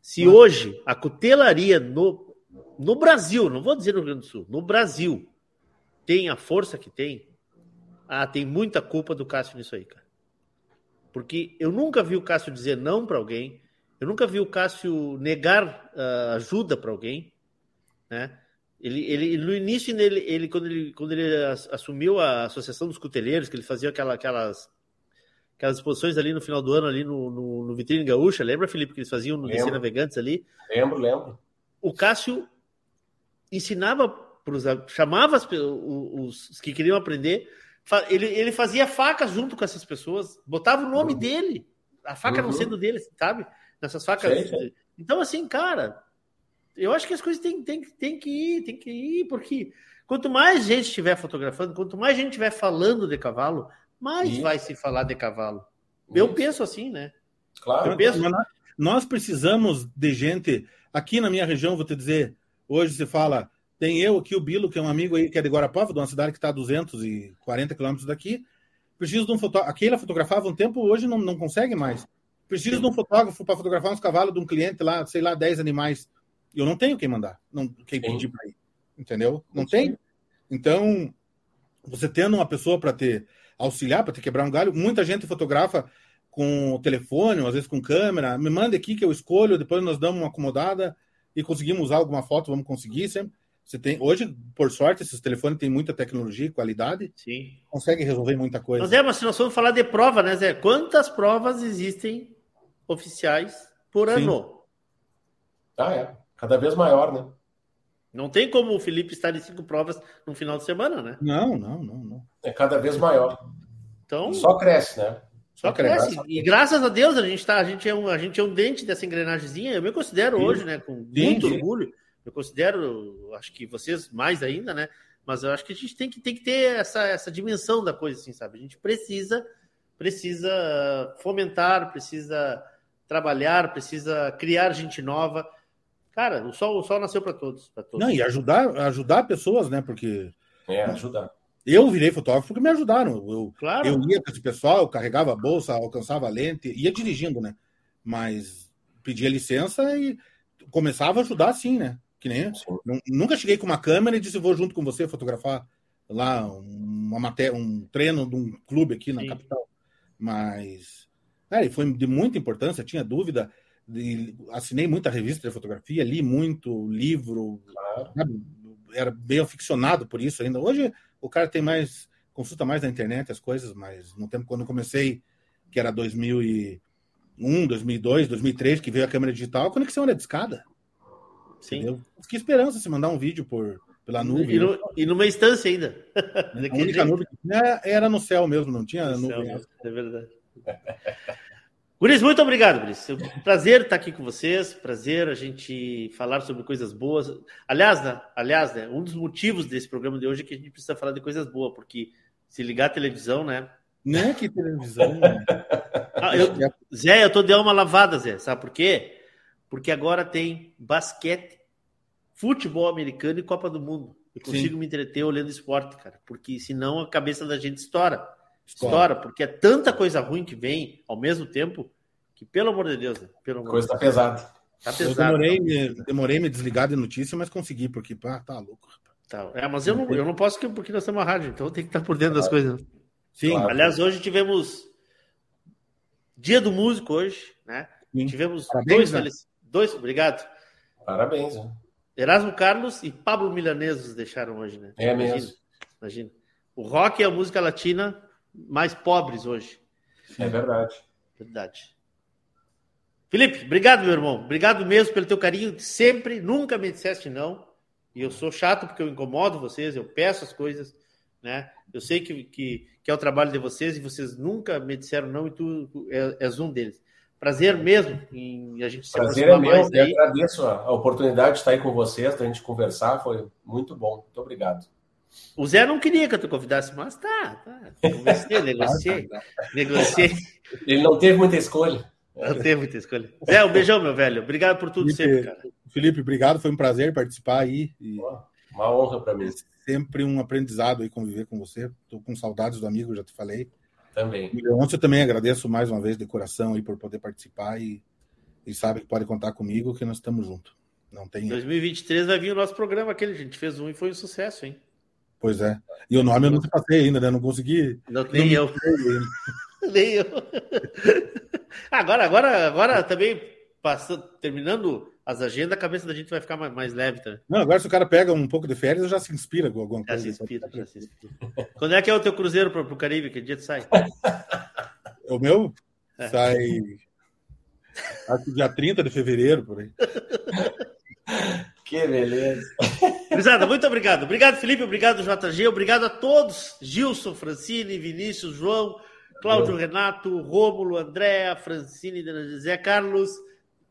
Se hoje a cutelaria no, no Brasil, não vou dizer no Rio Grande do Sul, no Brasil, tem a força que tem, ah, tem muita culpa do Cássio nisso aí, cara. Porque eu nunca vi o Cássio dizer não para alguém, eu nunca vi o Cássio negar ah, ajuda para alguém, né? Ele, ele no início ele, ele quando ele quando ele as- assumiu a associação dos cuteleiros, que ele fazia aquela, aquelas aquelas exposições ali no final do ano ali no, no, no vitrine gaúcha, lembra Felipe que eles faziam no DC Lembro. Navegantes ali? Lembro, lembro. o Cássio ensinava pros, chamava os, os que queriam aprender, ele, ele fazia facas junto com essas pessoas, botava o nome dele, a faca não Uhum. sendo dele, sabe? Nessas facas. Sei. Então, assim, cara, eu acho que as coisas têm, têm, têm que ir, tem que ir, porque quanto mais gente estiver fotografando, quanto mais gente estiver falando de cavalo, mais Isso. vai se falar de cavalo. Eu Isso. penso assim, né? Claro. Eu penso- Nós precisamos de gente. Aqui na minha região, vou te dizer, hoje se fala, tem eu aqui, o Bilo, que é um amigo aí, que é de Guarapava, de uma cidade que está a 240 quilômetros daqui. Preciso de um fotógrafo. Aqui ele fotografava um tempo, hoje não, não consegue mais. Preciso de um fotógrafo para fotografar uns cavalos de um cliente lá, sei lá, 10 animais. Eu não tenho quem mandar, não, quem Sim. pedir para ir. Entendeu? Não Sim. tem. Então, você tendo uma pessoa para ter auxiliar, para ter quebrar um galho, muita gente fotografa com telefone, ou às vezes com câmera. Me manda aqui que eu escolho, depois nós damos uma acomodada e conseguimos usar alguma foto, vamos conseguir sempre. Você tem hoje, por sorte, esses telefones têm muita tecnologia e qualidade, Sim. consegue resolver muita coisa. Mas é, mas se nós formos falar de prova, né, Zé? Quantas provas existem oficiais por Sim. ano? Ah, é. Cada vez maior, né? Não tem como o Felipe estar em cinco provas no final de semana, né? Não, não, não, não. É cada vez maior. Então, só, só cresce, né? cresce. E graças a Deus a gente tá, a gente é um, a gente é um dente dessa engrenagemzinha. Eu me considero Sim. hoje, né, com Sim, muito sim. orgulho. Eu considero, acho que vocês mais ainda, né? Mas eu acho que a gente tem que, tem que ter essa, essa dimensão da coisa, assim, sabe? A gente precisa, precisa fomentar, precisa trabalhar, precisa criar gente nova. Cara, o sol, o sol nasceu para todos, para todos. Não, e ajudar, ajudar pessoas, né? Porque É, ajudar. eu virei fotógrafo porque me ajudaram. Eu, Claro. Eu ia com esse pessoal, eu carregava a bolsa, alcançava a lente, ia dirigindo, né? Mas pedia licença e começava a ajudar assim, né? Que nem nunca cheguei com uma câmera e disse vou junto com você fotografar lá uma matéria, um treino de um clube aqui na Sim. capital. Mas é, e foi de muita importância, tinha dúvida. de- assinei muita revista de fotografia, li muito livro, Claro. sabe? era bem aficionado por isso ainda. Hoje o cara tem mais, consulta mais na internet as coisas, mas no tempo quando eu comecei, que era 2001, 2002, 2003, que veio a câmera digital, a conexão era discada. Sim. Entendeu? Que esperança se mandar um vídeo por, pela nuvem. E, no- e numa instância ainda. né? A única jeito. nuvem que tinha era no céu mesmo, não tinha No céu nuvem. mesmo, É verdade. Guris, muito obrigado, Guris. É um prazer estar aqui com vocês, prazer a gente falar sobre coisas boas. Aliás, né, aliás, né, um dos motivos desse programa de hoje é que a gente precisa falar de coisas boas, porque se ligar a televisão, né? Né? Que televisão. né? Ah, eu- Zé, eu tô de alma lavada, Zé. Sabe por quê? Porque agora tem basquete, futebol americano e Copa do Mundo. Eu Sim. consigo me entreter olhando esporte, cara, porque senão a cabeça da gente estoura. Estoura. Estoura, porque é tanta coisa ruim que vem ao mesmo tempo que, pelo amor de Deus, né? pelo A amor coisa de tá Deus, pesada. tá Eu pesado. demorei, me, demorei me desligar de notícia, mas consegui, porque pá, tá louco. Tá. É, mas eu não, eu não posso porque nós estamos na rádio, então tem que estar por dentro das coisas. Sim, Claro. Aliás, hoje tivemos Dia do Músico hoje, né? Sim. Tivemos Parabéns, dois, né? Dois, obrigado. Parabéns. Né? Erasmo Carlos e Pablo Milanês deixaram hoje, né? É imagina, mesmo. Imagina. O rock é a música latina mais pobres hoje. É verdade. Verdade. Felipe, obrigado, meu irmão. Obrigado mesmo pelo teu carinho. Sempre, nunca me disseste não. E eu sou chato porque eu incomodo vocês, eu peço as coisas, né? Eu sei que, que, que é o trabalho de vocês e vocês nunca me disseram não e tu é, és um deles. Prazer mesmo em a gente se Prazer é meu, eu agradeço a, oportunidade de estar aí com vocês, da gente conversar, foi muito bom. Muito obrigado. O Zé não queria que eu te convidasse, mas tá, tá. Conversei, negociei, negociei. Ele não teve muita escolha. Não teve muita escolha. Zé, um beijão, meu velho. Obrigado por tudo Felipe, sempre, cara. Felipe, obrigado. Foi um prazer participar aí. E... Uma honra para mim. Sempre um aprendizado aí conviver com você. Estou com saudades do amigo, já te falei. Também. E eu também agradeço mais uma vez de coração aí por poder participar e, e sabe que pode contar comigo que nós estamos juntos. Não tem. 2023 vai vir o nosso programa aquele, a gente fez um e foi um sucesso, hein? Pois é. E o nome eu não te passei ainda, né? Não consegui. Não, nem eu. nem eu. agora, agora, agora também passando, terminando as agendas, a cabeça da gente vai ficar mais, leve também. Não, agora se o cara pega um pouco de férias, já se inspira com alguma coisa. Já se inspira, já se inspira. Quando é que é o teu cruzeiro para o Caribe? Que dia tu sai? O meu? É. Sai. Acho que dia 30 de fevereiro, por aí. Que beleza. Grisada, muito obrigado. Obrigado, Felipe. Obrigado, JG. Obrigado a todos. Gilson, Francine, Vinícius, João, Cláudio, Renato, Rômulo, Andréa, Francine, Zé Carlos.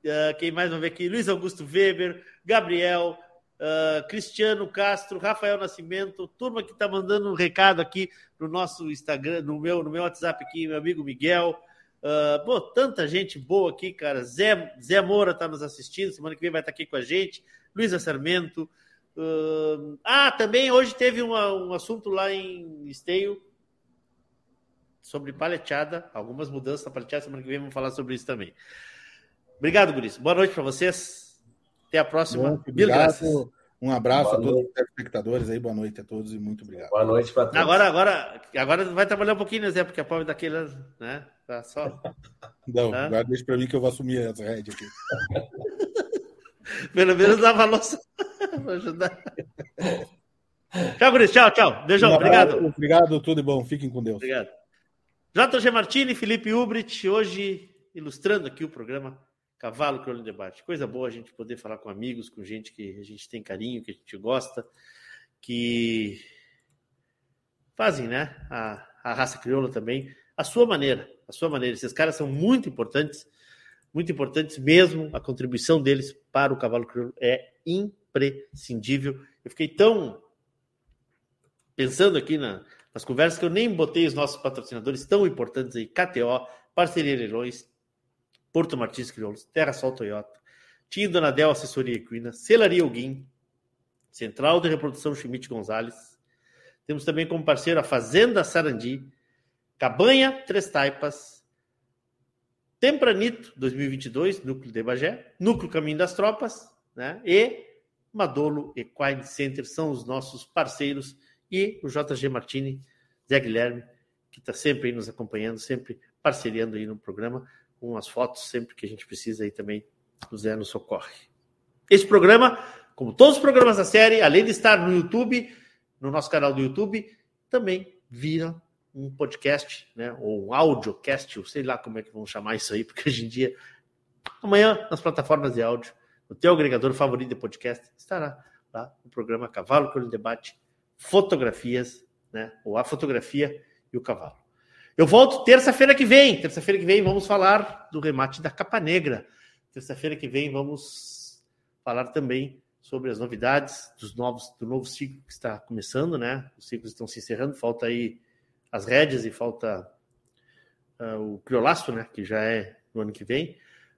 Uh, quem mais vai ver aqui? Luiz Augusto Weber, Gabriel, uh, Cristiano Castro, Rafael Nascimento, turma que está mandando um recado aqui no nosso Instagram, no meu, no meu WhatsApp aqui, meu amigo Miguel. Uh, pô, tanta gente boa aqui, cara. Zé, Zé Moura está nos assistindo, semana que vem vai estar tá aqui com a gente. Luísa Sarmento. Uh, ah, também hoje teve uma, um assunto lá em Esteio sobre paleteada, algumas mudanças na paleteada, semana que vem vamos falar sobre isso também. Obrigado, Guris. Boa noite para vocês. Até a próxima. Bom, Mil graças. Um abraço boa a todos noite. os espectadores aí, boa noite a todos e muito obrigado. Boa noite para todos. Agora, agora, agora vai trabalhar um pouquinho, né? Porque a pobre daquele, né? Tá só. Não, tá? agora deixa para mim que eu vou assumir as rédeas aqui. Pelo menos dava louça para ajudar. Tchau, Guris. Tchau, tchau. Beijão. Um obrigado. Obrigado, tudo de bom. Fiquem com Deus. Obrigado. JG Martini, Felipe Ubrit, hoje ilustrando aqui o programa Cavalo Crioulo Debate. Coisa boa a gente poder falar com amigos, com gente que a gente tem carinho, que a gente gosta, que fazem, né? A, a raça crioula também, a sua maneira, a sua maneira. Esses caras são muito importantes, muito importantes mesmo. A contribuição deles para o cavalo crioulo é imprescindível. Eu fiquei tão pensando aqui na, nas conversas que eu nem botei os nossos patrocinadores tão importantes aí, KTO, Parceria Leilões, Porto Martins Crioulos, Terra Sol Toyota, Tim Donadel Assessoria Equina, Celaria Alguim, Central de Reprodução Schmidt Gonzalez. Temos também como parceiro a Fazenda Sarandi, Cabanha Três Taipas, Tempranito 2022, Núcleo de Bagé, Núcleo Caminho das Tropas, né? E Madolo Equine Center são os nossos parceiros e o JG Martini, Zé Guilherme, que está sempre nos acompanhando, sempre parceriando aí no programa com as fotos sempre que a gente precisa aí também o Zé nos socorre. Esse programa, como todos os programas da série, além de estar no YouTube, no nosso canal do YouTube, também vira um podcast, né, ou um audiocast, ou sei lá como é que vão chamar isso aí, porque hoje em dia, amanhã, nas plataformas de áudio, no teu agregador favorito de podcast, estará lá o programa Cavalo com o Debate, fotografias, né, ou a fotografia e o cavalo. Eu volto terça-feira que vem. Terça-feira que vem vamos falar do remate da capa negra. Terça-feira que vem vamos falar também sobre as novidades dos novos, do novo ciclo que está começando, né? Os ciclos estão se encerrando, falta aí as rédeas e falta uh, o criolaço, né? Que já é no ano que vem,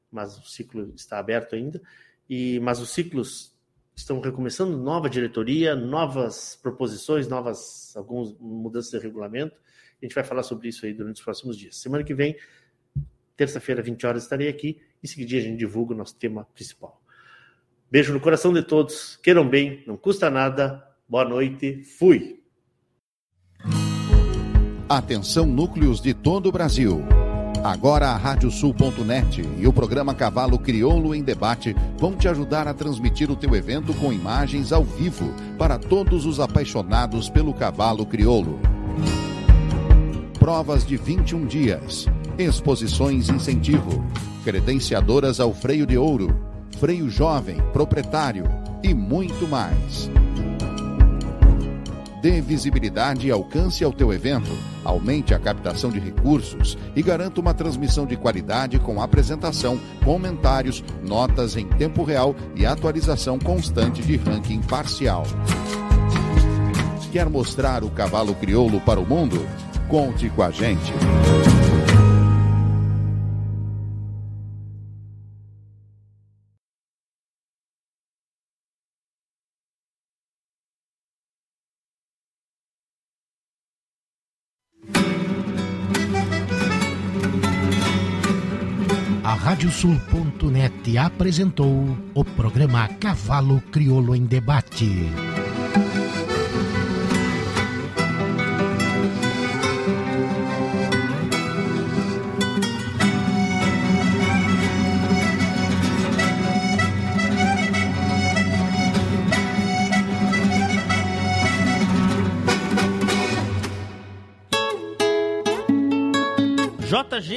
mas o ciclo está aberto ainda. E mas os ciclos estão recomeçando, nova diretoria, novas proposições, novas algumas mudanças de regulamento. A gente vai falar sobre isso aí durante os próximos dias. Semana que vem, terça-feira, 20 horas, estarei aqui. Em seguida, a gente divulga o nosso tema principal. Beijo no coração de todos. Queiram bem, não custa nada. Boa noite. Fui. Atenção, núcleos de todo o Brasil. Agora a Radiosul.net e o programa Cavalo Crioulo em Debate vão te ajudar a transmitir o teu evento com imagens ao vivo para todos os apaixonados pelo cavalo crioulo. Provas de 21 dias, exposições incentivo, credenciadoras ao freio de ouro, freio jovem, proprietário e muito mais. Dê visibilidade e alcance ao teu evento, aumente a captação de recursos e garanta uma transmissão de qualidade com apresentação, comentários, notas em tempo real e atualização constante de ranking parcial. Quer mostrar o cavalo crioulo para o mundo? Conte com a gente. A Radiosul.net apresentou o programa Cavalo Crioulo em Debate.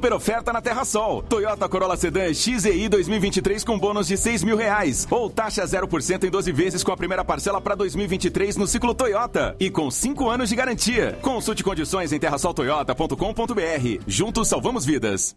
Super oferta na Terra Sol. Toyota Corolla Sedan XEI 2023 com bônus de 6 mil reais. Ou taxa 0% em 12 vezes com a primeira parcela para 2023 no ciclo Toyota. E com 5 anos de garantia. Consulte condições em terrasoltoyota.com.br. Juntos salvamos vidas.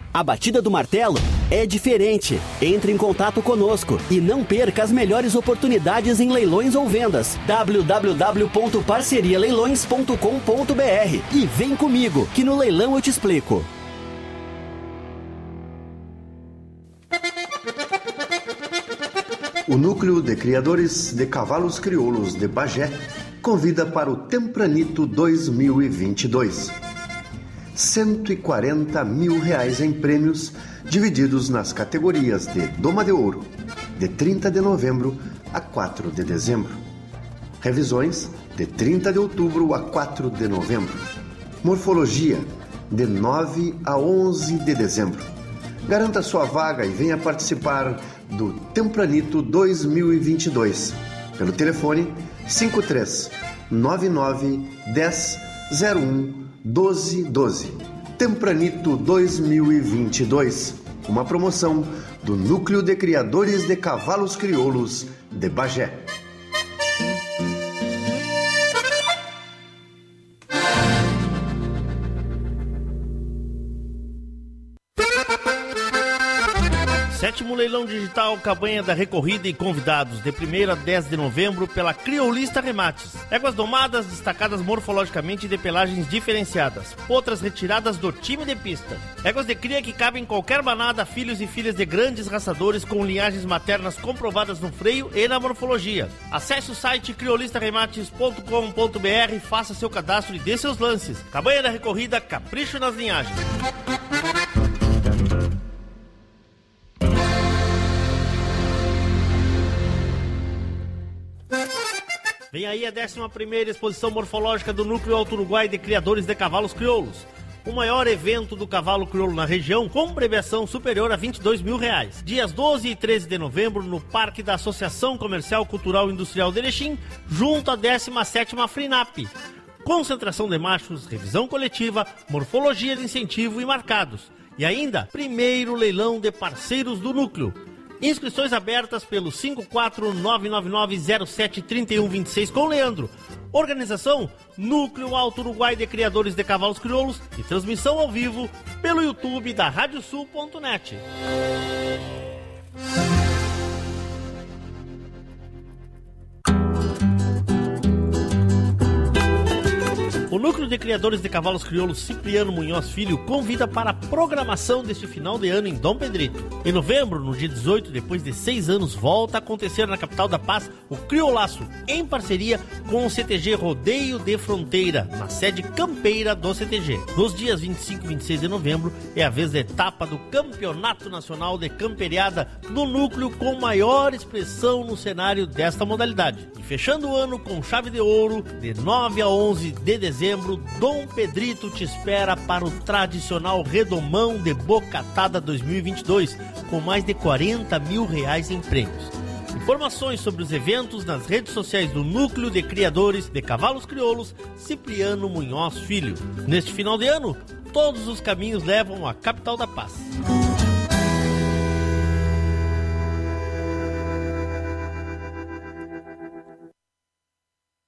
a batida do martelo é diferente. Entre em contato conosco e não perca as melhores oportunidades em leilões ou vendas. www.parcerialeilões.com.br e vem comigo, que no leilão eu te explico. O Núcleo de Criadores de Cavalos Crioulos de Bagé convida para o Tempranito 2022. 140 mil reais em prêmios, divididos nas categorias de Doma de Ouro, de 30 de novembro a 4 de dezembro. Revisões, de 30 de outubro a 4 de novembro. Morfologia, de 9 a 11 de dezembro. Garanta sua vaga e venha participar do Tempranito 2022 pelo telefone 53 99 10 01 12 12. Tempranito 2022. Uma promoção do Núcleo de Criadores de Cavalos Crioulos de Bagé. Leilão digital, campanha da recorrida e convidados, de 1 a 10 de novembro, pela Criolista Remates. Éguas domadas, destacadas morfologicamente de pelagens diferenciadas. Potras retiradas do time de pista. Éguas de cria que cabem em qualquer manada, filhos e filhas de grandes raçadores com linhagens maternas comprovadas no freio e na morfologia. Acesse o site criolistaremates.com.br, faça seu cadastro e dê seus lances. Campanha da recorrida, capricho nas linhagens. Vem aí a 11 exposição morfológica do Núcleo Alto Uruguai de Criadores de Cavalos Crioulos. O maior evento do cavalo crioulo na região, com premiação superior a 22 mil reais. Dias 12 e 13 de novembro, no Parque da Associação Comercial Cultural Industrial de Erechim, junto à 17ª FRINAP. Concentração de machos, revisão coletiva, morfologia de incentivo e marcados. E ainda, primeiro leilão de parceiros do núcleo. Inscrições abertas pelo 54999073126 com Leandro. Organização Núcleo Alto Uruguai de Criadores de Cavalos Crioulos e transmissão ao vivo pelo YouTube da Radiosul.net. O Núcleo de Criadores de Cavalos Crioulos Cipriano Munhoz Filho convida para a programação deste final de ano em Dom Pedrito. Em novembro, no dia 18, depois de seis anos, volta a acontecer na capital da paz o Criolaço, em parceria com o CTG Rodeio de Fronteira, na sede campeira do CTG. Nos dias 25 e 26 de novembro é a vez da etapa do Campeonato Nacional de Camperiada no núcleo com maior expressão no cenário desta modalidade. E fechando o ano com chave de ouro, de 9 a 11 de dezembro, Dom Pedrito te espera para o tradicional Redomão de Bocatada 2022, com mais de 40 mil reais em prêmios. Informações sobre os eventos nas redes sociais do Núcleo de Criadores de Cavalos Crioulos, Cipriano Munhoz Filho. Neste final de ano, todos os caminhos levam à capital da paz.